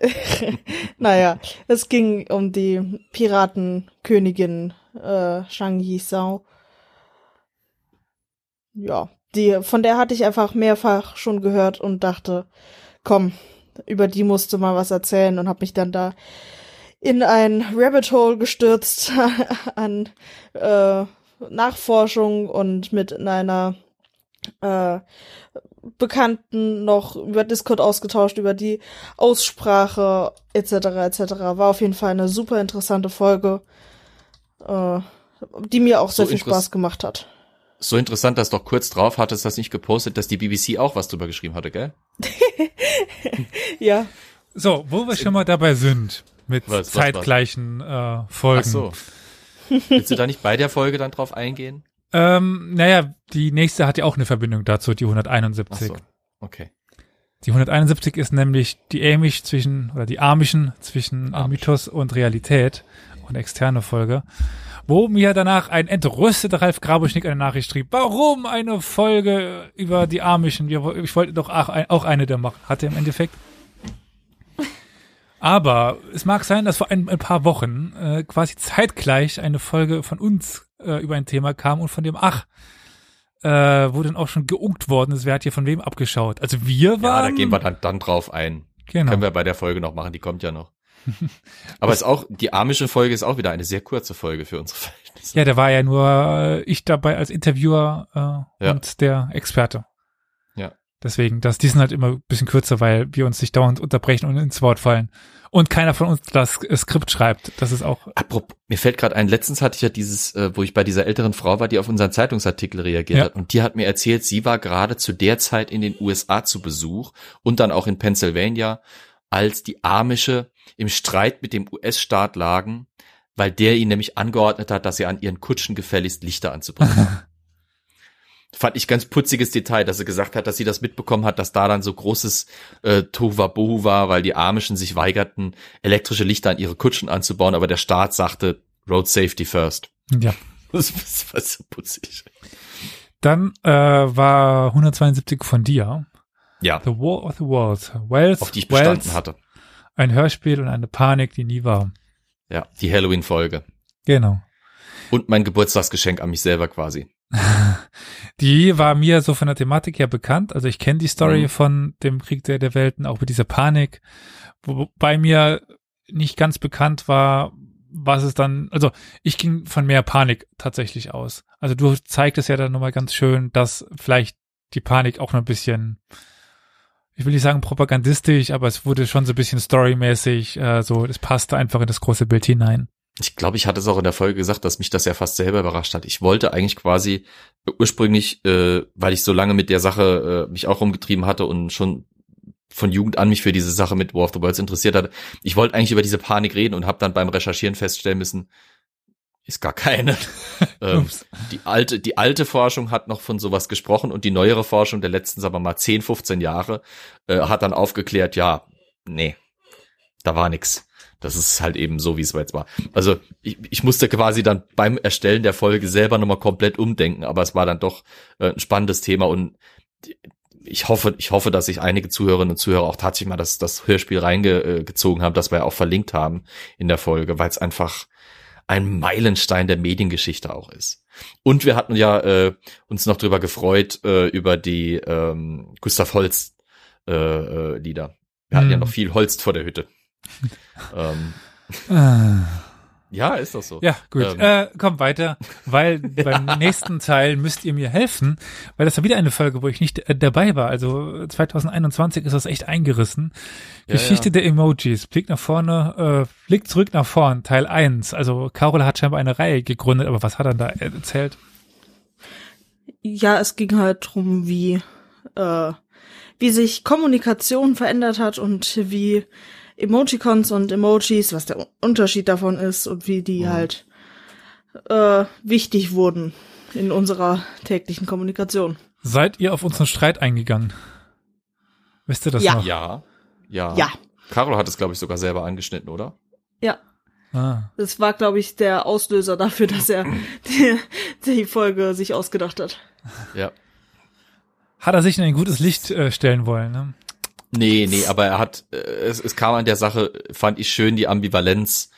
(laughs) naja, es ging um die Piratenkönigin äh, Shang Yisao. Ja, die, von der hatte ich einfach mehrfach schon gehört und dachte, komm, über die musste mal was erzählen und habe mich dann da in ein Rabbit Hole gestürzt (laughs) an äh, Nachforschung und mit einer äh, Bekannten noch über Discord ausgetauscht, über die Aussprache etc. etc. War auf jeden Fall eine super interessante Folge, äh, die mir auch So sehr viel Spaß gemacht hat. So interessant, dass doch kurz drauf hattest das nicht gepostet, dass die BBC auch was drüber geschrieben hatte, gell? (laughs) Ja, so, wo wir schon mal dabei sind, mit Was, was, was? zeitgleichen Äh, Folgen. Ach so. Willst du da nicht bei der Folge dann drauf eingehen? Ähm, naja, die nächste hat ja auch eine Verbindung dazu, die Ach 171. so. Okay. Die 171 ist nämlich die Amish zwischen, oder die Amischen zwischen Amish. Mythos und Realität und externe Folge, wo mir danach ein entrüsteter Ralf Grabuschnick eine Nachricht schrieb, warum eine Folge über die Amischen? Ich wollte doch auch, ein- auch eine der machen. Hatte im Endeffekt. Aber es mag sein, dass vor ein, paar Wochen äh, quasi zeitgleich eine Folge von uns äh, über ein Thema kam und von dem Ach, äh, wo dann auch schon geunkt worden ist, wer hat hier von wem abgeschaut. Also wir Ja, waren. da gehen wir dann, dann drauf ein. Genau. Können wir bei der Folge noch machen, die kommt ja noch. (laughs) Aber ist auch, die amische Folge ist auch wieder eine sehr kurze Folge für unsere Verhältnisse. Ja, da war ja nur äh, ich dabei als Interviewer äh, Ja. und der Experte. Ja. Deswegen, das, die sind halt immer ein bisschen kürzer, weil wir uns nicht dauernd unterbrechen und ins Wort fallen. Und keiner von uns das äh, Skript schreibt. Das ist auch, Apropos, mir fällt gerade ein, letztens hatte ich ja dieses, äh, wo ich bei dieser älteren Frau war, die auf unseren Zeitungsartikel reagiert Ja. hat. Und die hat mir erzählt, sie war gerade zu der Zeit in den USA zu Besuch und dann auch in Pennsylvania, als die Amische im Streit mit dem US-Staat lagen, weil der ihnen nämlich angeordnet hat, dass sie an ihren Kutschen gefälligst Lichter anzubringen. haben. (laughs) Fand ich ganz putziges Detail, dass sie gesagt hat, dass sie das mitbekommen hat, dass da dann so großes äh, Tohuwabohu war, weil die Amischen sich weigerten, elektrische Lichter an ihre Kutschen anzubauen, aber der Staat sagte Road Safety first. ja. (laughs) Das was so putzig. Dann äh, war 172 von dir. Ja, The War of the Worlds. Wells, auf die ich bestanden Wells, hatte. Ein Hörspiel und eine Panik, die nie war. Ja, die Halloween-Folge. Genau. Und mein Geburtstagsgeschenk an mich selber quasi. (laughs) Die war mir so von der Thematik her bekannt. Also ich kenne die Story Mhm. von dem Krieg der, der Welten, auch mit dieser Panik. Wobei mir nicht ganz bekannt war, was es dann, also ich ging von mehr Panik tatsächlich aus. Also du zeigtest ja dann nochmal ganz schön, dass vielleicht die Panik auch noch ein bisschen, ich will nicht sagen propagandistisch, aber es wurde schon so ein bisschen storymäßig, äh, so, es passte einfach in das große Bild hinein. Ich glaube, ich hatte es auch in der Folge gesagt, dass mich das ja fast selber überrascht hat. Ich wollte eigentlich quasi ursprünglich, äh, weil ich so lange mit der Sache äh, mich auch rumgetrieben hatte und schon von Jugend an mich für diese Sache mit War of the Worlds interessiert hatte, ich wollte eigentlich über diese Panik reden und habe dann beim Recherchieren feststellen müssen, ist gar keine. (laughs) ähm, die alte, die alte Forschung hat noch von sowas gesprochen und die neuere Forschung der letzten, sagen wir mal, 10, 15 Jahre äh, hat dann aufgeklärt, ja, nee, da war nix. Das ist halt eben so, wie es jetzt war. Also ich, ich musste quasi dann beim Erstellen der Folge selber nochmal komplett umdenken, aber es war dann doch äh, ein spannendes Thema und ich hoffe, ich hoffe, dass sich einige Zuhörerinnen und Zuhörer auch tatsächlich mal das, das Hörspiel reingezogen haben, das wir ja auch verlinkt haben in der Folge, weil es einfach ein Meilenstein der Mediengeschichte auch ist. Und wir hatten ja äh, uns noch drüber gefreut äh, über die ähm, Gustav Holst äh, äh, Lieder. Wir hatten ja Hm. noch viel Holst vor der Hütte. (laughs) ähm, Ah. Ja, ist doch so. Ja, gut. Ähm. Äh, komm weiter, weil (laughs) beim nächsten Teil müsst ihr mir helfen, weil das war wieder eine Folge, wo ich nicht äh, dabei war. Also 2021 ist das echt eingerissen. Ja, Geschichte ja. der Emojis. Blick nach vorne, äh, Blick zurück nach vorn, Teil 1. Also Carol hat scheinbar eine Reihe gegründet, aber was hat er da erzählt? Ja, es ging halt drum, wie, äh, wie sich Kommunikation verändert hat und wie Emojicons und Emojis, was der Unterschied davon ist und wie die halt äh, wichtig wurden in unserer täglichen Kommunikation. Seid ihr auf unseren Streit eingegangen? Wisst ihr das Ja. noch? Ja. Ja. Ja, Carol hat es, glaube ich, sogar selber angeschnitten, oder? ja. Ah. Das war, glaube ich, der Auslöser dafür, dass er die, (laughs) die Folge sich ausgedacht hat. Ja. Hat er sich in ein gutes Licht äh, stellen wollen, ne? Nee, nee, aber er hat, äh, es, es kam an der Sache, fand ich schön, die Ambivalenz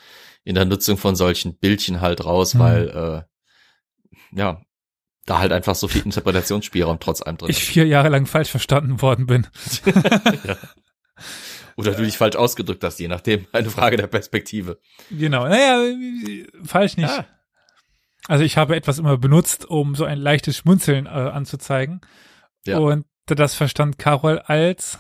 in der Nutzung von solchen Bildchen halt raus, Mhm. weil, äh, ja, da halt einfach so viel Interpretationsspielraum trotz allem drin Ich vier Jahre lang falsch verstanden worden bin. (laughs) ist. Oder du dich falsch ausgedrückt hast, je nachdem. Eine Frage der Perspektive. Genau. Naja, falsch nicht. Ah. Also ich habe etwas immer benutzt, um so ein leichtes Schmunzeln äh, anzuzeigen. Ja. Und das verstand Carol als,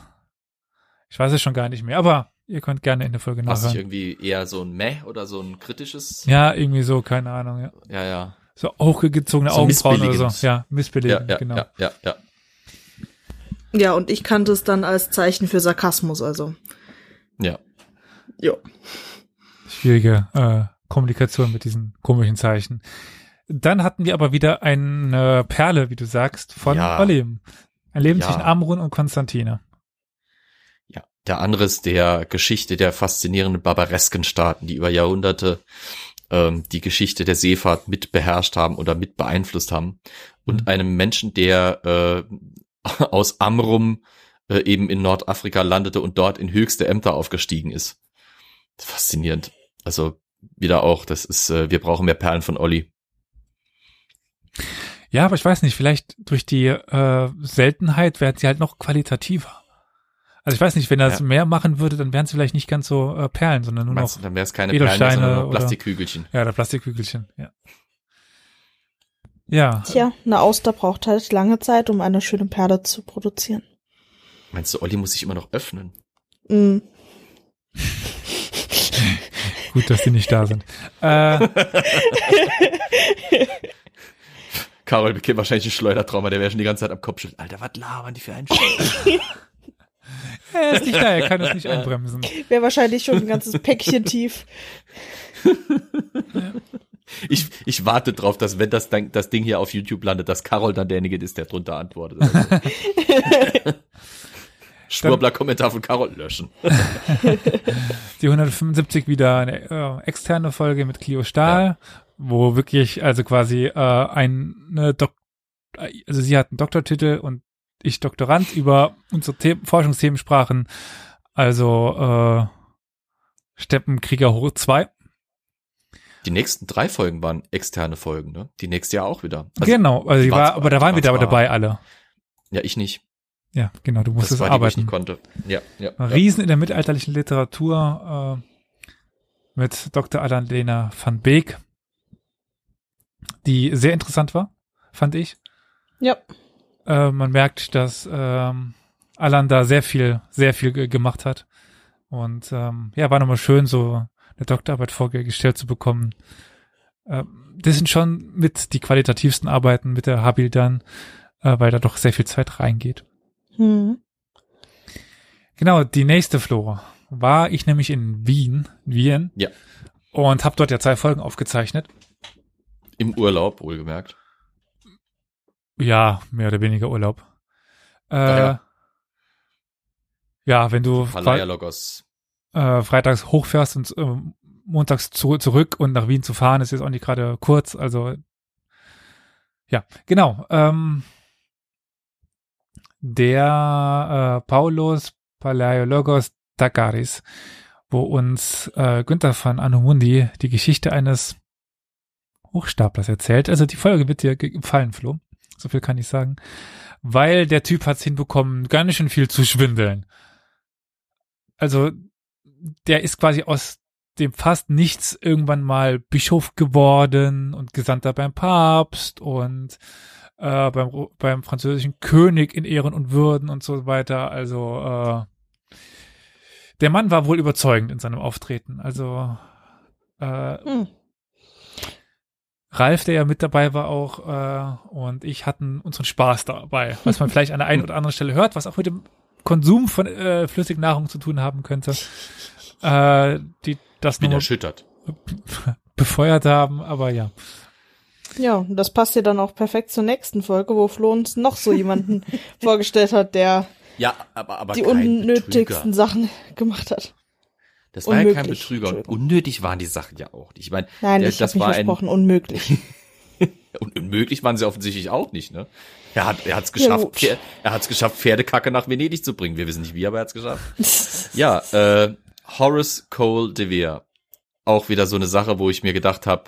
ich weiß es schon gar nicht mehr, aber ihr könnt gerne in der Folge Hast du nachhören. irgendwie eher so ein Meh oder so ein kritisches? Ja, irgendwie so, keine Ahnung, ja. Ja, ja. So hochgezogene So Augenbrauen oder so. missbilligend. Ja, Ja, missbilligend, ja, genau. ja, ja, ja. Ja, und ich kannte es dann als Zeichen für Sarkasmus, also. Ja. Jo. Schwierige äh, Kommunikation mit diesen komischen Zeichen. Dann hatten wir aber wieder eine Perle, wie du sagst, von Ja. Olim. Ein Leben Ja. zwischen Amrun und Konstantine. Der andere ist der Geschichte der faszinierenden barbaresken Staaten, die über Jahrhunderte ähm, die Geschichte der Seefahrt mit beherrscht haben oder mit beeinflusst haben. Und Mhm. einem Menschen, der äh, (laughs) aus Amrum äh, eben in Nordafrika landete und dort in höchste Ämter aufgestiegen ist. Faszinierend. Also wieder auch, das ist, äh, wir brauchen mehr Perlen von Olli. Ja, aber ich weiß nicht, vielleicht durch die äh, Seltenheit werden sie halt noch qualitativer. Also ich weiß nicht, wenn er es Ja. mehr machen würde, dann wären es vielleicht nicht ganz so äh, Perlen, sondern nur Meinst noch dann wäre es keine Perlen, sondern nur oder- Plastikkügelchen. ja, der Plastikkügelchen, ja. Ja, Tja, eine Auster braucht halt lange Zeit, um eine schöne Perle zu produzieren. Meinst du, Olli muss sich immer noch öffnen? Mm. (laughs) gut, dass die nicht da sind. Äh, (laughs) Carol bekäme wahrscheinlich ein Schleudertrauma, der wäre schon die ganze Zeit am Kopf schütteln. Alter, was labern die für einen Scheiß? (laughs) er ist nicht da, er kann es nicht einbremsen. Wäre wahrscheinlich schon ein ganzes Päckchen tief. Ich, ich warte drauf, dass wenn das, Ding- das Ding hier auf YouTube landet, dass Carol dann derjenige ist, der drunter antwortet. Also. (laughs) Schwurbler-Kommentar von Carol löschen. Die 175 wieder eine äh, externe Folge mit Clio Stahl, wo wirklich also quasi äh, eine Dok also sie hat einen Doktortitel und ich Doktorand über unsere The Forschungsthemen sprachen, also äh, Steppenkrieger hoch 2. Die nächsten drei Folgen waren externe Folgen, ne? Die nächste Jahr auch wieder. Also, genau, also die war, zwar- aber da waren wir da dabei alle. Ja, ich nicht. Ja, genau, du Das musstest war die, wo ich arbeiten. nicht konnte. Ja, ja. ja. Riesen in der mittelalterlichen Literatur äh, mit Dr. Annalena van Beek, die sehr interessant war, fand ich. Ja. Äh, man merkt, dass ähm, Alan da sehr viel, sehr viel ge gemacht hat. Und ähm, ja, war nochmal schön, so eine Doktorarbeit vorgestellt zu bekommen. Ähm, das sind schon mit die qualitativsten Arbeiten mit der Habil dann, äh, weil da doch sehr viel Zeit reingeht. Hm. Genau, die nächste Flora war ich nämlich in Wien, Wien. Ja. Und habe dort ja zwei Folgen aufgezeichnet. Im Urlaub, wohlgemerkt. Ja, mehr oder weniger Urlaub. Äh, Ja, wenn du Logos. äh, freitags hochfährst und äh, montags zu, zurück und nach Wien zu fahren, ist jetzt auch nicht gerade kurz. Also ja, genau. Ähm, der äh, Paulos Palaiologos Dakaris, wo uns äh, Günther von Anomundi die Geschichte eines Hochstaplers erzählt. Also die Folge wird dir ge- gefallen, Flo. So viel kann ich sagen. Weil der Typ hat es hinbekommen, gar nicht schön viel zu schwindeln. Also der ist quasi aus dem fast nichts irgendwann mal Bischof geworden und Gesandter beim Papst und äh, beim, beim französischen König in Ehren und Würden und so weiter. Also äh, der Mann war wohl überzeugend in seinem Auftreten. Also äh, Hm. Ralf, der ja mit dabei war auch, äh, und ich hatten unseren Spaß dabei, was man (laughs) vielleicht an der einen oder anderen Stelle hört, was auch mit dem Konsum von äh, flüssigen Nahrung zu tun haben könnte, (laughs) äh, die das Bin nur erschüttert. (laughs) befeuert haben, aber ja. Ja, und das passt ja dann auch perfekt zur nächsten Folge, wo Flo uns noch so jemanden vorgestellt hat, der Ja, aber, aber die unnötigsten Betrüger. Sachen gemacht hat. Das war ja kein Betrüger. Und unnötig waren die Sachen ja auch. nicht. Ich meine, Nein, der, ich das war ein, versprochen, unmöglich. (laughs) und unmöglich waren sie offensichtlich auch nicht, ne? Er hat, er hat's geschafft. Pfer- er hat's geschafft, Pferdekacke nach Venedig zu bringen. Wir wissen nicht wie, aber er hat's geschafft. (laughs) Ja, äh, Horace Cole de Vere. Auch wieder so eine Sache, wo ich mir gedacht habe,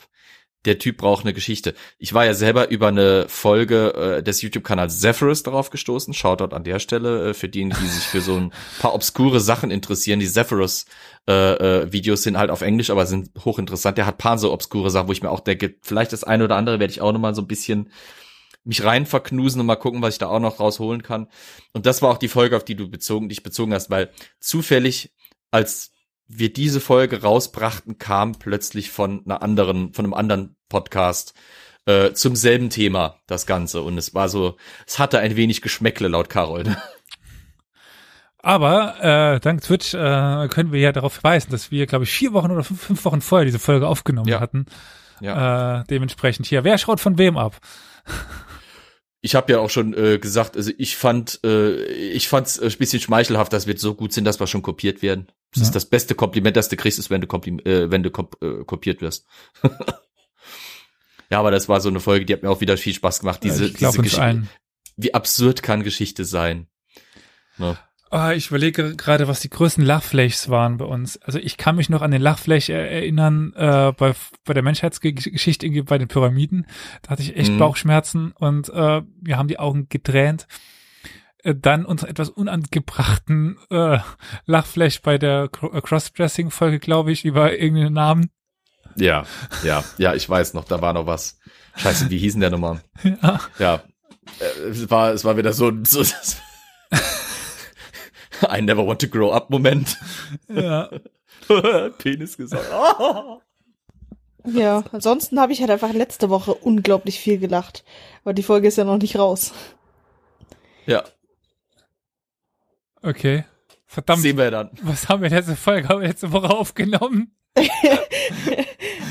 der Typ braucht eine Geschichte. Ich war ja selber über eine Folge äh, des YouTube-Kanals Zephyrus darauf gestoßen. Shoutout an der Stelle äh, für diejenigen, die sich für so ein (laughs) paar obskure Sachen interessieren. Die Zephyrus äh, äh, Videos sind halt auf Englisch, aber sind hochinteressant. Der hat paar so obskure Sachen, wo ich mir auch denke, vielleicht das eine oder andere werde ich auch noch mal so ein bisschen mich rein verknusen und mal gucken, was ich da auch noch rausholen kann. Und das war auch die Folge, auf die du bezogen, dich bezogen hast, weil zufällig, als wir diese Folge rausbrachten, kam plötzlich von einer anderen, von einem anderen Podcast äh, zum selben Thema das Ganze. Und es war so, es hatte ein wenig Geschmäckle laut Carol. (laughs) Aber äh, dank Twitch äh, können wir ja darauf verweisen, dass wir, glaube ich, vier Wochen oder fünf, fünf Wochen vorher diese Folge aufgenommen Ja. hatten. Ja. Äh, dementsprechend hier. Wer schaut von wem ab? (laughs) Ich habe ja auch schon äh, gesagt, also ich fand, äh, ich fand's ein bisschen schmeichelhaft, dass wir so gut sind, dass wir schon kopiert werden. Das Ja. ist das beste Kompliment, das du kriegst, ist, wenn du, kompli äh, wenn du kop äh, kopiert wirst. (laughs) ja, aber das war so eine Folge, die hat mir auch wieder viel Spaß gemacht. Diese, glaube diese Geschichte. Wie absurd kann Geschichte sein? Ne? Ah, ich überlege gerade, was die größten Lachflächs waren bei uns. Also ich kann mich noch an den Lachfläch er- erinnern äh, bei, bei der Menschheitsgeschichte irgendwie bei den Pyramiden. Da hatte ich echt Mhm. Bauchschmerzen und äh, wir haben die Augen getränt. Äh, Dann unseren etwas unangebrachten äh, Lachfläch bei der äh, Crossdressing-Folge, glaube ich, über irgendeinen Namen. Ja, ja, ja, ich weiß noch, da war noch was. Scheiße, wie hießen der nochmal? (laughs) Ja. Ja, äh, es war, es war wieder so, so (laughs) (laughs) I never want to grow up Moment. ja. (laughs) Penis gesagt. Oh. (laughs) Ja, ansonsten habe ich halt einfach letzte Woche unglaublich viel gelacht. Aber die Folge ist ja noch nicht raus. Ja, Okay. Verdammt, sehen wir dann. was haben wir letzte Folge, haben wir letzte Woche aufgenommen?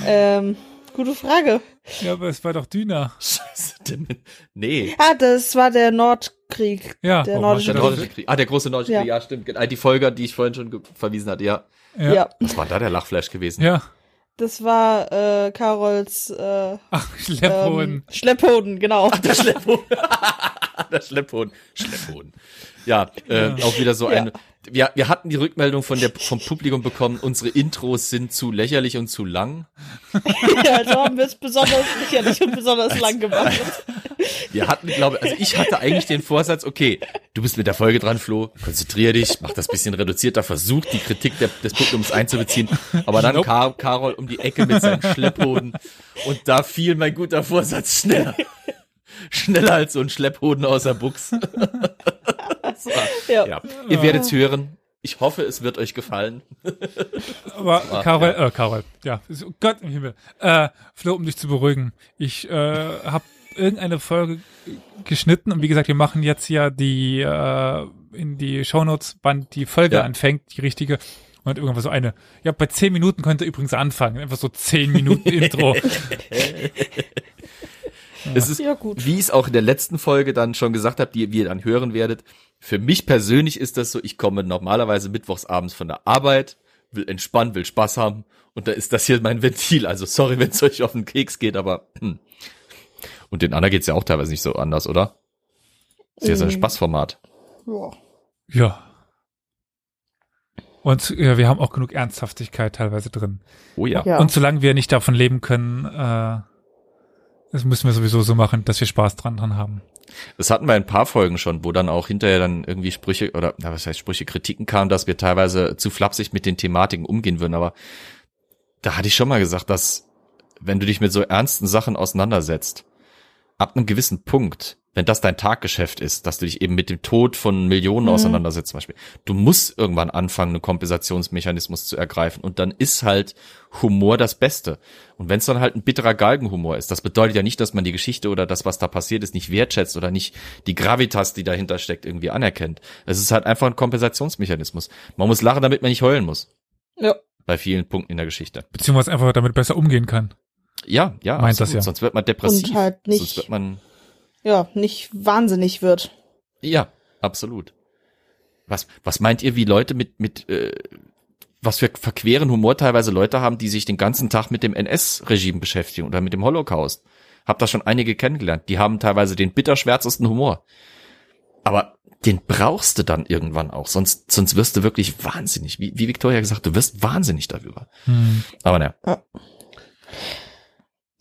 Ähm, gute Frage. Ja, aber es war doch Düner. Scheiße, denn, nee. Ah, das war der Nordkrieg. Ja. Der Oh, nordische Der Mann, Krieg. nordische Krieg. Ah, der große nordische Ja. Krieg, ja, stimmt. Ah, Die Folge, die ich vorhin schon verwiesen hatte, ja. Ja. Ja. Was war da der Lachflash gewesen? Ja. das war äh, Carols äh, Ach, Schlepphoden. ähm, Schlepphoden, genau. Der Schlepphohn. (laughs) der Schlepphohn. Schlepphohn. Ja, äh, Ja. auch wieder so Ja. eine. Wir, wir hatten die Rückmeldung von der, vom Publikum bekommen, unsere Intros sind zu lächerlich und zu lang. (laughs) ja, also haben wir es besonders lächerlich und besonders lang gemacht. (laughs) Wir hatten, glaube also ich hatte eigentlich den Vorsatz, okay, du bist mit der Folge dran, Flo, konzentrier dich, mach das bisschen reduzierter, versuch die Kritik der, des Publikums einzubeziehen. Aber dann Nope. kam Carol um die Ecke mit seinem Schlepphoden und da fiel mein guter Vorsatz schneller. Schneller als so ein Schlepphoden aus der Buchs. (laughs) Ja. ja. Ihr werdet hören. Ich hoffe, es wird euch gefallen. Aber Karol, ja. äh, Karol, ja, oh Gott im Himmel. Äh, Flo, um dich zu beruhigen. Ich äh, habe irgendeine Folge geschnitten und wie gesagt, wir machen jetzt ja die äh, in die Shownotes, wann die Folge Ja. anfängt, die richtige. Und irgendwann so eine, ja, bei zehn Minuten könnt ihr übrigens anfangen. Einfach so zehn Minuten (laughs) Intro. (laughs) Es ist, Ja, gut. wie ich es auch in der letzten Folge dann schon gesagt habe, die ihr dann hören werdet. Für mich persönlich ist das so, ich komme normalerweise mittwochs abends von der Arbeit, will entspannen, will Spaß haben und da ist das hier mein Ventil. Also sorry, (laughs) wenn es euch auf den Keks geht, aber hm. und den anderen geht's ja auch teilweise nicht so anders, oder? Ist ja so ein Mhm. Spaßformat. Ja. ja. Und ja, wir haben auch genug Ernsthaftigkeit teilweise drin. Oh ja. Ja. Und solange wir nicht davon leben können, äh, das müssen wir sowieso so machen, dass wir Spaß dran dran haben. Das hatten wir in ein paar Folgen schon, wo dann auch hinterher dann irgendwie Sprüche oder na, was heißt Sprüche, Kritiken kamen, dass wir teilweise zu flapsig mit den Thematiken umgehen würden. Aber da hatte ich schon mal gesagt, dass wenn du dich mit so ernsten Sachen auseinandersetzt, ab einem gewissen Punkt, wenn das dein Taggeschäft ist, dass du dich eben mit dem Tod von Millionen Mhm. auseinandersetzt zum Beispiel, du musst irgendwann anfangen, einen Kompensationsmechanismus zu ergreifen und dann ist halt Humor das Beste. Und wenn es dann halt ein bitterer Galgenhumor ist, das bedeutet ja nicht, dass man die Geschichte oder das, was da passiert ist, nicht wertschätzt oder nicht die Gravitas, die dahinter steckt, irgendwie anerkennt. Es ist halt einfach ein Kompensationsmechanismus. Man muss lachen, damit man nicht heulen muss. Ja. Bei vielen Punkten in der Geschichte. Beziehungsweise einfach damit besser umgehen kann. Ja, ja, Meint das ja. Sonst wird man depressiv. Und halt nicht- Sonst wird man, Ja, nicht wahnsinnig wird. ja, absolut. Was, was meint ihr, wie Leute mit, mit, äh, was für verqueren Humor teilweise Leute haben, die sich den ganzen Tag mit dem NS-Regime beschäftigen oder mit dem Holocaust? Hab da schon einige kennengelernt. Die haben teilweise den bitterschwärzesten Humor. Aber den brauchst du dann irgendwann auch, sonst, sonst wirst du wirklich wahnsinnig. Wie, wie Victoria gesagt, du wirst wahnsinnig darüber. Hm. Aber naja. Ja,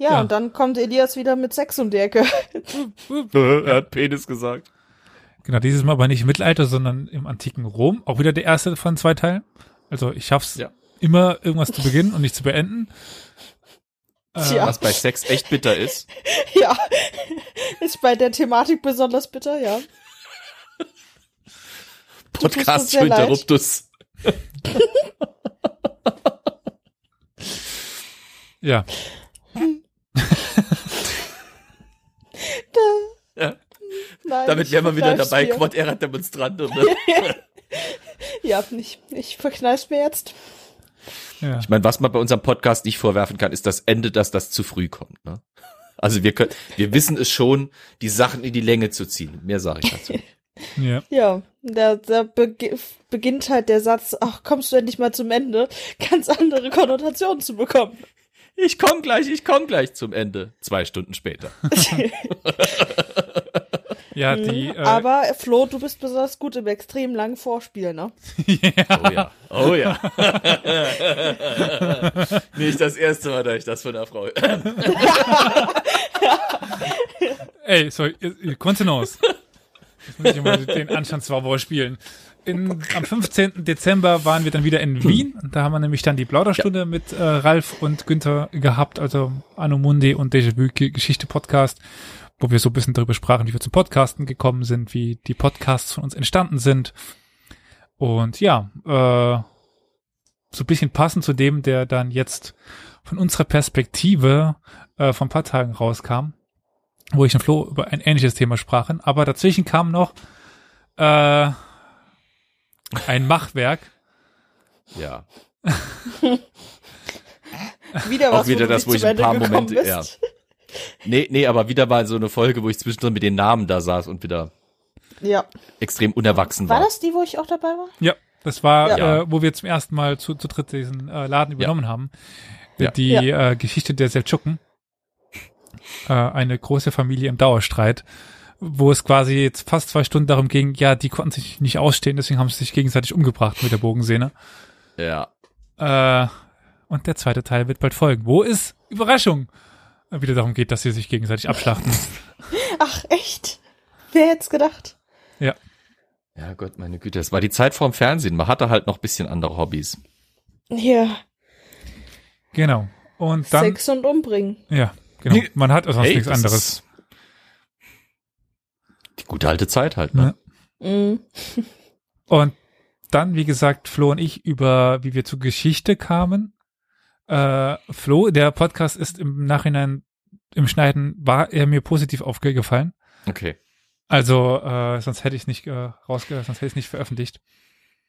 Ja. und dann kommt Elias wieder mit Sex um die Ecke. (laughs) er hat Penis gesagt. Genau, dieses Mal aber nicht im Mittelalter, sondern im antiken Rom. Auch wieder der erste von zwei Teilen. Also ich schaff's Ja. immer irgendwas zu beginnen und nicht zu beenden. Äh, Tja. Was bei Sex echt bitter ist. (laughs) ja, ist bei der Thematik besonders bitter, ja. Podcast für. Interruptus. (laughs) Ja. Ja. Nein, Damit ich wären wir wieder dabei, mir. Quad Era Demonstrante. Ne? (laughs) Ja, ich, ich verkneif's mir jetzt. ja. Ich meine, was man bei unserem Podcast nicht vorwerfen kann, ist das Ende, dass das zu früh kommt. Ne? Also wir können, wir wissen es schon, die Sachen in die Länge zu ziehen. Mehr sage ich dazu. nicht. (laughs) ja. Ja, da, da begi beginnt halt der Satz, ach, kommst du endlich mal zum Ende, (laughs) ganz andere Konnotationen zu bekommen. Ich komm gleich, ich komm gleich zum Ende. Zwei Stunden später. (laughs) Ja, die, äh, Aber Flo, du bist besonders gut im extrem langen Vorspiel, ne? Oh ja. Oh ja. (laughs) nicht das erste Mal, dass ich das von einer Frau. ey, sorry, ihr- ihr- Kontenance. Jetzt muss ich mal den Anstandswauwau spielen. In, am 15. Dezember waren wir dann wieder in Wien. Und da haben wir nämlich dann die Plauderstunde mit äh, Ralf und Günther gehabt, also Anno Mundi und Déjà-vu Geschichte Podcast, wo wir so ein bisschen darüber sprachen, wie wir zum Podcasten gekommen sind, wie die Podcasts von uns entstanden sind. Und ja, äh, so ein bisschen passend zu dem, der dann jetzt von unserer Perspektive äh, vor ein paar Tagen rauskam, wo ich und Flo über ein ähnliches Thema sprachen. Aber dazwischen kam noch äh, ein Machwerk. Ja. (laughs) Wieder Auch was, wieder wo du das, wo ich ein paar Momente- bist. ja. Nee, nee, aber wieder mal so eine Folge, wo ich zwischendrin mit den Namen da saß und wieder Ja. extrem unerwachsen war. War das die, wo ich auch dabei war? Ja, das war, Ja. Äh, wo wir zum ersten Mal zu, zu dritt diesen äh, Laden übernommen haben. Ja. Die Äh, Geschichte der Seldschuken. Äh, eine große Familie im Dauerstreit, wo es quasi jetzt fast zwei Stunden darum ging, ja, die konnten sich nicht ausstehen, deswegen haben sie sich gegenseitig umgebracht mit der Bogensehne. Ja. Äh, und der zweite Teil wird bald folgen, wo es, Überraschung, wieder darum geht, dass sie sich gegenseitig abschlachten. (laughs) Ach, echt? Wer hätte es gedacht? ja. Ja, Gott, meine Güte, es war die Zeit vorm Fernsehen. Man hatte halt noch ein bisschen andere Hobbys. Ja, Genau. Und dann, Sex und Umbringen. ja, genau. Man hat sonst nichts das anderes. Die gute alte Zeit halt, ne? Mhm. Und dann, wie gesagt, Flo und ich über, wie wir zur Geschichte kamen. Äh, Flo, der Podcast ist im Nachhinein, im Schneiden, war er mir positiv aufgefallen. Okay. Also, äh, sonst hätte ich nicht äh, rausgehört, sonst hätte ich nicht veröffentlicht.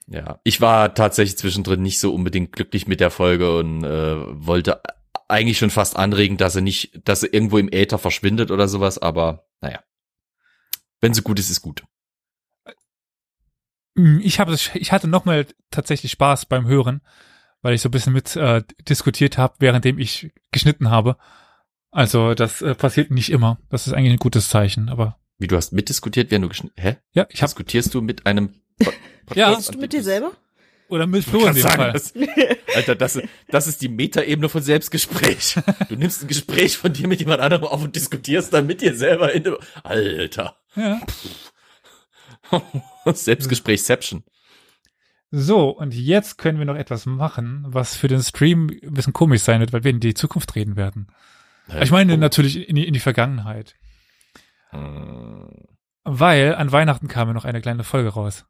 Ja, ich war tatsächlich zwischendrin nicht so unbedingt glücklich mit der Folge und äh, wollte eigentlich schon fast anregen, dass er nicht, dass er irgendwo im Äther verschwindet oder sowas, aber naja. Wenn sie gut ist, ist gut. Mm, Ich habe, ich hatte nochmal tatsächlich Spaß beim Hören, weil ich so ein bisschen mit äh, diskutiert habe, währenddem ich geschnitten habe. Also das äh, passiert nicht immer. Das ist eigentlich ein gutes Zeichen. Aber Wie du hast mitdiskutiert, während du geschnitten, hä? ja, ich habe Diskutierst du mit einem Pod- (laughs) Ja. Redest du mit dir selber? Oder mit Flo in dem sagen, Fall. das, (laughs) Alter, das, ist- das ist die Metaebene von Selbstgespräch. Du nimmst ein Gespräch von dir mit jemand anderem auf und diskutierst dann mit dir selber in dem, Alter. Ja. (laughs) Selbstgesprächception. So, und jetzt können wir noch etwas machen, was für den Stream ein bisschen komisch sein wird, weil wir in die Zukunft reden werden. Ich meine oh. natürlich in die, in die Vergangenheit. Hm. Weil an Weihnachten kam ja noch eine kleine Folge raus.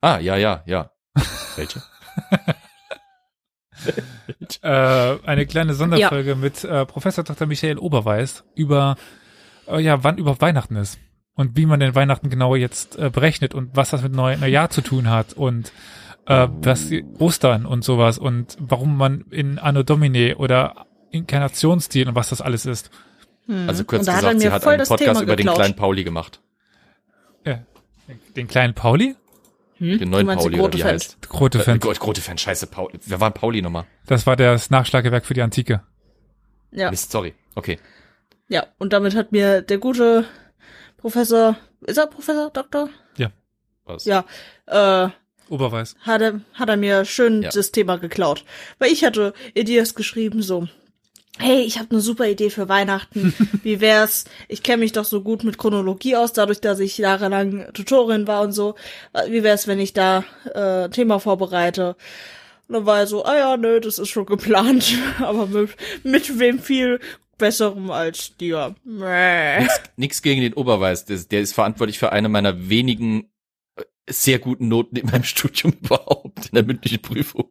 Ah, ja, ja, ja. Welche? (laughs) Äh, eine kleine Sonderfolge mit äh, Professor Dr. Michael Oberweis über, äh, ja, wann überhaupt Weihnachten ist. Und wie man den Weihnachten genau jetzt äh, berechnet und was das mit Neu Neujahr zu tun hat und äh, was die- Ostern und sowas und warum man in Anno Domini oder Inkarnationsstil und was das alles ist. Also kurz da hat gesagt, sie hat einen Podcast über den kleinen Pauli gemacht. Ja. Den kleinen Pauli? Hm? Den neuen Pauli oder wie Fan? heißt. Grote Äh, Fan. Fan, scheiße, Pauli. Wer war Pauli nochmal? Das war das Nachschlagewerk für die Antike. Ja, Mist, sorry. Okay. ja. Und damit hat mir der gute Professor, ist er Professor, Doktor? Was? Ja, äh, Oberweis. hat er, hat er mir schön Ja. das Thema geklaut. Weil ich hatte Ideas geschrieben, so, hey, ich habe eine super Idee für Weihnachten. (laughs) Wie wär's? Ich kenne mich doch so gut mit Chronologie aus, dadurch, dass ich jahrelang Tutorin war und so. Wie wär's, wenn ich da äh, Thema vorbereite? Und dann war er so, ah ja, nö, das ist schon geplant. (laughs) Aber mit, mit wem viel besserem als dir. Nix gegen den Oberweis. Der, der ist verantwortlich für eine meiner wenigen äh, sehr guten Noten in meinem (laughs) Studium überhaupt, in der mündlichen Prüfung.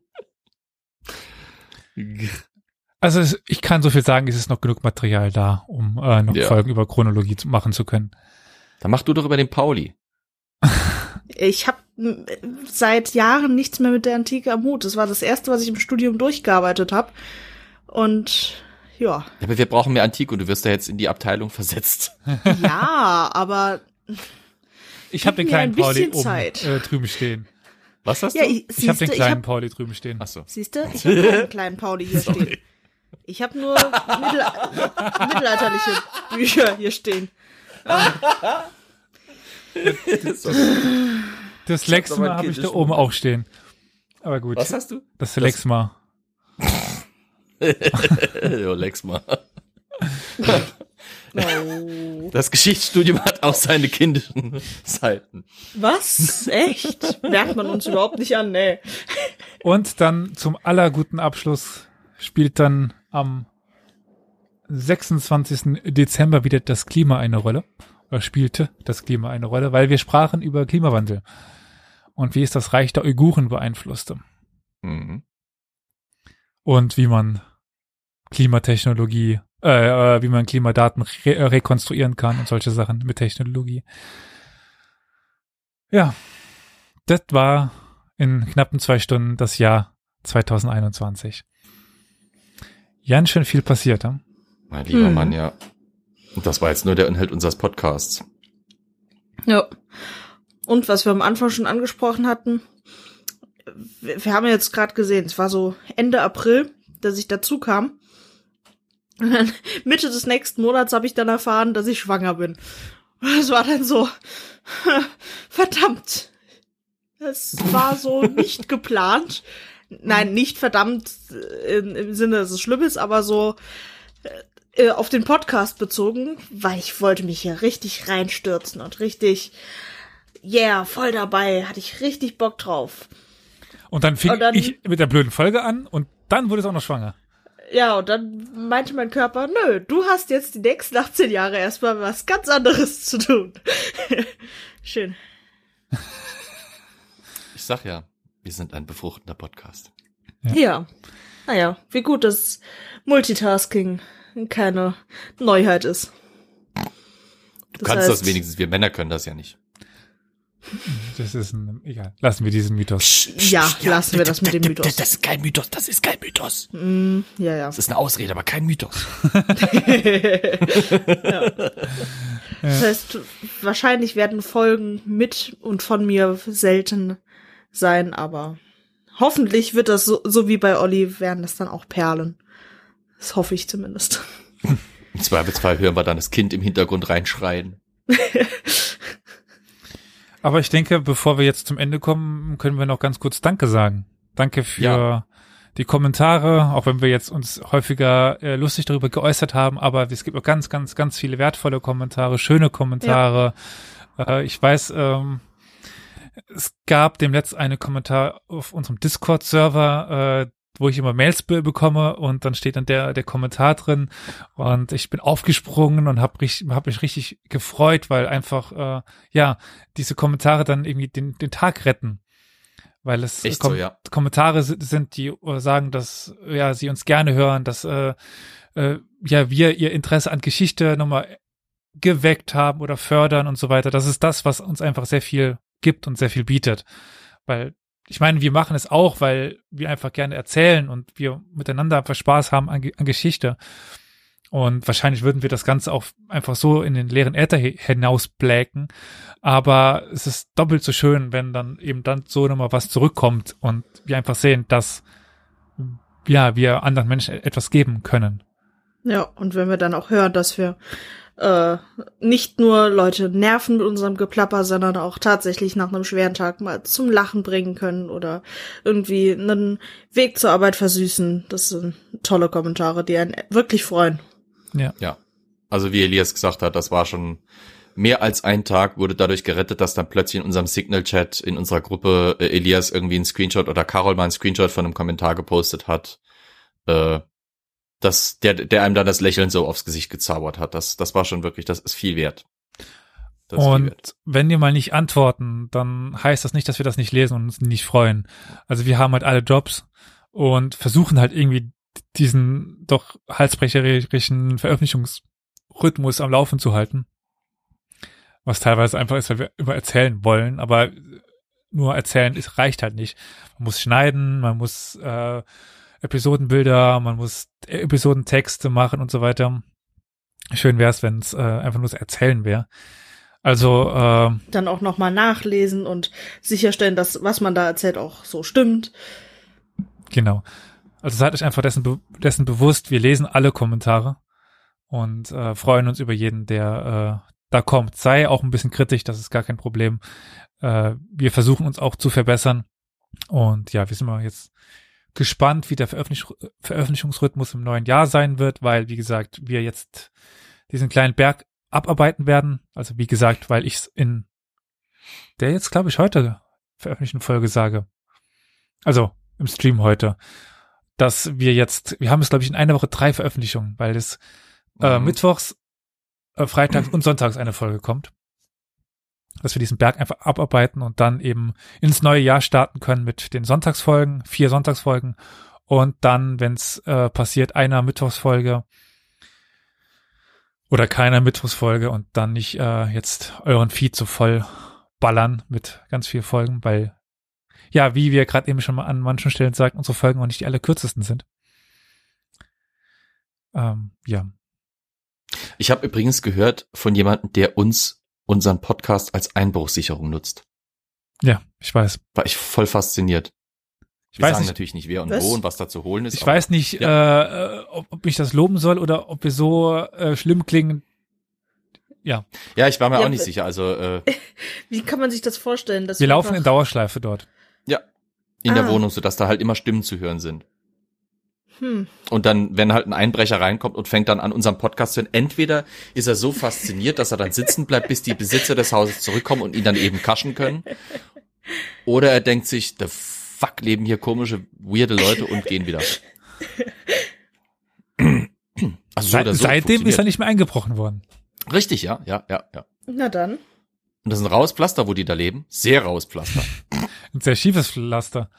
Also es, ich kann so viel sagen, es ist noch genug Material da, um äh, noch Ja. Folgen über Chronologie zu machen zu können. Dann mach du doch über den Pauli. (laughs) Ich habe seit Jahren nichts mehr mit der Antike am Hut. Das war das erste, was ich im Studium durchgearbeitet habe. Und ja, Ja, Aber wir brauchen mehr Antike und du wirst da jetzt in die Abteilung versetzt. (laughs) ja, aber (laughs) Ich habe den mir ein kleinen Pauli bisschen oben Zeit. äh, drüben stehen. Was hast ja, du? ich, Ich habe den kleinen hab, Pauli drüben stehen. Ach so. siehste, ich habe keinen kleinen Pauli hier stehen. Ich habe nur mittel, mittelalterliche Bücher hier stehen. Das Lexma habe ich da oben auch stehen. Aber gut. Was hast du? Das Lexma. (laughs) jo, Lex mal. Oh. Das Geschichtsstudium hat auch seine kindischen Seiten. Was? Echt? Merkt man uns überhaupt nicht an, nee. Und dann zum allerguten Abschluss spielt dann am 26. Dezember wieder das Klima eine Rolle. Oder spielte das Klima eine Rolle, weil wir sprachen über Klimawandel. Und wie es das Reich der Uiguren beeinflusste. Mhm. Und wie man Klimatechnologie, äh, äh, wie man Klimadaten re äh, rekonstruieren kann und solche Sachen mit Technologie. Ja, das war in knappen zwei Stunden das Jahr 2021. Ganz schön viel passiert, hm? Mein lieber Hm. Mann, ja. Und das war jetzt nur der Inhalt unseres Podcasts. Ja. Und was wir am Anfang schon angesprochen hatten, wir, wir haben jetzt gerade gesehen, es war so Ende April, dass ich dazu kam. Und dann (laughs) Mitte des nächsten Monats habe ich dann erfahren, dass ich schwanger bin. Und es war dann so, (laughs) verdammt. Es war so (laughs) nicht geplant. Nein, nicht verdammt äh, im, im Sinne, dass es schlimm ist, aber so äh, auf den Podcast bezogen, weil ich wollte mich hier richtig reinstürzen und richtig, yeah, voll dabei, hatte ich richtig Bock drauf. Und dann fing Und dann- ich mit der blöden Folge an und dann wurde es auch noch schwanger. Ja, und dann meinte mein Körper, nö, du hast jetzt die nächsten 18 Jahre erstmal was ganz anderes zu tun. (laughs) Schön. Ich sag ja, wir sind ein befruchtender Podcast. Ja. Naja, wie gut, dass Multitasking keine Neuheit ist. Du kannst das wenigstens, wir Männer können das ja nicht. Das ist ein, egal. Lassen wir diesen Mythos. Ja, lassen wir das mit dem Mythos. Das ist kein Mythos, das ist kein Mythos. Mm, ja, ja. Das ist eine Ausrede, aber kein Mythos. (laughs) Das heißt, wahrscheinlich werden Folgen mit und von mir selten sein, aber hoffentlich wird das so, so wie bei Olli, werden das dann auch Perlen. Das hoffe ich zumindest. (laughs) Im Zweifelsfall hören wir dann das Kind im Hintergrund reinschreien. (laughs) Aber ich denke, bevor wir jetzt zum Ende kommen, können wir noch ganz kurz Danke sagen. Danke für Ja. die Kommentare, auch wenn wir jetzt uns häufiger äh, lustig darüber geäußert haben, aber es gibt auch ganz, ganz, ganz viele wertvolle Kommentare, schöne Kommentare. Äh, ich weiß, ähm, Es gab demnächst einen Kommentar auf unserem Discord-Server, äh, wo ich immer Mails be bekomme und dann steht dann der der Kommentar drin und ich bin aufgesprungen und habe hab mich richtig gefreut, weil einfach äh, ja diese Kommentare dann irgendwie den den Tag retten, weil es Echt Kom so, ja. Kommentare si- sind, die äh, sagen, dass ja sie uns gerne hören, dass äh, äh, ja wir ihr Interesse an Geschichte nochmal geweckt haben oder fördern und so weiter. Das ist das, was uns einfach sehr viel gibt und sehr viel bietet. Weil ich meine, wir machen es auch, weil wir einfach gerne erzählen und wir miteinander einfach Spaß haben an, an Geschichte. Und wahrscheinlich würden wir das Ganze auch einfach so in den leeren Äther hi- hinausbläken. Aber es ist doppelt so schön, wenn dann eben dann so nochmal was zurückkommt und wir einfach sehen, dass ja, wir anderen Menschen etwas geben können. Ja, und wenn wir dann auch hören, dass wir äh, nicht nur Leute nerven mit unserem Geplapper, sondern auch tatsächlich nach einem schweren Tag mal zum Lachen bringen können oder irgendwie einen Weg zur Arbeit versüßen. Das sind tolle Kommentare, die einen wirklich freuen. Ja. Ja. Also wie Elias gesagt hat, das war schon mehr als ein Tag wurde dadurch gerettet, dass dann plötzlich in unserem Signal-Chat in unserer Gruppe äh, Elias irgendwie einen Screenshot oder Carol mal einen Screenshot von einem Kommentar gepostet hat, äh, dass der, der einem dann das Lächeln so aufs Gesicht gezaubert hat. Das, das war schon wirklich, das ist viel wert. Das. Und wenn wir mal nicht antworten, dann heißt das nicht, dass wir das nicht lesen und uns nicht freuen. Also wir haben halt alle Jobs und versuchen halt irgendwie diesen doch halsbrecherischen Veröffentlichungsrhythmus am Laufen zu halten. Was teilweise einfach ist, weil wir immer erzählen wollen, aber nur erzählen ist, reicht halt nicht. Man muss schneiden, man muss äh, Episodenbilder, man muss Episodentexte machen und so weiter. Schön wäre es, wenn es äh, einfach nur das Erzählen wäre. Also äh, Dann auch nochmal nachlesen und sicherstellen, dass was man da erzählt auch so stimmt. genau. Also seid euch einfach dessen, dessen bewusst, wir lesen alle Kommentare und äh, freuen uns über jeden, der äh, da kommt. Sei auch ein bisschen kritisch, das ist gar kein Problem. Äh, wir versuchen uns auch zu verbessern. Und ja, wir sind mal jetzt gespannt, wie der Veröffentlich Veröffentlichungsrhythmus im neuen Jahr sein wird, weil, wie gesagt, wir jetzt diesen kleinen Berg abarbeiten werden. Also wie gesagt, weil ich es in der jetzt, glaube ich, heute veröffentlichten Folge sage. Also im Stream heute, dass wir jetzt, wir haben es, glaube ich, in einer Woche drei Veröffentlichungen, weil es äh, Mhm. mittwochs, äh, freitags und sonntags eine Folge kommt. Dass wir diesen Berg einfach abarbeiten und dann eben ins neue Jahr starten können mit den Sonntagsfolgen, vier Sonntagsfolgen und dann, wenn es äh, passiert, einer Mittwochsfolge oder keiner Mittwochsfolge und dann nicht äh, jetzt euren Feed so voll ballern mit ganz vielen Folgen, weil ja, wie wir gerade eben schon mal an manchen Stellen sagten, unsere Folgen auch nicht die allerkürzesten sind. Ähm, ja. Ich habe übrigens gehört von jemandem, der uns unseren Podcast als Einbruchsicherung nutzt. Ja, ich weiß. War ich voll fasziniert. Ich Wir weiß sagen nicht, natürlich nicht wer und Was? wo und was da zu holen ist. ich weiß nicht, äh, äh, ob, ob ich das loben soll oder ob wir so äh, schlimm klingen. Ja, Ja, ich war mir Ja, auch nicht sicher. Also äh, (laughs) Wie kann man sich das vorstellen? Dass wir laufen in Dauerschleife dort. ja, in der Ah. Wohnung, so dass da halt immer Stimmen zu hören sind. Hm. Und dann, wenn halt ein Einbrecher reinkommt und fängt dann an unserem Podcast zu hören, entweder ist er so fasziniert, dass er dann sitzen bleibt, bis die Besitzer des Hauses zurückkommen und ihn dann eben kaschen können. Oder er denkt sich, the fuck, leben hier komische, weirde Leute und gehen wieder. Also so Seit, oder so seitdem ist er nicht mehr eingebrochen worden. Richtig, ja, ja, ja, ja. Na dann. Und das ist ein raues Pflaster, wo die da leben. Sehr raues Pflaster. Ein sehr schiefes Pflaster.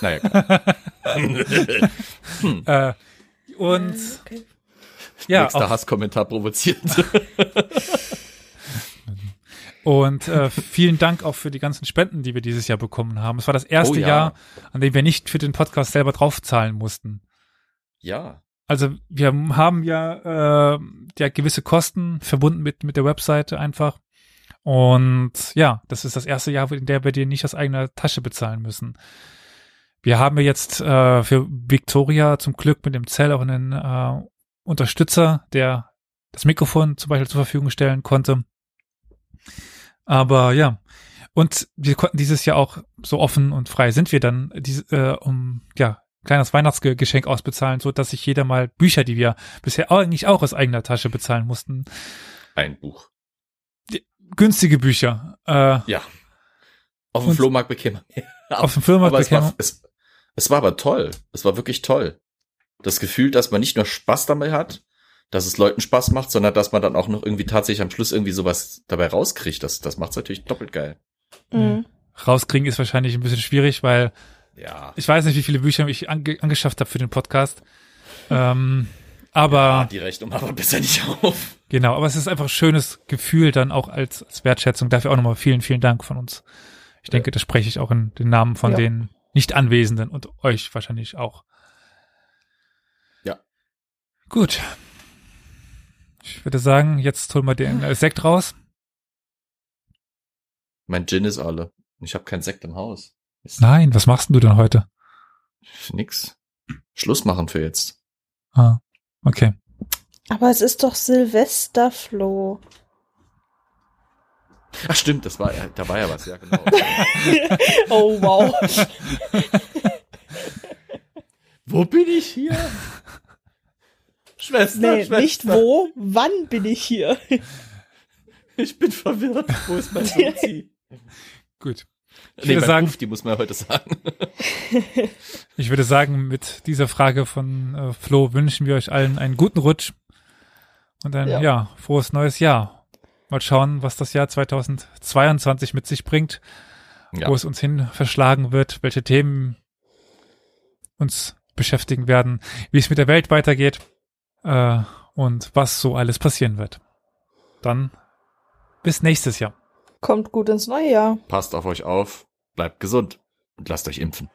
Naja, (laughs) (laughs) Äh, und Okay. ja, nächster auch, Hasskommentar provoziert. (laughs) und äh, vielen Dank auch für die ganzen Spenden, die wir dieses Jahr bekommen haben. Es war das erste Oh ja. Jahr, an dem wir nicht für den Podcast selber draufzahlen mussten. ja. Also wir haben ja, äh, ja gewisse Kosten verbunden mit, mit der Webseite einfach. Und ja, das ist das erste Jahr, in der wir die nicht aus eigener Tasche bezahlen müssen. Wir haben ja jetzt äh, für Victoria zum Glück mit dem Zell auch einen äh, Unterstützer, der das Mikrofon zum Beispiel zur Verfügung stellen konnte. Aber ja, und wir konnten dieses Jahr auch so offen und frei sind wir dann, diese, äh, um ja kleines Weihnachtsgeschenk ausbezahlen, so dass sich jeder mal Bücher, die wir bisher eigentlich auch aus eigener Tasche bezahlen mussten, Ein Buch. günstige Bücher, äh, Ja. Auf dem Flohmarkt bekäme man mehr. Auf dem Flohmarkt aber es bekäme- war, es, es war aber toll. Es war wirklich toll. Das Gefühl, dass man nicht nur Spaß dabei hat, dass es Leuten Spaß macht, sondern dass man dann auch noch irgendwie tatsächlich am Schluss irgendwie sowas dabei rauskriegt. Das, das macht's natürlich doppelt geil. Mhm. Rauskriegen ist wahrscheinlich ein bisschen schwierig, weil Ja. ich weiß nicht, wie viele Bücher ich ange angeschafft habe für den Podcast. Ähm, aber Ah, die Rechnung aber besser nicht auf. genau, aber es ist einfach ein schönes Gefühl dann auch als, als Wertschätzung. Dafür auch nochmal vielen, vielen Dank von uns. Ich denke, das spreche ich auch in den Namen von Ja. den Nicht-Anwesenden und euch wahrscheinlich auch. Ja. Gut. Ich würde sagen, jetzt holen wir den äh, Sekt raus. Mein Gin ist alle. Ich habe keinen Sekt im Haus. Ist Nein, was machst denn du denn heute? nix. Schluss machen für jetzt. Ah, okay. Aber es ist doch Silvester, Flo. Ach stimmt, das war ja, da war ja was, ja genau. (laughs) oh, wow. Wo bin ich hier? Schwester, Nee, Schwester. nicht wo, wann bin ich hier? Ich bin verwirrt. Wo ist mein (laughs) Sozi? Gut. Ich nee, würde sagen, Ruf, die muss man heute sagen. (laughs) ich würde sagen, mit dieser Frage von äh, Flo wünschen wir euch allen einen guten Rutsch und ein ja. Ja. frohes neues Jahr. Mal schauen, was das Jahr 2022 mit sich bringt, Ja. wo es uns hin verschlagen wird, welche Themen uns beschäftigen werden, wie es mit der Welt weitergeht äh, und was so alles passieren wird. Dann bis nächstes Jahr. Kommt gut ins neue Jahr. Passt auf euch auf, bleibt gesund und lasst euch impfen.